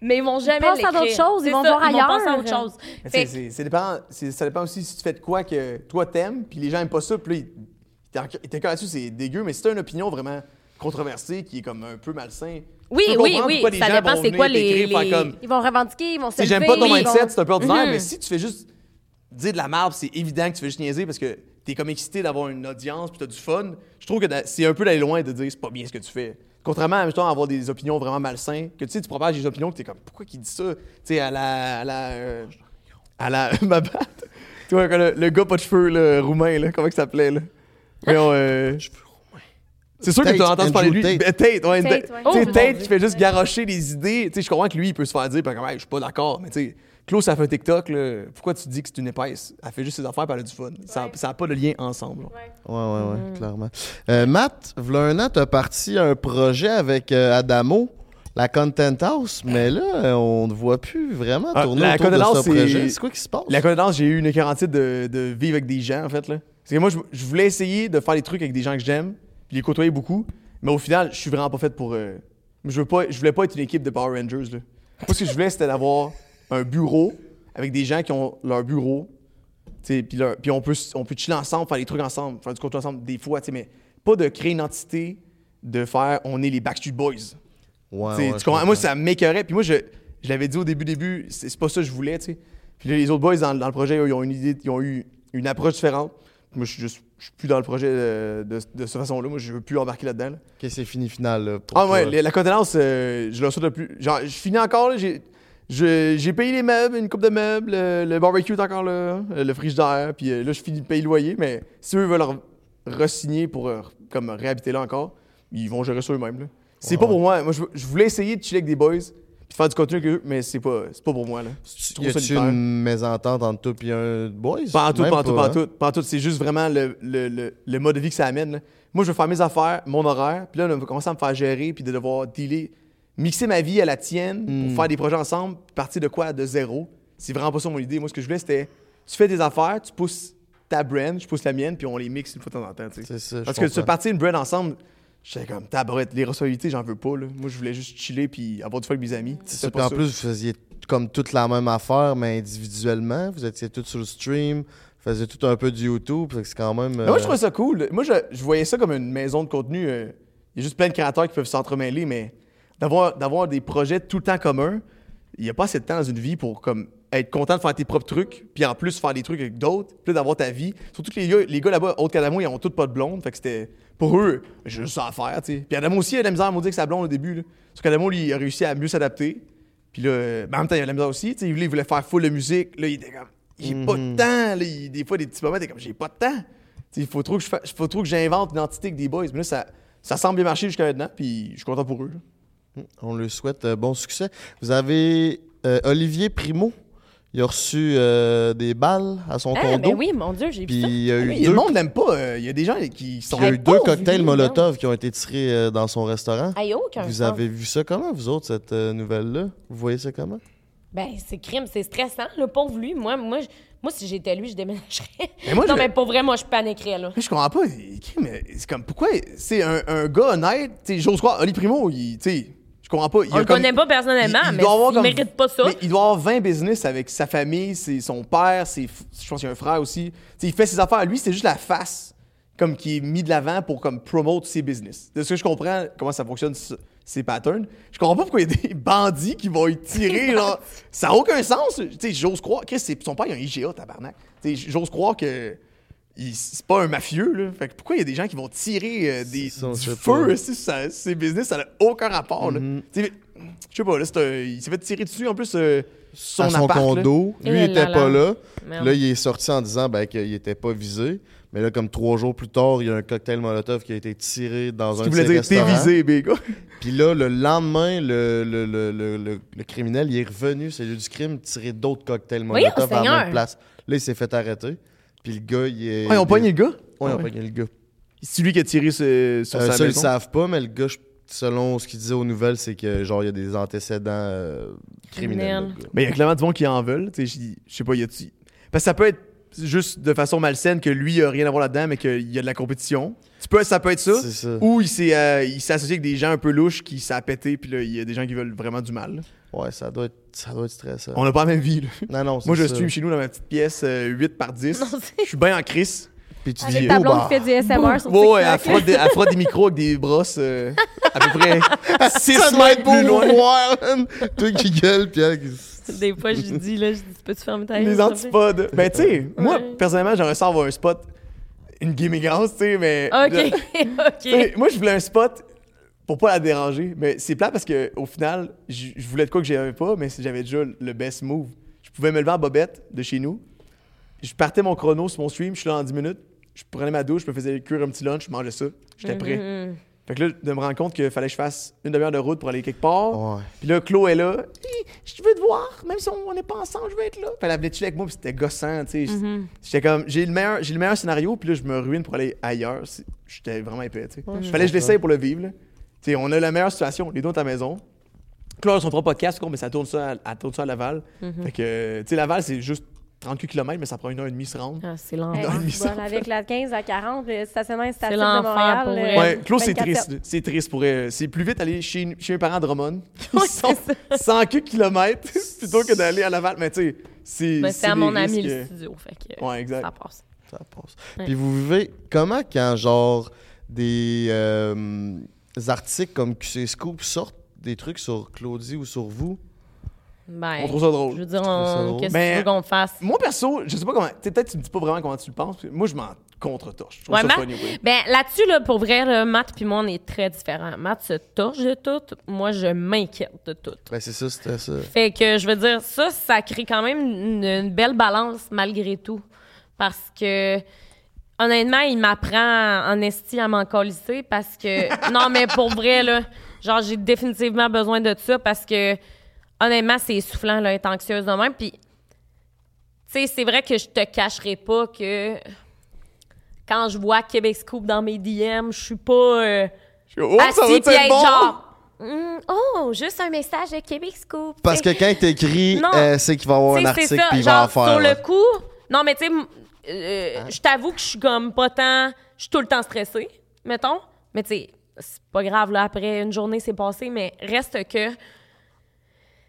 mais ils vont jamais pensent à d'autres choses, ils vont ça, voir Ils vont ailleurs. penser à autre chose. C'est- c'est dépend- ça dépend aussi si tu fais de quoi que toi t'aimes, puis les gens aiment pas ça, puis là, ils- ils ils t'encouragent là-dessus, c'est dégueu, mais si t'as une opinion vraiment controversée qui est comme un peu malsain. Oui, oui, oui, les ça gens dépend c'est quoi les- comme, Ils vont revendiquer, ils vont se sais, j'aime pas ton ils vont- mindset, c'est un peu ordinaire, Mhm. mais si tu fais juste dire de la merde, c'est évident que tu fais juste niaiser parce que t'es comme excité d'avoir une audience puis t'as du fun. Je trouve que c'est un peu d'aller loin de dire c'est pas bien ce que tu fais. Contrairement à à avoir des opinions vraiment malsaines, que tu sais, tu propages des opinions que t'es comme pourquoi qu'il dit ça? Tu sais, à la. à la. euh, à la. [laughs] ma batte. Tu vois, le, le gars pas de cheveux, le roumain, là, comment il s'appelait, là? Voyons, euh, C'est sûr que tu as entendu parler de lui. Tate. Ben, Tate, ouais. Tate, ouais. Oh, Tu Tate qui fait juste garrocher des idées. Tu sais, je comprends que lui, il peut se faire dire, puis comme, Hey, je suis pas d'accord, mais tu sais, Claude, ça fait un TikTok, là. Pourquoi tu dis que c'est une épaisse? Elle fait juste ses affaires, puis elle a du fun. Ça n'a pas de lien ensemble. là. Ouais, ouais, ouais, clairement. Euh, Matt, v'là un an, t'as parti un projet avec euh, Adamo, la Content House, mais là, euh, on ne voit plus vraiment Ah, tourner la autour de Content ce House, c'est- projet. C'est quoi qui se passe? La connaissance, j'ai eu une écœurantite de, de vivre avec des gens, en fait. Là. Parce que moi, je, je voulais essayer de faire des trucs avec des gens que j'aime, les côtoyer beaucoup, mais au final, je suis vraiment pas fait pour. euh, je, veux pas, je voulais pas être une équipe de Power Rangers. Là. Moi, ce que je voulais, c'était d'avoir un bureau avec des gens qui ont leur bureau, puis on peut, on peut chiller ensemble, faire des trucs ensemble, faire du contenu ensemble des fois, mais pas de créer une entité, de faire on est les Backstreet Boys. Ouais, T'sais, ouais, tu comprends? Moi, ça m'écœurait. Puis moi, je, je l'avais dit au début, début, c'est pas ça que je voulais. Puis là, les autres boys dans, dans le projet, eux, ils ont une idée, ils ont eu une approche différente. Moi, je suis juste, je suis plus dans le projet de, de, de cette façon-là. Moi, je veux plus embarquer là-dedans. là. Ok, c'est fini final. Là, pour Ah ouais, la, contenance, euh, je le reçois de plus. Genre, je finis encore, j'ai, j'ai payé les meubles, une coupe de meubles, le, le barbecue est encore là, euh, le frigidaire, puis euh, là, je finis de payer le loyer, mais si eux veulent re- re-signer pour euh, comme réhabiter là encore, ils vont gérer ça eux-mêmes. C'est Ouais, pas pour moi. Moi, je, je voulais essayer de chiller avec des boys, faire du contenu avec eux, mais c'est pas, c'est pas pour moi. Là. Y trop a-tu solitaire. une mésentente entre toi et un boys? Pas en tout, pas en tout, pas en hein? tout. Pas en tout. C'est juste vraiment le, le, le, le mode de vie que ça amène. là. Moi, je veux faire mes affaires, mon horaire, puis là, on va commencer à me faire gérer, puis de devoir dealer, mixer ma vie à la tienne Mm. pour faire des projets ensemble, partir de quoi? De zéro. C'est vraiment pas ça mon idée. Moi, ce que je voulais, c'était tu fais des affaires, tu pousses ta brand, je pousse la mienne, puis on les mixe une fois de temps en temps. C'est ça, je Parce que se partir une brand ensemble, j'étais comme tabarette, les responsabilités, j'en veux pas. Là. Moi, je voulais juste chiller puis avoir du fun avec mes amis. Ça. Puis en ça. plus, vous faisiez comme toute la même affaire, mais individuellement. Vous étiez tous sur le stream. Vous faisiez tout un peu du YouTube. C'est quand même. Moi, je euh, trouvais ça cool. Moi, je, je voyais ça comme une maison de contenu. euh, Il y a juste plein de créateurs qui peuvent s'entremêler, mais d'avoir, d'avoir des projets tout le temps communs, il n'y a pas assez de temps dans une vie pour comme, être content de faire tes propres trucs, puis en plus faire des trucs avec d'autres, puis d'avoir ta vie. Surtout que les gars, les gars là-bas, autres qu'Adamo, ils ont tous pas de blonde, fait que c'était. Pour eux, j'ai juste ça à faire, tu sais. Puis Adamo aussi, il a de la misère à maudire que sa blonde au début, là. Parce qu'Adamo, lui, il a réussi à mieux s'adapter. Puis là, ben, en même temps, il a de la misère aussi, tu sais. Il voulait faire full de musique. Là, il était comme, j'ai pas de temps. Là, il- des fois, des petits moments, t'es comme, j'ai pas de temps. Il faut trop que je fa- faut trop que j'invente une entité avec des boys. Mais là, ça, ça semble bien marcher jusqu'à maintenant, puis je suis content pour eux. là. On lui souhaite euh, bon succès. Vous avez euh, Olivier Primo. Il a reçu euh, des balles à son Ah, condo. ben oui, mon Dieu, j'ai Puis vu ça. il y a eu Oui, deux, le monde l'aime pas. euh, Il y a des gens qui sont. il y a eu deux cocktails Molotov qui ont été tirés euh, dans son restaurant. Hey, aucun Vous sens. avez vu ça comment, vous autres, cette euh, nouvelle-là? Vous voyez ça comment? Ben, c'est crime, c'est stressant, le pauvre lui. Moi, moi, je- moi si j'étais lui, je déménagerais. Mais moi, [laughs] non, je- mais pour vrai, moi, je paniquerais, là. Mais je comprends pas. C'est comme, pourquoi. C'est un, un gars honnête. J'ose croire. Oli Primo, il. Sais, je comprends pas. il On le comme- connaît pas personnellement, il- il mais il comme- mérite pas ça. Mais il doit avoir 20 business avec sa famille, ses- son père, ses, je pense qu'il y a un frère aussi. Il fait ses affaires. Lui, c'est juste la face comme qui est mis de l'avant pour comme promote ses business. De ce que je comprends, comment ça fonctionne, ce- ces patterns. Je comprends pas pourquoi il y a des bandits qui vont y tirer. [laughs] là. Ça n'a aucun sens. J'ose croire. Chris, son père, il a un IGA, tabarnak. J'ose croire que c'est pas un mafieux. Là. Fait que pourquoi il y a des gens qui vont tirer euh, des, ça, du feu ça- ces business? Ça n'a aucun rapport. là. Sais, Je sais pas, là, c'est un- il s'est fait tirer dessus en plus euh, son à son appart, là. condo. Lui, Eh il était pas là. là. Merde. Là, il est sorti en disant ben, qu'il était pas visé. Mais là, comme trois jours plus tard, il y a un cocktail Molotov qui a été tiré dans Ce un qui de voulait ses dire t'es restaurants. visé, big. [laughs] Puis là, le lendemain, le, le, le, le, le- le criminel, il est revenu, c'est lieu du crime, tirer d'autres cocktails Molotov à la même place. Là, il s'est fait arrêter. Puis le gars, il est. Ah, ils ont pogné le gars? Ouais, ils ont Ah pogné le gars. C'est lui qui a tiré ce- sur Euh, sa ça, ils le maison? savent pas, mais le gars, je- selon ce qu'il disait aux nouvelles, c'est que genre, il y a des antécédents euh, criminels. Criminels. le gars. Mais il y a clairement du monde qui en veulent. Tu sais, je je sais pas, y a-tu. Parce que ça peut être juste de façon malsaine que lui, il a rien à voir là-dedans, mais qu'il y a de la compétition. Tu peux, ça peut être ça. Ou il s'est euh, il s'est associé avec des gens un peu louches qui s'est pété, puis là, il y a des gens qui veulent vraiment du mal. Ouais, ça doit être, ça doit être stressant. On n'a pas la même vie. là. Non, non, c'est Moi, je ça. stream chez nous dans ma petite pièce euh, 8 par 10. [laughs] Non, c'est- Je suis bien en crise. Puis tu Avec dis, ta oh, blonde bah, qui fait du SMR sur Ouais, ouais, elle frotte, des, elle frotte des micros avec des brosses euh, à peu près [laughs] 6 ça doit mètres plus loin. Toi qui gueule, puis elle qui- [laughs] Des fois, je dis, là, je dis, peux-tu fermer ta gueule, Les antipodes. Ben, tu sais, moi, personnellement, j'aimerais ça avoir un spot, une house, tu sais, mais. OK, [laughs] OK. moi, je voulais un spot pour pas la déranger. Mais c'est plat parce que au final, je je voulais de quoi que j'avais pas, mais j'avais déjà le best move. Je pouvais me lever en bobette de chez nous. Je partais mon chrono sur mon stream, je suis là en 10 minutes. Je prenais ma douche, je me faisais cuire un petit lunch, je mangeais ça. J'étais prêt. Mhm. Fait que là, de me rendre compte qu'il fallait que je fasse une demi-heure de route pour aller quelque part. Ouais. Puis là, Chloé est là. Je veux te voir, même si on n'est pas ensemble, je veux être là. Puis elle chiller avec moi, puis c'était gossant, tu sais. Mhm. J'étais comme, j'ai le, meilleur, j'ai le meilleur scénario, puis là, je me ruine pour aller ailleurs. J'étais vraiment épais, tu sais. Fallait que je l'essaye pour le vivre, là. Tu sais, on a la meilleure situation, les deux à la maison. Chloé son propre podcast, mais ça tourne ça à, elle tourne ça à Laval. Mhm. Fait que, tu sais, Laval, c'est juste 30 km, mais ça prend une heure et demie se rendre. Ah, c'est Hey, l'enfer. Dans le bon, avec la 15 à 40, le stationnement station de l'enfer, Montréal. pour euh. Ouais, Claude, c'est 24/7. triste. C'est triste pour elle. C'est plus vite aller chez, chez mes parents à Drummond. [laughs] Ils Ouais, sont c'est 100 km plutôt que d'aller à Laval. Mais tu sais, c'est. Ben, c'est c'est à mon ami risques, le studio, fait que Ouais, exact. ça passe. Ça passe. Ouais. Puis vous vivez comment quand, genre, des euh, articles comme QC Scoop sortent des trucs sur Claudie ou sur vous? Ben, On trouve ça drôle. Je veux dire, on- qu'est-ce que Ben, tu veux qu'on fasse? Moi, perso, je sais pas comment. Peut-être que tu me dis pas vraiment comment tu le penses. Moi, je m'en contre-torche. Je trouve Ouais, ça Matt- funny, oui. Ben, là-dessus, là, pour vrai, là, Matt puis moi, on est très différents. Matt se torche de tout. Moi, je m'inquiète de tout. Ben, c'est ça, c'était ça. Fait que, je veux dire, ça, ça crée quand même une, une belle balance malgré tout. Parce que, honnêtement, il m'apprend en esti à m'en parce que... [laughs] non, mais pour vrai, là, genre, j'ai définitivement besoin de ça parce que, honnêtement, c'est essoufflant, là, être anxieuse de même. Puis, tu sais, c'est vrai que je te cacherai pas que quand je vois Québec Scoop dans mes DM, je suis pas... euh, Je oh, ça assis puis être bon! genre... Hum, oh, juste un message de Québec Scoop. Parce que quand il t'écrit, [laughs] Non. euh, c'est qu'il va y avoir un article ça, puis il va en faire. Sur là. le coup, non, mais tu sais, euh, je t'avoue que je suis comme pas tant. Je suis tout le temps stressée, mettons. Mais tu sais, c'est pas grave, là, après une journée, c'est passé, mais reste que.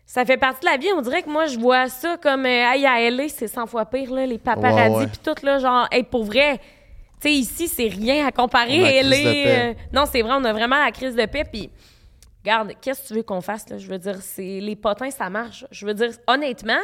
Ça fait partie de la vie. On dirait que moi, je vois ça comme. Euh, hey, à LA, c'est 100 fois pire, là, les paparazzis, puis tout, là, genre, hey, pour vrai. Tu sais, ici, c'est rien à comparer la euh, non, c'est vrai, on a vraiment la crise de paix, puis. Regarde, qu'est-ce que tu veux qu'on fasse, là? Je veux dire, c'est les potins, ça marche. Je veux dire, honnêtement,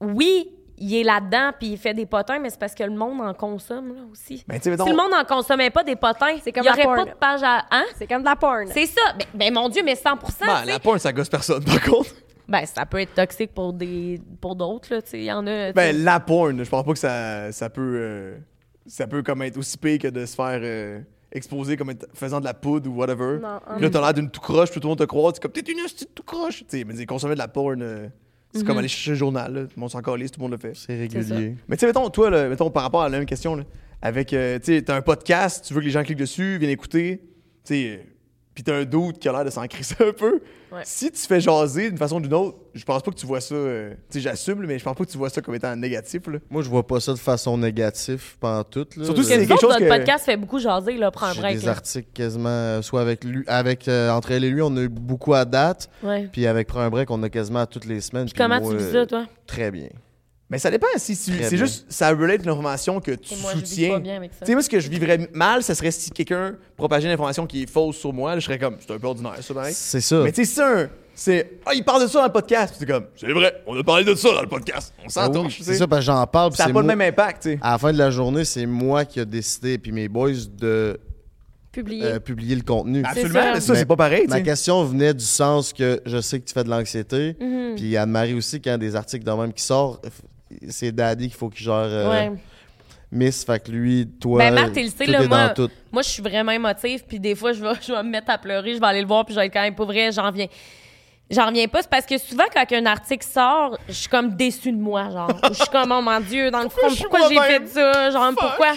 oui, il est là-dedans puis il fait des potins, mais c'est parce que le monde en consomme là aussi. Ben, si le monde en consommait pas des potins, C'est comme il y la aurait porn. pas de page à hein? C'est comme de la porn. C'est ça. Ben, ben, mon dieu, mais 100 Ben, la porn, ça gosse personne, par contre. Ben ça peut être toxique pour des pour d'autres là, tu sais, il y en a. Ben, la porn, je pense pas que ça, ça peut. euh, ça peut comme être aussi pire que de se faire euh, exposer comme être- faisant de la poudre ou whatever. Non, Puis là, t'as l'air d'une tout croche, puis tout le monde te croit. C'est comme, t'es une hostie tout croche. Tu sais, mais consommer de la porn, euh, c'est comme aller chercher le journal. Là. Tout le monde s'en tout le monde le fait. C'est régulier. Mais tu sais, mettons, toi, là, mettons, par rapport à la même question, là, avec, euh, tu sais, t'as un podcast, tu veux que les gens cliquent dessus, viennent écouter, tu sais, puis t'as un doute qui a l'air de s'en crisser un peu. Ouais. Si tu fais jaser d'une façon ou d'une autre, je pense pas que tu vois ça, euh, tu sais, j'assume, mais je pense pas que tu vois ça comme étant négatif, là. Moi, je vois pas ça de façon négative pendant tout. Là. Surtout si Euh, quelque chose notre que- podcast fait beaucoup jaser là, prends un J'ai break. des là. articles quasiment, euh, soit avec lui, avec euh, entre elle et lui, on a eu beaucoup à date. Ouais. Puis avec Prends un break, on a quasiment toutes les semaines. Puis comment moi, tu vis euh, ça toi? Très bien. Mais ça dépend si c'est juste, ça relate l'information que tu Et moi soutiens. Tu sais, moi, ce que je vivrais mal, ça serait si quelqu'un propageait une information qui est fausse sur moi. là, je serais comme, c'est un peu ordinaire, ça, pareil. C'est ça. Mais tu sais, c'est un. C'est. Ah, il parle de ça dans le podcast. Puis C'est comme, c'est vrai, on a parlé de ça dans le podcast. On Ah s'entend. oui, c'est ça, parce que j'en parle. Ça n'a c'est pas le même impact, tu sais. À la fin de la journée, c'est moi qui ai décidé, puis mes boys, de Publié. euh, publier le contenu. Absolument, ça. mais ça, Mais c'est pas pareil, Ma question venait du sens que je sais que tu fais de l'anxiété. Mhm. Puis Anne-Marie aussi, quand des articles de même qui sortent, c'est Daddy qu'il faut qu'il gère euh, Ouais. Miss. Fait que lui, toi, Ben, Marthe, il le tout là, moi- dans tout. Moi, je suis vraiment émotive, puis des fois, je vais, [laughs] je vais me mettre à pleurer, je vais aller le voir, puis je vais être quand même pas vrai, j'en viens. J'en reviens pas, c'est parce que souvent, quand un article sort, je suis comme déçue de moi, genre. Je suis comme, oh mon Dieu, dans le fond, pourquoi j'ai fait ça? Genre, Fuck? pourquoi,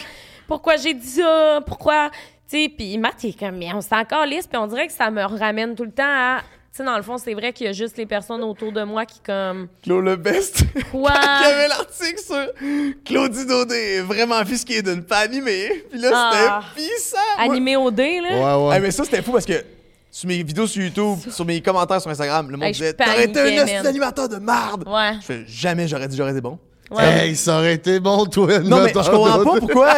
pourquoi j'ai dit ça? Pourquoi? Tu sais, puis Matt, il est comme, mais on s'est encore lisse, puis on dirait que ça me ramène tout le temps à. Tu sais, dans le fond, c'est vrai qu'il y a juste les personnes autour de moi qui, comme. Claude le best. [laughs] Quoi? Il y avait l'article sur Claudie Daudet, vraiment offusquée de ne pas animer. Puis là, Ah. c'était puissant. Moi- Animé au dé, là? Ouais, ouais. Ah, mais ça, c'était fou parce que sur mes vidéos sur YouTube, sur mes commentaires sur Instagram, le monde Hey, disait T'aurais été un d'animateur de marde. Ouais. Je fais jamais, j'aurais dit, j'aurais été bon. Ouais. Hey, ça aurait été bon, toi. Non, mais je comprends pas pourquoi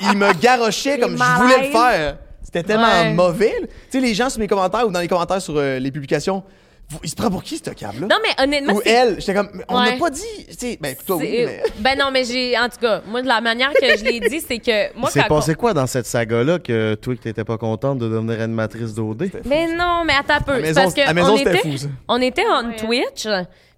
il, il me garochait [laughs] comme je voulais le faire. C'était tellement Ouais. mauvais. Tu sais, les gens sur mes commentaires ou dans les commentaires sur euh, les publications, vous- il se prend pour qui, ce câble-là? Non, mais honnêtement, Ou c'est. elle, j'étais comme, on n'a Ouais. pas dit. Sais, ben, toi, oui, c'est- mais. Ben non, mais j'ai. En tout cas, moi, de la manière que je l'ai dit, c'est que. Moi, quand passé quoi dans cette saga-là que toi, que t'étais pas contente de devenir animatrice d'OD? Mais non, mais attends un peu. À C'est maison, parce que à maison, on était, fou, ça. on était on Ouais. Twitch.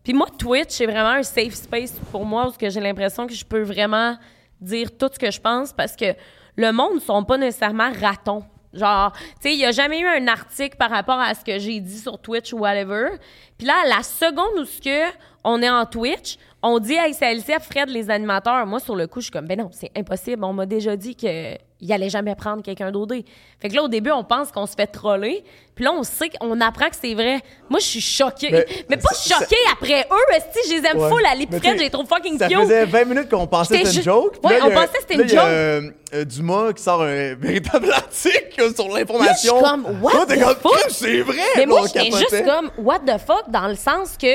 Puis moi, Twitch, c'est vraiment un safe space pour moi où que j'ai l'impression que je peux vraiment dire tout ce que je pense parce que le monde ne sont pas nécessairement ratons. Genre, tu sais, il n'y a jamais eu un article par rapport à ce que j'ai dit sur Twitch ou whatever. Puis là, la seconde où ce que on est en Twitch, on dit Hey, c'est Alicia Fred, les animateurs. Moi, sur le coup, je suis comme Ben non, c'est impossible. On m'a déjà dit qu'il allait jamais prendre quelqu'un d'OD. Fait que là, au début, on pense qu'on se fait troller. Puis là, on sait qu'on apprend que c'est vrai. Moi, je suis choquée. Mais, Mais pas ça- choquée après eux. Si je les aime Ouais. full, à Mais Fred, j'ai trop fucking Ça cute. faisait 20 minutes qu'on pensait que c'était une joke. Ouais, là, on a- pensait que c'était une joke. euh, euh, Dumas qui sort un [laughs] véritable article sur l'information. Je suis comme, what the fuck? C'est vrai. Mais moi, j'étais juste comme, what the fuck, dans le sens que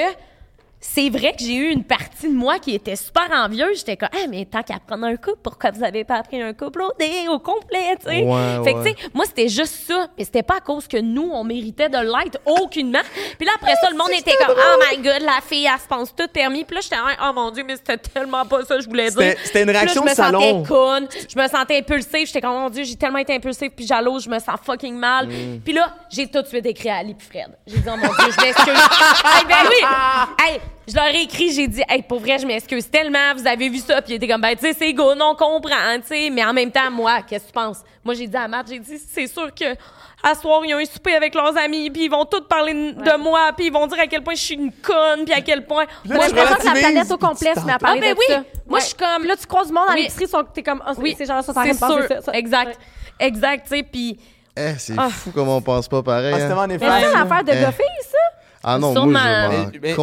c'est vrai que j'ai eu une partie de moi qui était super envieuse. J'étais comme, ah, mais tant qu'à prendre un couple, pourquoi vous avez pas pris un couple au dé, au complet, tu sais? Ouais, fait que, ouais. tu sais, moi, c'était juste ça. Mais c'était pas à cause que nous, on méritait de l'être aucunement. Puis là, après ça, le monde était comme, oh my god, la fille, elle se pense tout permis. Puis là, j'étais, oh mon dieu, mais c'était tellement pas ça que je voulais dire. C'était- une Puis là, réaction je me de salon. sentais conne, je me sentais impulsive, j'étais comme mon dieu, j'ai tellement été impulsive puis jalouse, je me sens fucking mal. Mm. Puis là, j'ai tout de suite écrit à Ali puis Fred. J'ai dit oh mon dieu, je m'excuse. [laughs] hey, ben oui. Hey, je leur ai écrit, j'ai dit hey pour vrai, je m'excuse tellement, vous avez vu ça puis il était comme ben tu sais c'est go, non on comprend, tu sais, mais en même temps moi, qu'est-ce que tu penses? Moi j'ai dit à Matt, j'ai dit c'est sûr que à soir, ils ont un souper avec leurs amis, puis ils vont tous parler de de moi, puis ils vont dire à quel point je suis une conne, puis à quel point... là, Moi, j'ai l'impression que la planète au complet se met à t'en- parler Ah, ben de oui. ça. Moi, je suis comme- Puis là, tu croises du monde dans Oui. l'épicerie, sont- t'es comme, ah, Oui, ces gens-là sont en train c'est de penser sûr. ça. ça. Exact. Ouais. Exact, tu sais, puis... Eh, c'est Ah. fou comment on pense pas pareil. Ah, c'est hein. tellement Mais c'est une affaire de Eh. ça? Ah non, Sûrement. moi, je Mais-.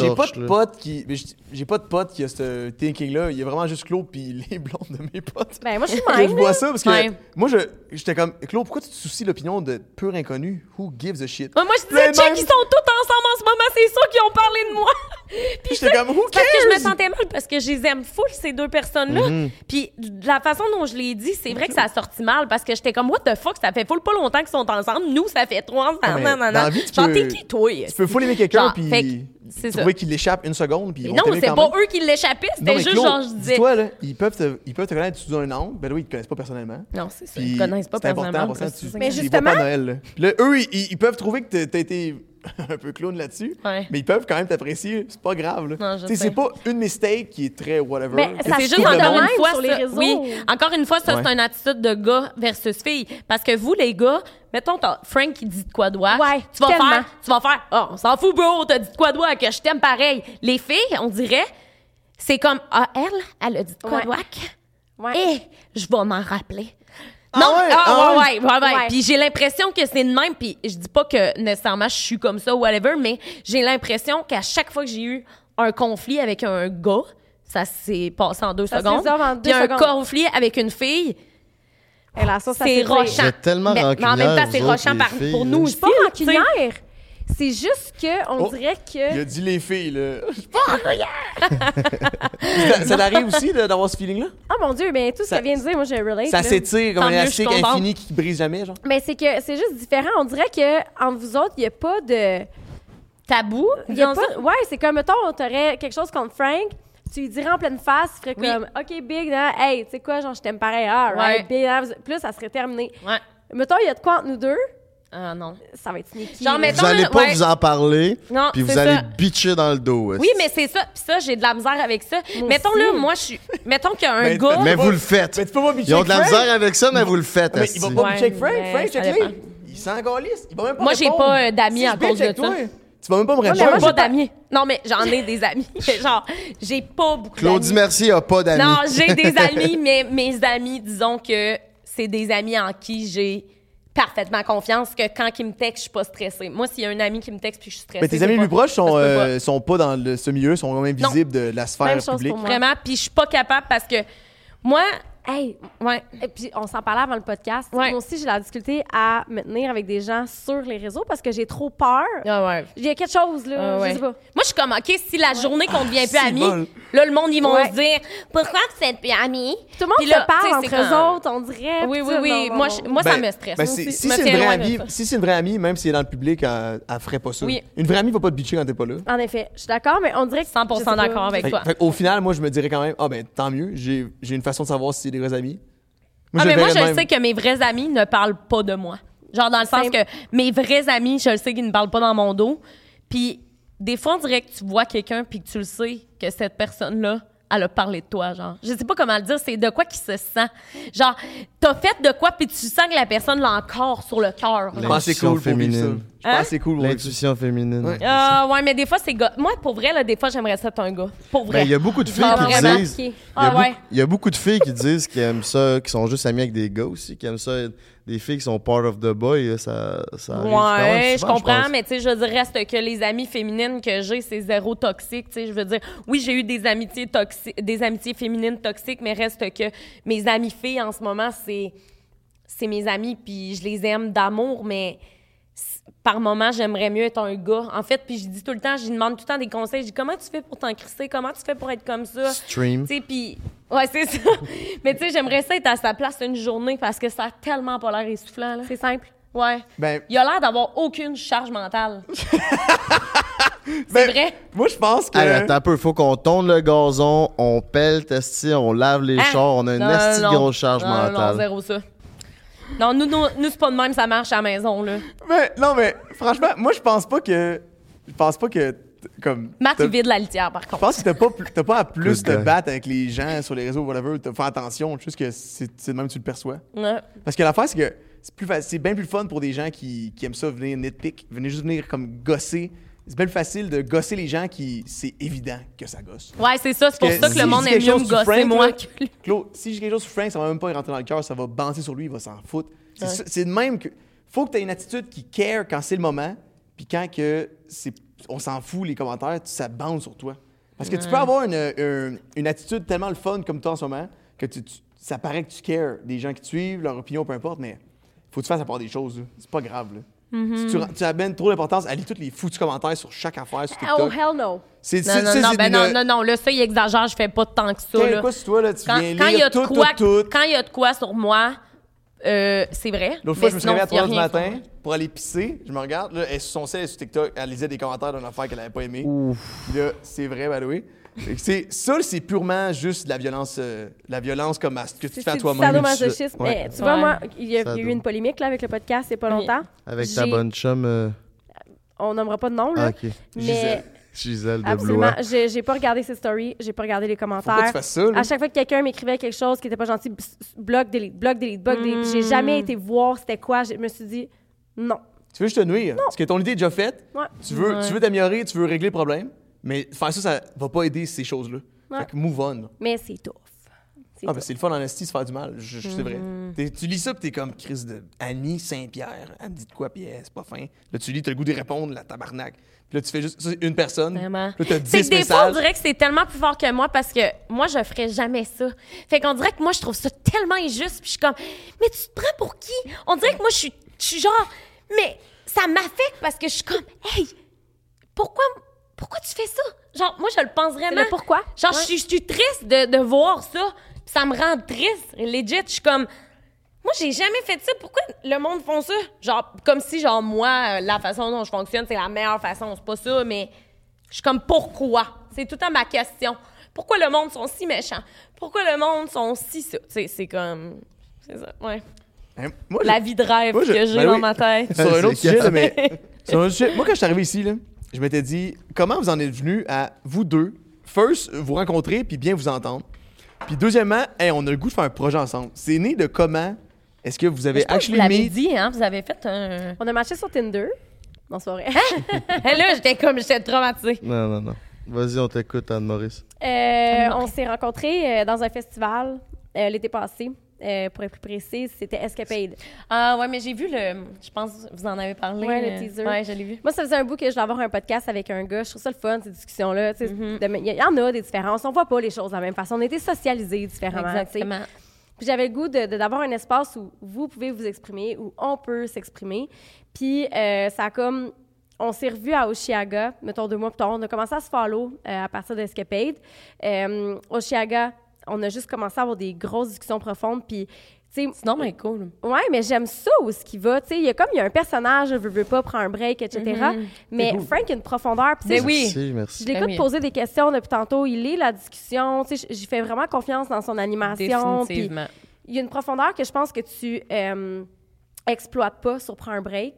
J'ai pas de là. pote qui. mais J'ai pas de pote qui a ce thinking-là. Il y a vraiment juste Claude puis les blondes de mes potes. Ben, moi, je suis [laughs] Que je même. vois ça parce que moi, je- j'étais comme Claude, pourquoi tu te soucies de l'opinion de pur inconnu? Who gives a shit? Ouais, moi, je disais, check, même- ils sont tous ensemble en ce moment, c'est sûr qu'ils ont parlé de moi. [laughs] Puis J'étais comme, who Parce que je me cares? sentais mal parce que je les aime full, ces deux personnes-là. Mhm. Puis de la façon dont je l'ai dit, c'est vrai que ça a sorti mal parce que j'étais comme, what the fuck, ça fait full pas longtemps qu'ils sont ensemble. Nous, ça fait trois ans. Nan. vie, tu Genre, peux- t'es qui, toi? Tu peux full aimer quelqu'un puis trouver qu'il l'échappe une seconde puis non, quand pas même. eux qui l'échappaient, c'était mais juste Claude, genre, je disais. dis-toi, là, ils peuvent, te, ils peuvent te connaître sous un nom. Ben oui, ils te connaissent pas personnellement. Non, c'est ça. Ils connaissent pas c'est important personnellement. pour ça, parce que tu, c'est Mais tu les justement- pas à Noël. Là. Puis là, eux, ils, ils peuvent trouver que t'as été [laughs] un peu clown là-dessus, Ouais. mais ils peuvent quand même t'apprécier. C'est pas grave. C'est pas une mistake qui est très whatever. Mais que ça C'est juste encore même une fois, sur les ça, réseaux. oui, encore une fois, ça Ouais. c'est une attitude de gars versus fille, parce que vous les gars, mettons t'as Frank qui dit de quoi doigt, Ouais, tu vas tellement. faire, tu vas faire, oh, on s'en fout bro, t'as dit de quoi doigt que je t'aime pareil. Les filles, on dirait, c'est comme ah elle, elle a dit de quoi Ouais. et je vais m'en rappeler. Ah Non, ouais? ah, Ah ouais, ouais? ouais, ouais. Puis j'ai l'impression que c'est de même. Puis je dis pas que nécessairement je suis comme ça ou whatever, mais j'ai l'impression qu'à chaque fois que j'ai eu un conflit avec un gars, ça s'est passé en deux Ça se secondes. en deux Puis un conflit avec une fille, Et là, ça, ça c'est fait rochant. Tellement mais, mais en même temps, c'est rochant par- pour nous Je suis aussi. pas rancunière. C'est juste que on Oh. dirait que. Il a dit les filles, là. Je suis pas ça, ça t'arrive aussi d'avoir ce feeling-là? Oh mon Dieu, mais tout ce Ça- qu'elle vient de dire, moi, j'ai relate. Ça là. s'étire comme un je élastique infini qui brise jamais, genre. Mais c'est que c'est juste différent. On dirait que entre vous autres, il n'y a pas de. Tabou, Il y a pas... ça. Ouais, c'est comme, mettons, t'aurais quelque chose contre Frank, tu lui dirais en pleine face, il ferait Oui. comme, OK, Big, non, hey, tu sais quoi, genre, je t'aime pareil, ah, right, Ouais. Big, non, plus, ça serait terminé. Ouais. Mettons, il y a de quoi entre nous deux, Ah non. ça va être sneaky. Genre, mettons- Vous allez pas ouais. vous en parler, Non, puis vous allez ça. bitcher dans le dos. Oui, mais c'est ça. Puis ça, j'ai de la misère avec ça. Moi mettons aussi. là, moi, je suis. Mettons qu'il y a un Mais gars. Mais vous le faites. Mais tu peux pas bitcher Ils ont de la Frank. misère avec ça, mais vous le faites. Mais il va pas Ouais, bitcher avec Frank. Frank, check-le. dépend. Il s'en calisse. Il va même pas Moi, j'ai pas, euh, d'amis à je cause de toi, ça. Tu vas même pas me répondre. moi, J'ai pas d'amis. Non, mais j'en ai des amis. [laughs] Genre, j'ai pas beaucoup Claudie d'amis. Mercier a pas d'amis. Non, j'ai des [laughs] amis, mais mes amis, disons que c'est des amis en qui j'ai parfaitement confiance que quand ils me textent, je suis pas stressée. Moi, s'il y a un ami qui me texte puis je suis stressée. Mais tes amis les plus proches sont, euh, sont pas dans le- ce milieu, sont quand même visibles de la sphère Même chose publique. pour moi. Vraiment, puis je suis pas capable parce que moi, Hey, ouais. Et puis, on s'en parlait avant le podcast. Ouais. Moi aussi, j'ai la difficulté à me tenir avec des gens sur les réseaux parce que j'ai trop peur. Ah ouais. Il y a quelque chose, là. Ah Je sais pas. Moi, je suis comme, OK, si la journée qu'on devient plus c'est amis, bon. Là, le monde, ils vont Ouais. se dire, pourquoi vous êtes plus amis? Tout le monde se là, tu parle entre c'est eux comme- autres, on dirait. Oui, puis oui, ça, oui. non, non, moi, je- moi ça Ben, me stresse. ben, Moi si c'est une vraie amie, ça. si c'est une vraie amie, même si elle est dans le public, elle, elle ferait pas ça. Oui. Une vraie amie va pas te bitcher quand t'es pas là. En effet, je suis d'accord, mais on dirait que. 100% je sais pas. d'accord avec Fait, toi. fait au final, moi, je me dirais quand même, ah ben tant mieux, j'ai j'ai une façon de savoir si c'est des vrais amis. Ah, je mais moi, je sais que mes vrais amis ne parlent pas de moi. Genre, dans le sens que mes vrais amis, je le sais qu'ils ne parlent pas dans mon dos. Puis, des fois, on dirait que tu vois quelqu'un puis que tu le sais que cette personne-là, elle a parlé de toi, genre. Je sais pas comment le dire, c'est de quoi qui se sent. Genre, t'as fait de quoi puis tu sens que la personne l'a encore sur le cœur. Je pense que c'est cool féminine. Je pense Hein? que c'est cool. L'intuition féminine. Ouais. Ah, ouais, mais des fois, c'est gars. Moi, pour vrai, là, des fois, j'aimerais ça être un gars. Pour vrai. Ben, il y a beaucoup de filles qui disent. Il y, a Ah, beaucoup, ouais. il y a beaucoup de filles qui disent qu'ils aiment ça, qui sont juste amies avec des gars aussi, qui aiment ça. Des filles qui sont part of the boy, là, ça, ça arrive Ouais, je comprends, mais tu sais, je veux dire, reste que les amies féminines que j'ai, c'est zéro toxique. Tu sais, je veux dire, oui, j'ai eu des amitiés toxiques, des amitiés féminines toxiques, mais reste que mes amies filles en ce moment, c'est, c'est mes amies, puis je les aime d'amour, mais par moment, j'aimerais mieux être un gars. En fait, puis je dis tout le temps, je lui demande tout le temps des conseils. Je dis, comment tu fais pour t'encrisser? Comment tu fais pour être comme ça? Stream. Tu sais, puis... Ouais, c'est ça. [laughs] mais tu sais, j'aimerais ça être à sa place une journée parce que ça a tellement pas l'air essoufflant, là. C'est simple. Ouais. Ben, Il a l'air d'avoir aucune charge mentale. [laughs] c'est ben, vrai? Moi, je pense que. Hey, attends un peu, faut qu'on tourne le gazon, on pèle testi, on lave les Hein? chars, on a une Non, non, grosse charge non, Non, mentale. zéro ça. Non, nous, nous, nous, c'est pas de même, ça marche à la maison, là. Mais, non, mais franchement, moi, je pense pas que. Je pense pas que. Comme. Matt, il vide la litière, par Je contre. pense que t'as pas, t'as pas à plus te battre avec les gens sur les réseaux, whatever. T'as fait attention, juste que c'est c'est de même que tu le perçois. Ouais. Parce que l'affaire, c'est que c'est plus c'est bien plus fun pour des gens qui, qui aiment ça venir nitpick, venir juste venir comme gosser. C'est bien facile de gosser les gens qui c'est évident que ça gosse. Ouais, c'est ça. C'est pour que ça que si le monde aime mieux me gosser, Frank, moi, que lui. Claude, si j'ai quelque chose sur Frank, ça va même pas y rentrer dans le cœur, ça va banter sur lui, il va s'en foutre. C'est Ouais. ça- C'est de même que. Faut que tu aies une attitude qui care quand c'est le moment, puis quand que c'est, on s'en fout les commentaires, ça bande sur toi. Parce que tu peux avoir une, une- une attitude tellement le fun comme toi en ce moment, que tu- tu- ça paraît que tu cares des gens qui te suivent, leur opinion, peu importe, mais faut que tu fasses à part des choses. là. C'est pas grave. Là. Mm-hmm. Si tu, ra- tu amènes trop d'importance à lire tous les foutus commentaires sur chaque affaire sur Oh, TikTok. hell no. c'est, Non, c'est- non, c'est- non, ben une- non, non, non, là, ça, il exagère, je fais pas tant que ça, là. quoi sur toi, là, tu Quand, viens quand il y lire a de tout, quoi, tout, tout. quand il y a de quoi sur moi, euh, c'est vrai. L'autre fois, je me suis sinon, réveillé à il y a 3 h du matin pour aller pisser. Je me regarde, là, elle est sur son elle est sur TikTok, elle lisait des commentaires d'une affaire qu'elle avait pas aimé. Là, c'est vrai, by c'est- Ça, c'est purement juste de la violence, euh, la violence comme à ce que tu C'est fais à c'est toi-même. sadomasochisme. Ouais. Mais tu vois, moi, il y, a, il y a Sado. eu une polémique là, avec le podcast il n'y a pas longtemps. Avec ta J'ai- bonne chum. euh, On nommera pas de nom, Ah, là. ok. mais Gisèle. Gisèle de absolument, Blois. j'ai j'ai pas regardé ses stories, j'ai pas regardé les Faut pas que commentaires. tu fasses ça, là. À chaque fois que quelqu'un m'écrivait quelque chose qui était pas gentil, bloc, delete, bloc, delete, bloc, delete. J'ai jamais été voir c'était quoi. Je me suis dit, non. Tu veux juste te nuire. Parce que ton idée est déjà faite. Ouais. Tu veux Ouais. tu veux t'améliorer, tu veux régler le problème. Mais faire ça, ça va pas aider ces choses-là. Ouais. Fait que move on. Mais c'est tough. C'est Ah, ben c'est le fun en esti, se faire du mal. Je- je- C'est vrai. T'es- Tu lis ça, pis t'es comme Chris de Annie Saint-Pierre. Elle me dit de quoi, elle, c'est pas fin. Là, tu lis, t'as le goût de répondre, la tabarnak. Puis là, tu fais juste ça, c'est une personne. Vraiment. Là, t'as C'est 10 que des fois, on messages. dirait que c'est tellement plus fort que moi parce que moi, je ferais jamais ça. Fait qu'on dirait que moi, je trouve ça tellement injuste. Puis je suis comme, mais tu te prends pour qui? On dirait que moi, je suis, je suis genre, mais ça m'affecte parce que je suis comme, hey, pourquoi, pourquoi tu fais ça? Genre, moi, je le pense vraiment. le pourquoi? Genre, Ouais. je, suis, je suis triste de, de voir ça. Puis ça me rend triste. Legit, je suis comme, moi, j'ai jamais fait ça. Pourquoi le monde font ça? Genre, comme si, genre, moi, la façon dont je fonctionne, c'est la meilleure façon. C'est pas ça, mais je suis comme, pourquoi? C'est tout le temps ma question. Pourquoi le monde sont si méchants? Pourquoi le monde sont si ça? C'est c'est comme. C'est ça, ouais. Hein, Moi, La vie de rêve Moi, je- que j'ai ben dans oui. ma tête. sur un [laughs] autre sujet, mais. sur un autre sujet, moi, quand je suis arrivé ici, là, je m'étais dit, comment vous en êtes venu à vous deux, first, vous rencontrer, puis bien vous entendre. Puis deuxièmement, hey, on a le goût de faire un projet ensemble. C'est né de comment est-ce que vous avez vous actually l'avez meet. dit, hein? Vous avez fait un. On a matché sur Tinder. Vrai. Et [laughs] là, j'étais comme, j'étais traumatisée. Non, non, non. Vas-y, on t'écoute, Anne-Maurice. Euh, on s'est rencontrés euh, dans un festival euh, l'été passé. Euh, pour être plus précise, c'était Escapade. Ah, ouais, mais j'ai vu le. Je pense que vous en avez parlé. Ouais, le euh, teaser. Ouais, je l'ai vu. Moi, ça faisait un bout que je voulais avoir un podcast avec un gars. Je trouve ça le fun, ces discussions-là. tu sais, Mm-hmm. de- Il y en a des différences. On voit pas les choses de la même façon. On été socialisés différemment. Exactement. Puis j'avais le goût de- de- d'avoir un espace où vous pouvez vous exprimer, où on peut s'exprimer. Puis euh, ça a comme... On s'est revus à Oshiaga, mettons deux mois plus tard. On a commencé à se follow euh, à partir d'Escapade. Euh, Oshiaga, on a juste commencé à avoir des grosses discussions profondes. Puis. C'est non, mais cool. Ouais, mais j'aime ça où ce qui va. Tu sais, il y a comme il y a un personnage, je veux, veux pas, prend un break, etc. Mais Frank a une profondeur. Sais, Ben oui. Merci, merci. je l'écoute Ben oui. poser des questions depuis tantôt. Il lit la discussion. Tu sais, j- j'y fais vraiment confiance dans son animation. Définitivement. il y a une profondeur que je pense que tu euh, exploites pas sur Prends un break,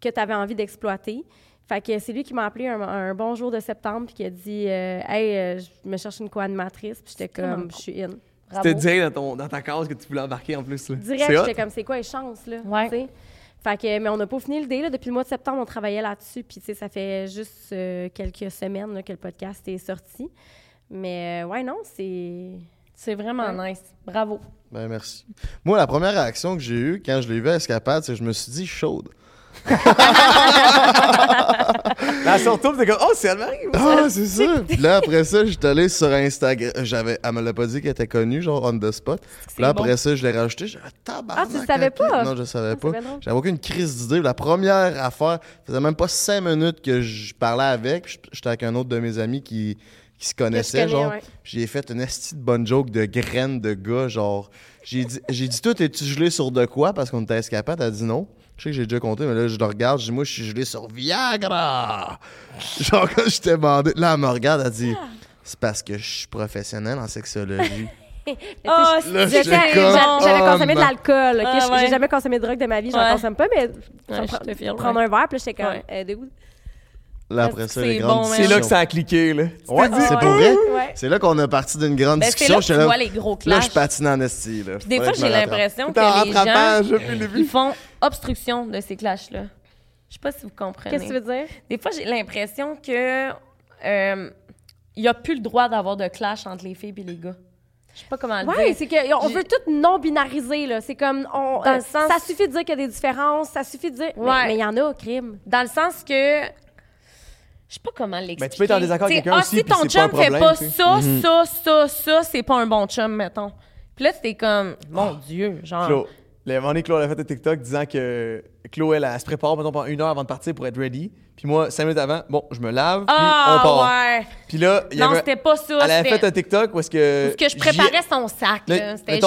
que tu avais envie d'exploiter. Fait que c'est lui qui m'a appelé un, un bon jour de septembre puis qui a dit euh, Hey, euh, je me cherche une co-animatrice. Puis j'étais comme, je suis in. C'était direct dans, ton, dans ta case que tu voulais embarquer en plus. là. Direct, j'étais comme, c'est quoi les chances, là? Ouais. Fait que, mais on n'a pas fini le dé, là. Depuis le mois de septembre, on travaillait là-dessus. Puis, tu sais, ça fait juste euh, quelques semaines là, que le podcast est sorti. Mais, euh, ouais, non, c'est. C'est vraiment nice. Bravo. Ben, merci. Moi, la première réaction que j'ai eue quand je l'ai vu à Escapade, c'est que je me suis dit chaude. Là, surtout, t'es comme, oh, c'est Anne-Marie. Ah, c'est ça! [laughs] Puis là, après ça, j'étais allé sur Instagram. J'avais, elle me l'a pas dit qu'elle était connue, genre on the spot. Puis là, bon. après ça, je l'ai rajouté. J'avais tabarnak. Ah, tu savais pas? Non, je le savais Ah, pas. J'avais aucune crise d'idée. La première affaire, ça faisait même pas cinq minutes que je parlais avec. J'étais avec un autre de mes amis qui, qui se connaissait, connais, genre. ouais. J'ai fait une esti de bonne joke de graines de gars, genre. J'ai dit, j'ai dit, toi, t'es-tu gelé sur de quoi? Parce qu'on était escapade. Elle a dit non. Je sais que j'ai déjà compté, mais là, je le regarde. Je dis, moi, je suis gelé sur Viagra. Genre, quand je t'ai demandé. Là, elle me regarde. Elle dit, c'est parce que je suis professionnel en sexologie. [laughs] Oh, j'étais- comme, J'avais oh, consommé de l'alcool. ok? Ah, ouais. J'ai jamais consommé de drogue de ma vie. J'en Ouais. consomme pas, mais Ouais, je prendre- un verre, puis là, j'étais comme, Ouais. euh, de où? Là, après ça, C'est les bon, grandes ouais. C'est discussions. là que ça a cliqué, là. Ouais, c'est Ouais. pour vrai? Ouais. C'est là qu'on a parti d'une grande Ben, discussion. là que tu J'étais vois les gros Là, clashs. je patine en esti, là. Puis des fois, j'ai l'impression que les gens, ils font obstruction de ces clashs-là. Je sais pas si vous comprenez. Qu'est-ce que tu veux dire? Des fois, j'ai l'impression que euh, il y a plus le droit d'avoir de clash entre les filles et les gars. Je sais pas comment le Oui, dire. c'est qu'on veut tout non-binariser, là. C'est comme, on, Dans euh, le sens- ça suffit de dire qu'il y a des différences, ça suffit de dire... Mais- Ouais. Mais il y en a, crime. Dans le sens que je sais pas comment l'expliquer. Ben, tu peux être en désaccord avec quelqu'un ah, aussi, si ton c'est pas un chum fait pas ça, ça, ça, ça, c'est pas un bon chum, mettons. Puis là, c'était comme, mon Dieu, genre. Le moment donné, Claude a fait un TikTok disant que Chloé, elle, elle se prépare mettons, pendant une heure avant de partir pour être ready. Puis moi, cinq minutes avant, bon, je me lave, puis on Ah, part. ouais. Puis là, il y Non, avait- c'était pas ça. elle avait fait un TikTok où est-ce que. Parce que je préparais son sac. J'étais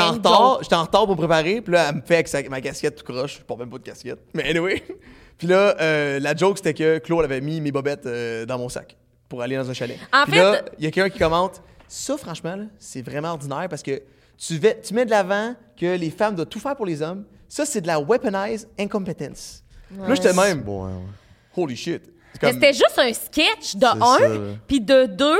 en retard, j'étais en retard pour préparer, puis là, elle me fait avec sa- ma casquette tout croche. Je porte même pas de casquette. Mais anyway. [laughs] Puis là, euh, la joke, c'était que Claude avait mis mes bobettes euh, dans mon sac pour aller dans un chalet. En Puis fait- là, il y a quelqu'un qui commente Ça, franchement, c'est vraiment ordinaire parce que tu, vais- tu mets de l'avant que les femmes doivent tout faire pour les hommes. Ça, c'est de la weaponized incompetence. Là, j'étais même Bon, ouais, ouais. Holy shit. Mais c'était juste un sketch de un, puis de deux,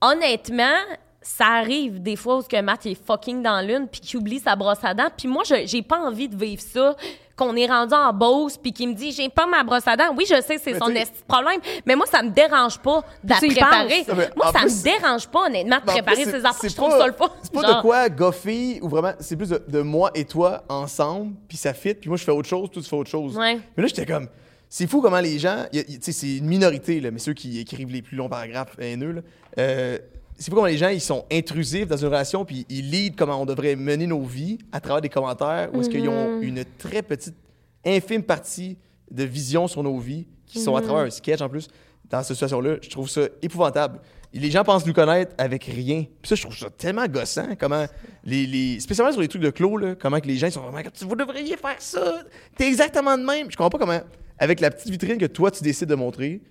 honnêtement, ça arrive des fois où ce que Matt est fucking dans l'une puis qu'il oublie sa brosse à dents. Puis moi, je- j'ai pas envie de vivre ça, qu'on est rendu en Beauce puis qu'il me dit j'ai pas ma brosse à dents. Oui, je sais, c'est son problème, mais moi, ça me dérange pas de la préparer. Moi, ça plus- me dérange pas, honnêtement, de préparer ces c'est- affaires. Je trouve pas- ça le fun. C'est pas Genre, de quoi goffer ou vraiment. C'est plus de, de moi et toi ensemble, puis ça fit, puis moi je fais autre chose, toi tu fais autre chose. Ouais. Mais là j'étais comme. C'est fou comment les gens. Tu sais, c'est une minorité, là, mais ceux qui écrivent les plus longs paragraphes haineux, là, euh, c'est fou comment les gens ils sont intrusifs dans une relation, puis ils lisent comment on devrait mener nos vies à travers des commentaires où est-ce qu'ils ont une très petite, infime partie de vision sur nos vies qui sont à travers un sketch en plus. Dans cette situation-là, je trouve ça épouvantable. Les gens pensent nous connaître avec rien. Puis ça, je trouve ça tellement gossant. Comment les, les- spécialement sur les trucs de Clos, là, comment que les gens ils sont vraiment comme, vous devriez faire ça. T'es exactement de même. Je comprends pas comment avec la petite vitrine que toi tu décides de montrer,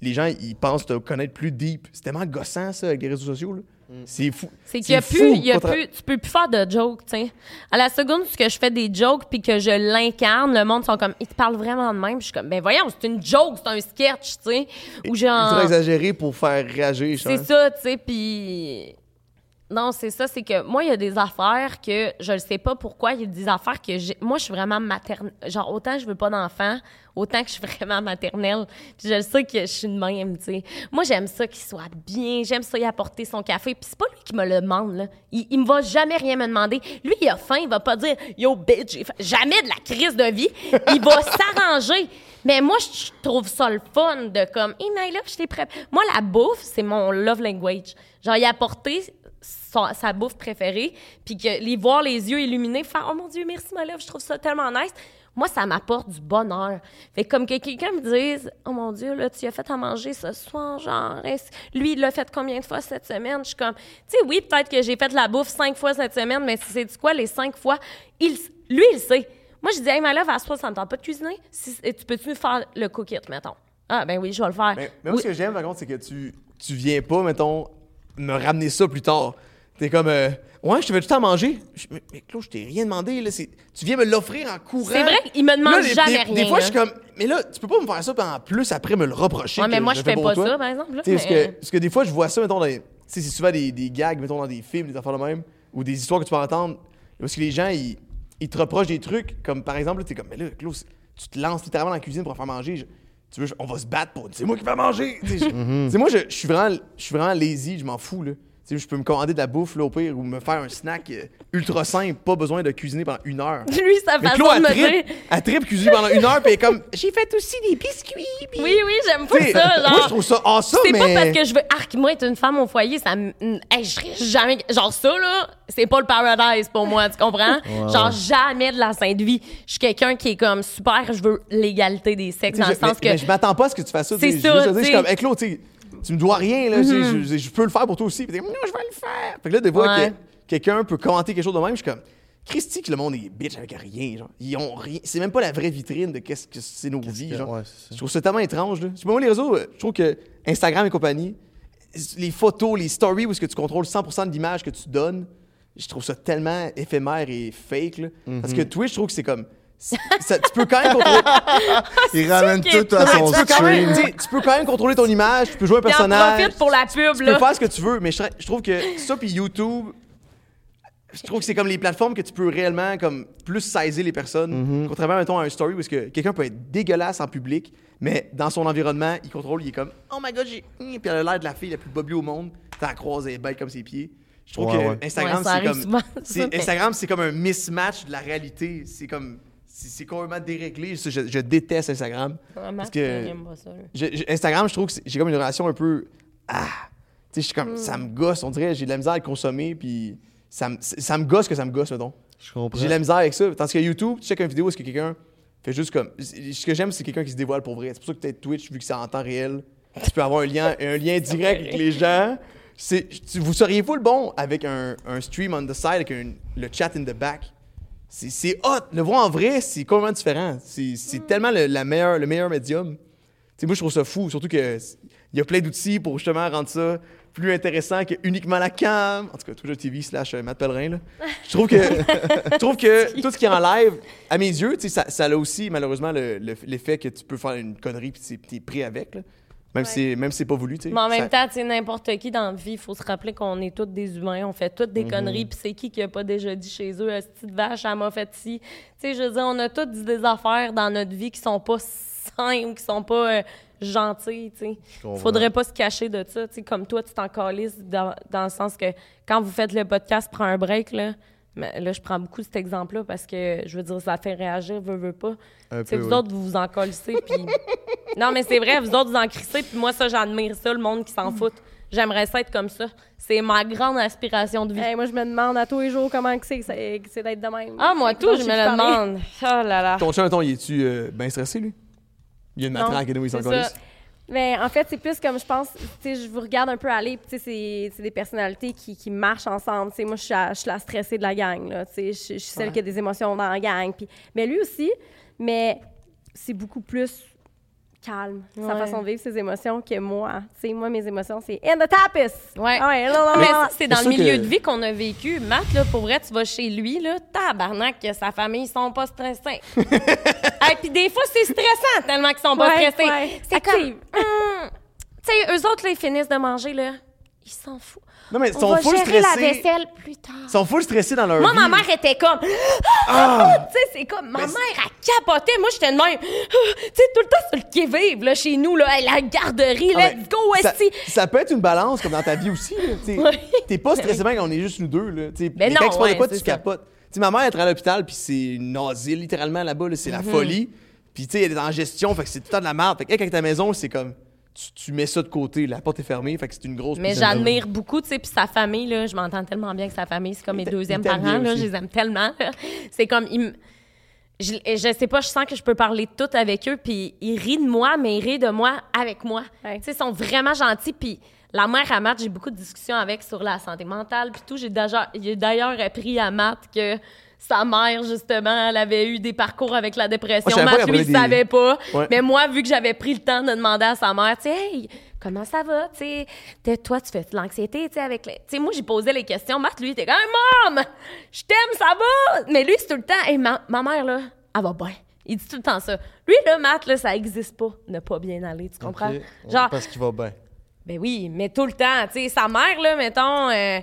les gens ils pensent te connaître plus deep. C'est tellement gossant ça avec les réseaux sociaux. là. C'est fou. C'est qu'il y a fou, plus, il y a plus, tu peux plus faire de jokes, tu sais. À la seconde où que je fais des jokes puis que je l'incarne, le monde sont comme, ils te parlent vraiment de même. Puis Je suis comme, ben voyons, c'est une joke, c'est un sketch, tu sais. Ou genre, exagéré pour faire réagir. je c'est pense. ça, tu sais. Puis Non, c'est ça, c'est que moi, il y a des affaires que je ne sais pas pourquoi, il y a des affaires que j'ai. Moi, je suis vraiment maternelle. Genre, autant je veux pas d'enfant, autant que je suis vraiment maternelle. Puis je sais que je suis de même, tu sais. Moi, j'aime ça qu'il soit bien, j'aime ça y apporter son café. Puis c'est pas lui qui me le demande, là. Il, il me va jamais rien me demander. Lui, il a faim, il va pas dire Yo, bitch. Jamais de la crise de vie. Il va [laughs] s'arranger. Mais moi, je trouve ça le fun de comme, hey, Naila, je t'ai prêt. Moi, la bouffe, c'est mon love language. Genre, y apporter son- sa bouffe préférée, puis que les voir les yeux illuminés, faire oh mon Dieu, merci ma love, je trouve ça tellement nice. Moi, ça m'apporte du bonheur. Fait que comme que quelqu'un me dise oh mon Dieu, là, tu as fait à manger ce soir, genre, lui, il l'a fait combien de fois cette semaine? Je suis comme, tu sais, oui, peut-être que j'ai fait de la bouffe cinq fois cette semaine, mais c'est du quoi les cinq fois? Il, lui, il sait. Moi, je dis, hey, ma love, à ce soir, ça me tente pas de cuisiner. Si- tu peux-tu faire le cook it, mettons? Ah, ben oui, je vais le faire. Mais, mais moi, Oui. ce que j'aime, par contre, c'est que tu, tu viens pas, mettons, me ramener ça plus tard. T'es comme, euh, ouais, je te fais tout temps manger? Je- mais, mais Claude, je t'ai rien demandé. Là, c'est- tu viens me l'offrir en courant. C'est vrai qu'il me demande Là, jamais des, rien, Des fois, là. je suis comme, mais là, tu peux pas me faire ça, puis en plus, après, me le reprocher. Ouais, mais que moi, le je fais pour pas toi. ça, par exemple. là, Tu sais, parce, mais- que, parce que des fois, je vois ça, mettons, dans les- tu sais, c'est souvent des, des gags, mettons, dans des films, des affaires de même, ou des histoires que tu peux entendre, parce que les gens, ils, ils te reprochent des trucs, comme par exemple, tu es comme, mais là, Klaus, tu te lances littéralement dans la cuisine pour faire manger. Je- tu veux, on va se battre pour. C'est moi qui vais manger. Tu sais, je- tu sais, moi, je, je suis vraiment, je suis vraiment lazy, je m'en fous, là. Je peux me commander de la bouffe, là, au pire, ou me faire un snack euh, ultra simple, pas besoin de cuisiner pendant une heure. [laughs] Lui, sa Mais façon Claude, de me dire. elle tripe cuisiner pendant une heure, puis elle est comme, j'ai fait aussi des biscuits. Oui, oui, j'aime pas ça. Genre, Moi, je trouve ça awesome, c'est mais. pas parce que je veux arc moi être une femme au foyer, ça me hey, je serais jamais genre ça là, c'est pas le paradise pour moi, tu comprends? [laughs] Genre jamais de la sainte vie. Je suis quelqu'un qui est comme super, je veux l'égalité des sexes dans Je- le sens mais- que mais je m'attends pas à ce que tu fasses ça. C'est ça, Je veux juste te dire, je suis comme, hey, Claude, tu sais, tu me dois rien, là. sais, je, je- je peux le faire pour toi aussi. Puis t'es comme, non, je vais le faire. Fait que là, des fois, Ouais. que quelqu'un peut commenter quelque chose de même, je suis comme, Christy, que le monde est bitch avec rien. Genre. Ils ont rien. C'est même pas la vraie vitrine de qu'est-ce que c'est nos vies. Genre. Ouais, c'est ça. Je trouve ça tellement étrange. Là. Je sais pas, moi, les réseaux, je trouve que Instagram et compagnie, les photos, les stories où est-ce que tu contrôles 100% de l'image que tu donnes, je trouve ça tellement éphémère et fake. Là. Parce que Twitch, je trouve que c'est comme. Ça- tu peux quand même contrôler. [laughs] Il ramène tout à son tu, peux quand même, stream. tu peux quand même contrôler ton image, tu peux jouer un personnage. profite pour la pub Tu peux faire ce que tu veux, mais je, je trouve que ça puis YouTube, je trouve que c'est comme les plateformes que tu peux réellement comme plus saisir les personnes. Contrairement, mettons, à un story où est-ce que quelqu'un peut être dégueulasse en public, mais dans son environnement, il contrôle, il est comme Oh my god, j'ai. Hum Puis elle a l'air de la fille la plus bobby au monde. T'as la croise, elle est belle comme ses pieds. Je trouve Ouais, que ouais. Instagram, Ouais, ça c'est arrive comme. souvent, c'est- ça, mais- Instagram, c'est comme un mismatch de la réalité. C'est comme. C'est complètement déréglé. Je, je déteste Instagram. Vraiment, parce que- pas ça. Je- je- Instagram, je trouve que j'ai comme une relation un peu. Ah! Tu sais, je suis comme. Ça me gosse, on dirait, j'ai de la misère à le consommer, puis ça me, ça me gosse que ça me gosse, mettons. Je comprends. J'ai de la misère avec ça. Tandis que YouTube, tu checkes une vidéo, est-ce que quelqu'un fait juste comme. Ce que j'aime, c'est quelqu'un qui se dévoile pour vrai. C'est pour ça que peut-être Twitch, vu que c'est en temps réel, tu peux avoir un lien, un lien [laughs] direct avec les gens. Tu- vous seriez full bon avec un, un stream on the side, avec un- le chat in the back. C'est, hot. Le voir en vrai, c'est complètement différent. C'est, tellement le, la meilleure, le meilleur médium. Moi, je trouve ça fou. Surtout que il y a plein d'outils pour justement rendre ça plus intéressant que uniquement la cam. En tout cas, Twitch TV slash euh, Matt Pellerin. Là. [laughs] Je trouve que, je trouve que [laughs] tout ce qui est en live, à mes yeux, ça, ça a aussi malheureusement le- le- l'effet que tu peux faire une connerie puis tu es pris avec. là. Même, si, c'est- même si c'est pas voulu. tu sais. Mais en même Ça- temps, tu n'importe qui dans la vie, il faut se rappeler qu'on est tous des humains, on fait toutes des Mhm. conneries, puis c'est qui qui a pas déjà dit chez eux, cette petite vache, elle m'a fait ci. Tu sais, je veux dire, on a tous des affaires dans notre vie qui sont pas simples, qui sont pas euh, gentilles, tu sais. Faudrait pas se cacher de ça, tu sais, comme toi, tu t'en calisses dans, dans le sens que quand vous faites le podcast, prends un break, là. Mais là, je prends beaucoup cet exemple-là parce que, je veux dire, ça fait réagir, veut, veut pas. Peu, vous oui. autres, vous vous en colissez, puis... non, mais c'est vrai, vous autres, vous en crissez, puis moi, ça, j'admire ça, le monde qui s'en fout. J'aimerais ça être comme ça. C'est ma grande aspiration de vie. Hey, moi, je me demande à tous les jours comment que c'est que c'est c'est d'être de même. Ah, moi, tout, je me le demande. Oh là là. Ton chum, mettons, il est-tu euh, bien stressé, lui? Il y a une matraque et nous, il s'en c'est. Mais en fait, c'est plus comme je pense, tu sais, je vous regarde un peu aller, tu sais, c'est- c'est des personnalités qui, qui marchent ensemble. Tu sais, moi, je suis, la, je suis la stressée de la gang, là. Tu sais, je, je suis celle qui a des émotions dans la gang. Puis, mais lui aussi, mais c'est beaucoup plus calme, sa façon de vivre ses émotions que moi. Tu sais, moi, mes émotions, c'est in the tapis. Ouais. Ah ouais, là, là, Mais là, c'est dans le milieu que- de vie qu'on a vécu. Matt, là, pour vrai, tu vas chez lui, là, tabarnak, que sa famille, ils sont pas stressés. [laughs] Et puis des fois, c'est stressant tellement qu'ils sont pas Ouais, stressés. ouais. C'est comme... hum, tu sais, eux autres, là, ils finissent de manger, là. Il s'en fout. Non, mais ils On sont full gérer la stressés. vaisselle plus tard. Ils sont full stressés dans leur Moi, vie. ma mère était comme. Ah! tu sais, c'est comme. Ma Mais mère, elle capotait. Moi, j'étais de même. tu sais, tout le temps sur le qui-vive, là, chez nous, là. La garderie, Ah, let's go, ça, ça peut être une balance comme dans ta vie aussi. là, tu. T'es pas stressé bien quand on est juste nous deux. Là, tu sais. Mais non, ouais, quoi, tu ça. capotes. Tu sais, ma mère elle travaille à l'hôpital, puis c'est une asile littéralement là-bas. là, c'est la Mhm. folie. Puis tu sais, elle est en gestion, fait que c'est tout le temps de la merde. Fait que elle, quand t'es à la maison, c'est comme. Tu, tu mets ça de côté, la porte est fermée, fait que c'est une grosse Mais j'admire beaucoup, tu sais, puis sa famille, là, je m'entends tellement bien que sa famille, c'est comme mes deuxièmes parents, là, je les aime tellement. là. C'est comme, ils je, je sais pas, je sens que je peux parler de tout avec eux, puis ils rient de moi, mais ils rient de moi avec moi. Ouais. Tu sais, ils sont vraiment gentils, puis la mère à Matt, j'ai beaucoup de discussions avec sur la santé mentale, puis tout. J'ai d'ailleurs appris à Matt que sa mère, justement, elle avait eu des parcours avec la dépression. Pas qu'elle lui, il des- savait pas. Ouais. Mais moi, vu que j'avais pris le temps de demander à sa mère, tu sais, hey, comment ça va, tu sais, toi, tu fais de l'anxiété, tu sais, avec les... Tu sais, moi, j'ai posé les questions. Matt, lui, il était comme, hey, mom, je t'aime, ça va? Mais lui, c'est tout le temps, hey, ma, ma mère, là, elle va bien. Il dit tout le temps ça. Lui, là, Matt, là, ça existe pas, ne pas bien aller, tu comprends? Ok. Genre, Parce qu'il va bien. ben oui, mais tout le temps. Tu sais, sa mère, là, mettons, euh,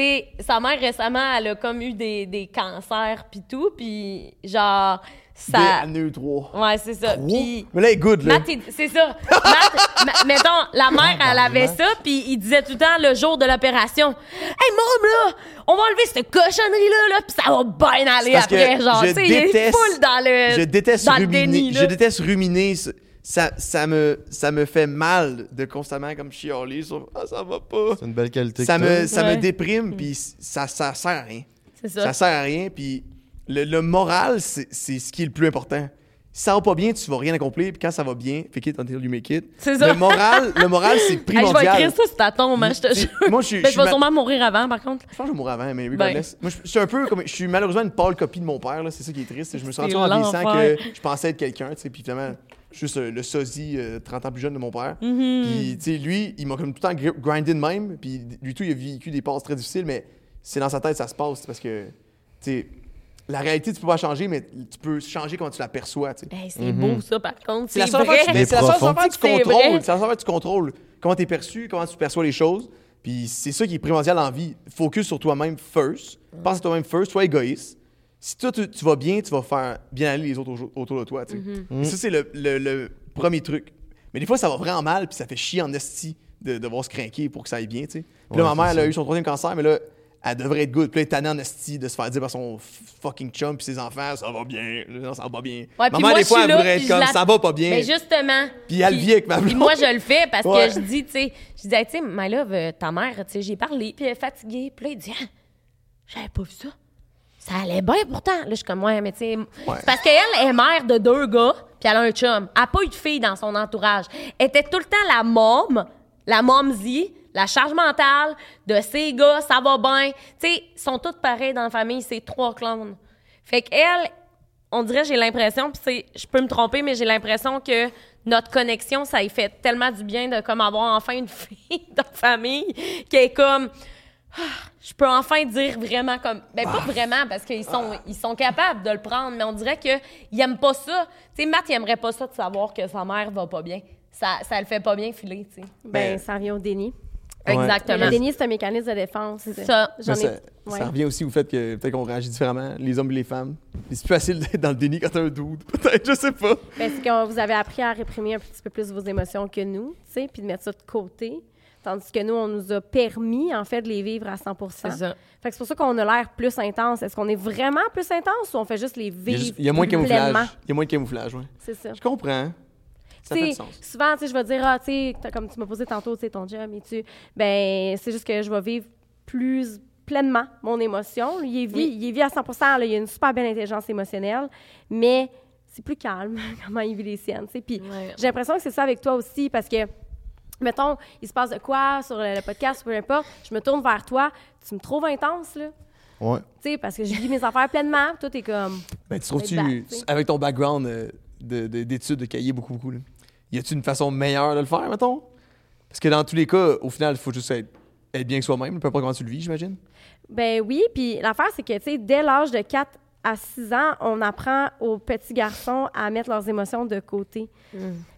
sais, sa mère récemment, elle a comme eu des, des cancers pis tout, puis genre, ça... Des trois. Ouais, c'est ça. Trois? Puis... Mais là, elle est good, là. C'est ça. Matt, [laughs] ma- mettons, la mère, elle avait ça, puis il disait tout le temps le jour de l'opération Hey, mom, là, on va enlever cette cochonnerie-là, là, puis ça va bien aller Parce que après. Genre, tu sais, il est full dans le. Je déteste dans le ruminer. déni, là. je déteste ruminer. Ça, ça me, ça me fait mal de constamment comme chialer sur ah, ça va pas. C'est une belle qualité. Ça que me, ça Ouais. me déprime, puis ça, ça sert à rien. C'est ça. Ça sert à rien, puis le, le moral, c'est c'est ce qui est le plus important. Si ça va pas bien, tu vas rien accomplir, puis quand ça va bien, fake it until you make it. C'est ça. Le moral, le moral c'est [laughs] Hey, je primordial. vais écrire ça sur ta tombe, hein, je te jure. moi, je suis- Mais je vais ma- sûrement mourir avant, par contre. Je pense que je vais mourir avant, mais Ben. regardless. Moi, je, je suis un peu comme. Je suis malheureusement une pâle copie de mon père, là. C'est ça qui est triste. Je me suis rendu en vieillissant que je pensais être quelqu'un, tu sais. Puis finalement, juste euh, le sosie euh, 30 ans plus jeune de mon père. Mm-hmm. Puis, tu sais, lui, il m'a comme tout le temps gr- grindé de même. Puis, lui, tout, il a vécu des passes très difficiles, mais c'est dans sa tête, ça se passe. Parce que, tu sais, la réalité, tu peux pas changer, mais tu peux changer comment tu la perçois, tu sais. Hey, c'est beau, ça, par contre. C'est la seule affaire que tu- que contrôles. C'est la seule affaire que tu contrôles. Comment tu es perçu, comment tu perçois les choses. Puis c'est ça qui est primordial en vie. Focus sur toi-même first. Pense à toi-même first. Sois égoïste. Si toi, tu, tu vas bien, tu vas faire bien aller les autres au- autour de toi. tu sais. Mm-hmm. Ça, c'est le, le- le premier truc. Mais des fois, ça va vraiment mal, puis ça fait chier en esti de devoir se craquer pour que ça aille bien. tu sais. Puis là, Ouais, ma mère, elle a eu son troisième cancer, mais là, elle devrait être good. Puis là, elle est tannée en esti de se faire dire par son fucking chum puis ses enfants, ça va bien. Non, ça va pas bien. Ouais, ma puis mère, moi, des fois, elle là, voudrait puis être comme la- ça va pas bien. Mais justement. Puis elle vit avec ma Puis blonde. moi, je le fais parce Ouais. que je dis, tu sais, je dis, Hey, tu sais, my love, euh, ta mère, tu sais, j'ai parlé, puis elle est fatiguée. Puis là, il dit, ah, j'avais pas vu ça. Ça allait bien pourtant. Là, je suis comme, ouais, mais tu sais, parce qu'elle est mère de deux gars, puis elle a un chum. Elle n'a pas eu de fille dans son entourage. Elle était tout le temps la mom, la momzie, la charge mentale de ces gars, ça va bien. Tu sais, ils sont tous pareils dans la famille, c'est trois clones. Fait qu'elle, on dirait, j'ai l'impression, puis c'est, je peux me tromper, mais j'ai l'impression que notre connexion, ça y fait tellement du bien de comme avoir enfin une [laughs] fille dans la famille qui est comme, je peux enfin dire vraiment comme, ben pas vraiment parce qu'ils sont, ils sont capables de le prendre, mais on dirait que ils aiment pas ça. Tu sais, Matt, il aimerait pas ça de savoir que sa mère va pas bien. Ça, ça le fait pas bien filer, tu sais. Ben, Ben, ça revient au déni. Mais Exactement. le déni, c'est un mécanisme de défense. Ça. J'en ai. ça, ouais. ça revient aussi au fait que peut-être qu'on réagit différemment, les hommes et les femmes. C'est plus facile d'être dans le déni quand t'as un dude. [laughs] Peut-être, je sais pas. Ben, c'est que vous avez appris à réprimer un petit peu plus vos émotions que nous, tu sais, puis de mettre ça de côté. Tandis que nous, on nous a permis, en fait, de les vivre à 100% C'est ça. Fait que c'est pour ça qu'on a l'air plus intense. Est-ce qu'on est vraiment plus intense ou on fait juste les Il y a, vivre juste- il y a moins de camouflage. pleinement? Il y a moins de camouflage, ouais. C'est ça. Je comprends. Ça Tu fait sens. souvent, tu sais, je vais dire, ah, tu comme tu m'as posé tantôt, tu sais, ton job, et tu, ben, c'est juste que je vais vivre plus pleinement mon émotion. Il est vie, il est vie à 100 là, il a une super belle intelligence émotionnelle, mais c'est plus calme [laughs] comment il vit les siennes, tu sais. Puis Ouais. j'ai l'impression que c'est ça avec toi aussi, parce que, mettons, il se passe de quoi sur le, le podcast, peu importe, je me tourne vers toi, tu me trouves intense, là, Ouais. tu sais, parce que je vis mes affaires pleinement, toi, t'es comme, Ben, tu trouves-tu, avec ton background euh, de- de- d'études, de, cahier beaucoup, beaucoup, là, y a-tu une façon meilleure de le faire, mettons? Parce que dans tous les cas, au final, il faut juste être, être bien que soi-même, peu importe comment tu le vis, j'imagine. Ben oui, puis l'affaire, c'est que, tu sais, dès l'âge de 4 à 6 ans, on apprend aux petits garçons à mettre leurs émotions de côté.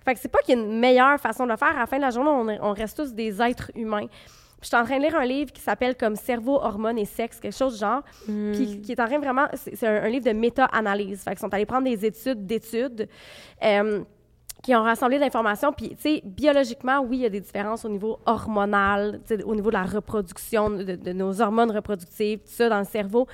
Fait que c'est pas qu'il y a une meilleure façon de le faire. À la fin de la journée, on, est- on reste tous des êtres humains. Puis je suis en train de lire un livre qui s'appelle comme Cerveau, hormones et sexe, quelque chose du genre. Puis qui est en train vraiment. C'est un, un livre de méta-analyse. Fait qu'ils sont allés prendre des études d'études. euh, qui ont rassemblé de l'information. Puis, tu sais, biologiquement, oui, il y a des différences au niveau hormonal, au niveau de la reproduction, de, de nos hormones reproductives, tout ça dans le cerveau.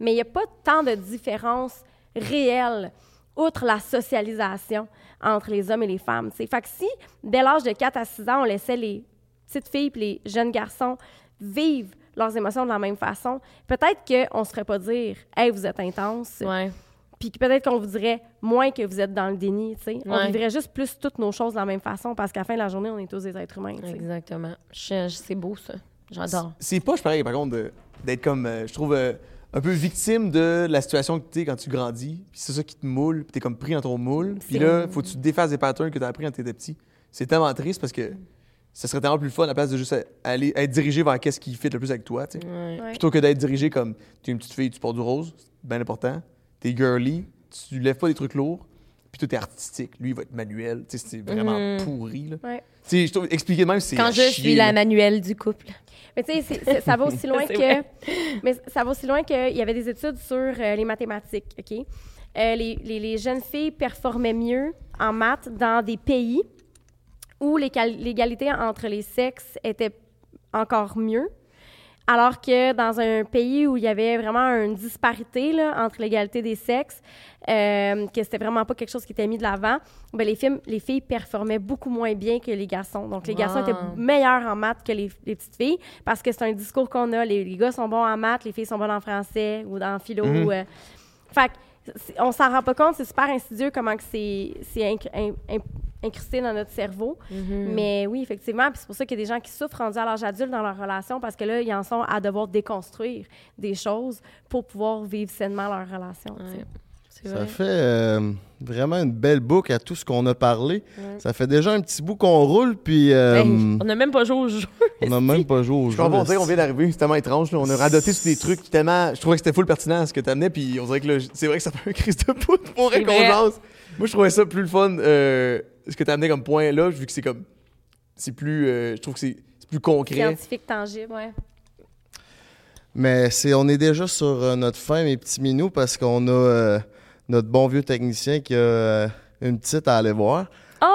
Mais il n'y a pas tant de différences réelles, outre la socialisation entre les hommes et les femmes. tu sais. Fait que si, dès l'âge de 4 à 6 ans, on laissait les petites filles et les jeunes garçons vivre leurs émotions de la même façon, peut-être qu'on ne se ferait pas dire « Hey, vous êtes intense Ouais. puis peut-être qu'on vous dirait moins que vous êtes dans le déni, tu sais. On Ouais. vivrait juste plus toutes nos choses de la même façon parce qu'à la fin de la journée, on est tous des êtres humains. Exactement. C'est beau, ça. J'adore. C'est pas, je pareil, par contre, d'être comme, euh, je trouve, euh, un peu victime de la situation que tu es quand tu grandis. Puis c'est ça qui te moule, puis t'es comme pris dans ton moule. Puis là, faut que tu te défasses des patterns que t'as appris quand t'étais petit. C'est tellement triste parce que ça serait tellement plus fun à la place de juste aller être dirigé vers qu'est-ce qui fit le plus avec toi, tu sais. Ouais. Ouais. Plutôt que d'être dirigé comme t'es une petite fille, tu portes du rose, c'est bien important. T'es girly, tu lèves pas des trucs lourds, puis tout est artistique. Lui, il va être manuel, tu sais, c'est vraiment Mhm. pourri, là. Ouais. Tu sais, je trouve, expliquer de même, c'est. Quand je chier, suis la là. manuelle du couple. Mais tu sais, ça va aussi [laughs] loin que... vrai. Mais ça va aussi loin qu'il y avait des études sur euh, les mathématiques, OK? Euh, les, les- les jeunes filles performaient mieux en maths dans des pays où l'égal- l'égalité entre les sexes était encore mieux, alors que dans un pays où il y avait vraiment une disparité là, entre l'égalité des sexes, euh, que c'était vraiment pas quelque chose qui était mis de l'avant, ben les, filles, les filles performaient beaucoup moins bien que les garçons. Donc, les garçons étaient meilleurs en maths que les, les petites filles parce que c'est un discours qu'on a. Les, les gars sont bons en maths, les filles sont bonnes en français ou en philo. Mhm. euh. fait que c'est- on s'en rend pas compte, c'est super insidieux comment que c'est incrusté dans notre cerveau. Mais oui, effectivement, puis c'est pour ça qu'il y a des gens qui souffrent rendus à l'âge adulte dans leur relation parce que là, ils en sont à devoir déconstruire des choses pour pouvoir vivre sainement leur relation. tu. Ouais. Ça fait euh, vraiment une belle boucle à tout ce qu'on a parlé. Ouais. Ça fait déjà un petit bout qu'on roule, puis euh, Hey, on n'a même pas joué au jeu. [laughs] on n'a même pas joué au Je jeu. comprends pas, on vient d'arriver, c'est tellement étrange. là. On a radoté sur des trucs tellement. Je trouvais que c'était full pertinent ce que t'amenais, puis on dirait que c'est vrai que ça fait un crise de poudre pour qu'on jase. Moi, je trouvais ça plus le fun, euh, ce que t'as amené comme point là, vu que c'est comme. C'est plus. euh, je trouve que c'est c'est plus concret. Scientifique, tangible. Ouais. Mais c'est, on est déjà sur euh, notre fin, mes petits minous, parce qu'on a euh, notre bon vieux technicien qui a euh, une petite à aller voir. Oh! [laughs]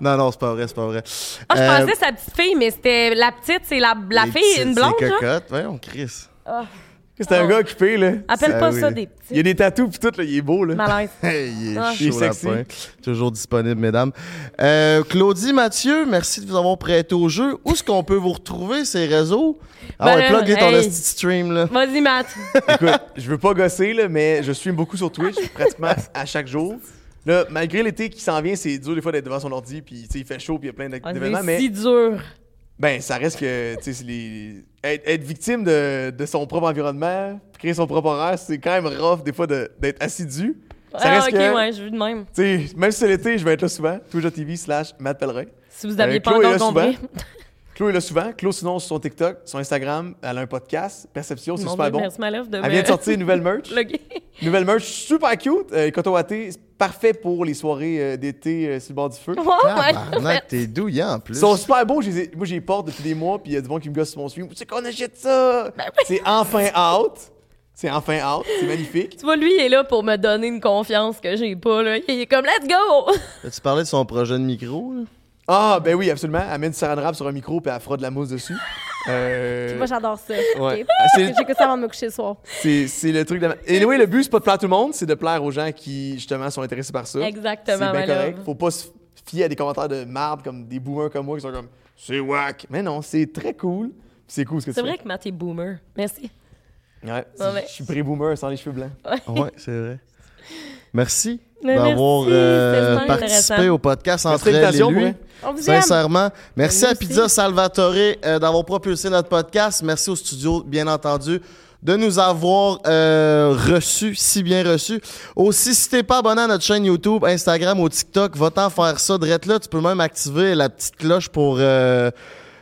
Non, non, c'est pas vrai, c'est pas vrai. Ah, je Euh, pensais sa petite fille, mais c'était la petite, c'est la, la fille, petites, une blonde, les genre? cocottes. Ouais, on crisse. C'était un gars occupé, là. Appelle pas oui. ça des Il y a petits. des tatous, puis tout, là, il est beau, là. Malaise. [laughs] Hey, il est Ah. Il est chaud, sexy. lapin. Toujours disponible, mesdames. Euh, Claudie, Mathieu, merci de vous avoir prêté au jeu. Où est-ce qu'on peut vous retrouver, ces réseaux? Ah Ben ouais, là, plugger ton hey. esti de stream, là. Vas-y, Matt. [laughs] Écoute, je veux pas gosser, là, mais je stream beaucoup sur Twitch, pratiquement [laughs] à chaque jour. Là, malgré l'été qui s'en vient, c'est dur des fois d'être devant son ordi, puis tu sais, il fait chaud, puis il y a plein d'ac- Ah, d'événements, c'est mais si dur. Ben, ça reste que, tu sais, les... être, être victime de, de son propre environnement, créer son propre horaire, c'est quand même rough des fois de- d'être assidu. Ça Ah, reste ok, que, ouais, je veux de même. tu sais, même si c'est l'été, je vais être là souvent, twitch.tv slash Matt Pellerin. Si vous aviez Euh, pas encore compris. Chloé est là souvent. Chloé, sinon, sur son TikTok, sur Instagram, elle a un podcast, Perception, c'est super Dieu, bon. Merci, ma de Elle vient de sortir une nouvelle merch. [laughs] Nouvelle merch super cute. Euh, c'est parfait pour les soirées euh, d'été euh, sur le bord du feu. Oh, Tabarnak, [laughs] t'es douillant, en plus. Ils sont super beaux. je les ai- moi, j'y porte depuis des mois, puis il y a du monde qui me gosse sur mon stream. Tu sais qu'on achète ça? Ben C'est enfin out. C'est enfin out. C'est magnifique. Tu vois, lui, il est là pour me donner une confiance que j'ai pas, là. Il est comme, let's go! [laughs] As-tu parlé de son projet de micro, là? Ah, ben oui, absolument. Elle met du saran wrap sur un micro, puis elle fera de la mousse dessus. Euh, Moi, j'adore ça. ouais. ok? C'est- J'écoute ça avant de me coucher le soir. C'est c'est le truc de. Et oui, le but, c'est pas de plaire à tout le monde, c'est de plaire aux gens qui, justement, sont intéressés par ça. C'est Exactement, bien ma correct. love. Faut pas se fier à des commentaires de marde comme des boomers comme moi qui sont comme c'est whack. Mais non, c'est très cool. C'est cool ce que tu C'est fais. vrai que Matt est boomer. Merci. Ouais, Ouais, ouais. Je suis pré-boomer sans les cheveux blancs. Ouais, c'est vrai. [laughs] Merci d'avoir euh, participé au podcast entre de elle et lui. ouais. On vous aime. Sincèrement. Merci Nous à aussi. Pizza Salvatore euh, d'avoir propulsé notre podcast. Merci au studio, bien entendu, de nous avoir euh, reçus, si bien reçus. Aussi, si t'es pas abonné à notre chaîne YouTube, Instagram ou TikTok, va-t'en faire ça. Drette là, tu peux même activer la petite cloche pour euh,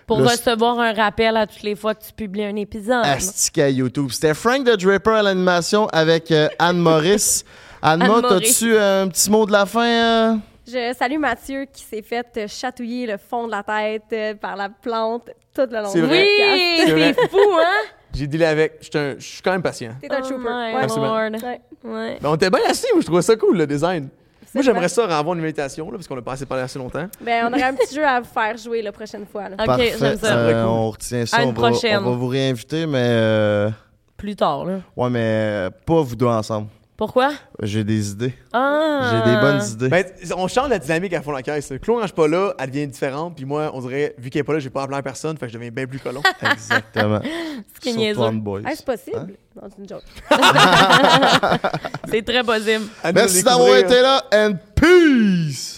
Pour Le- recevoir un rappel à toutes les fois que tu publies un épisode. Astic à YouTube. C'était Frank the Draper à l'animation avec euh, Anne Maurice. [laughs] Anne-Ma, Anne Maurice. t'as-tu euh, un petit mot de la fin? euh? Je salue Mathieu qui s'est fait chatouiller le fond de la tête euh, par la plante tout le long C'est du vrai. podcast. Oui, [laughs] C'est fou, hein? J'ai dealé avec. Je suis quand même patient. T'es un Oh trooper. my Ouais. Absolument. lord. Ouais. Ouais. Mais on était bien assis, moi, je trouvais ça cool, le design. Moi, j'aimerais ça avoir une invitation, là, parce qu'on a passé pendant assez longtemps. Ben, on aurait un petit [laughs] jeu à vous faire jouer la prochaine fois. là. Ok, j'aime ça. Euh, on retient ça. À on, va, on va vous réinviter, mais. euh, Plus tard, là. Ouais, mais pas vous deux ensemble. Pourquoi? J'ai des idées. Ah! J'ai des bonnes idées. Ben, on change la dynamique à fond la caisse. Claude, quand je suis pas là, elle devient différente. Puis moi, on dirait, vu qu'elle est pas là, j'ai pas appelé à personne, fait que je deviens bien plus colon. [laughs] Exactement. Ce qui est Surtout niaiseux. entre boys. Est-ce possible? Hein? Non, c'est une joke. [laughs] C'est très possible. À Merci d'avoir été là and peace!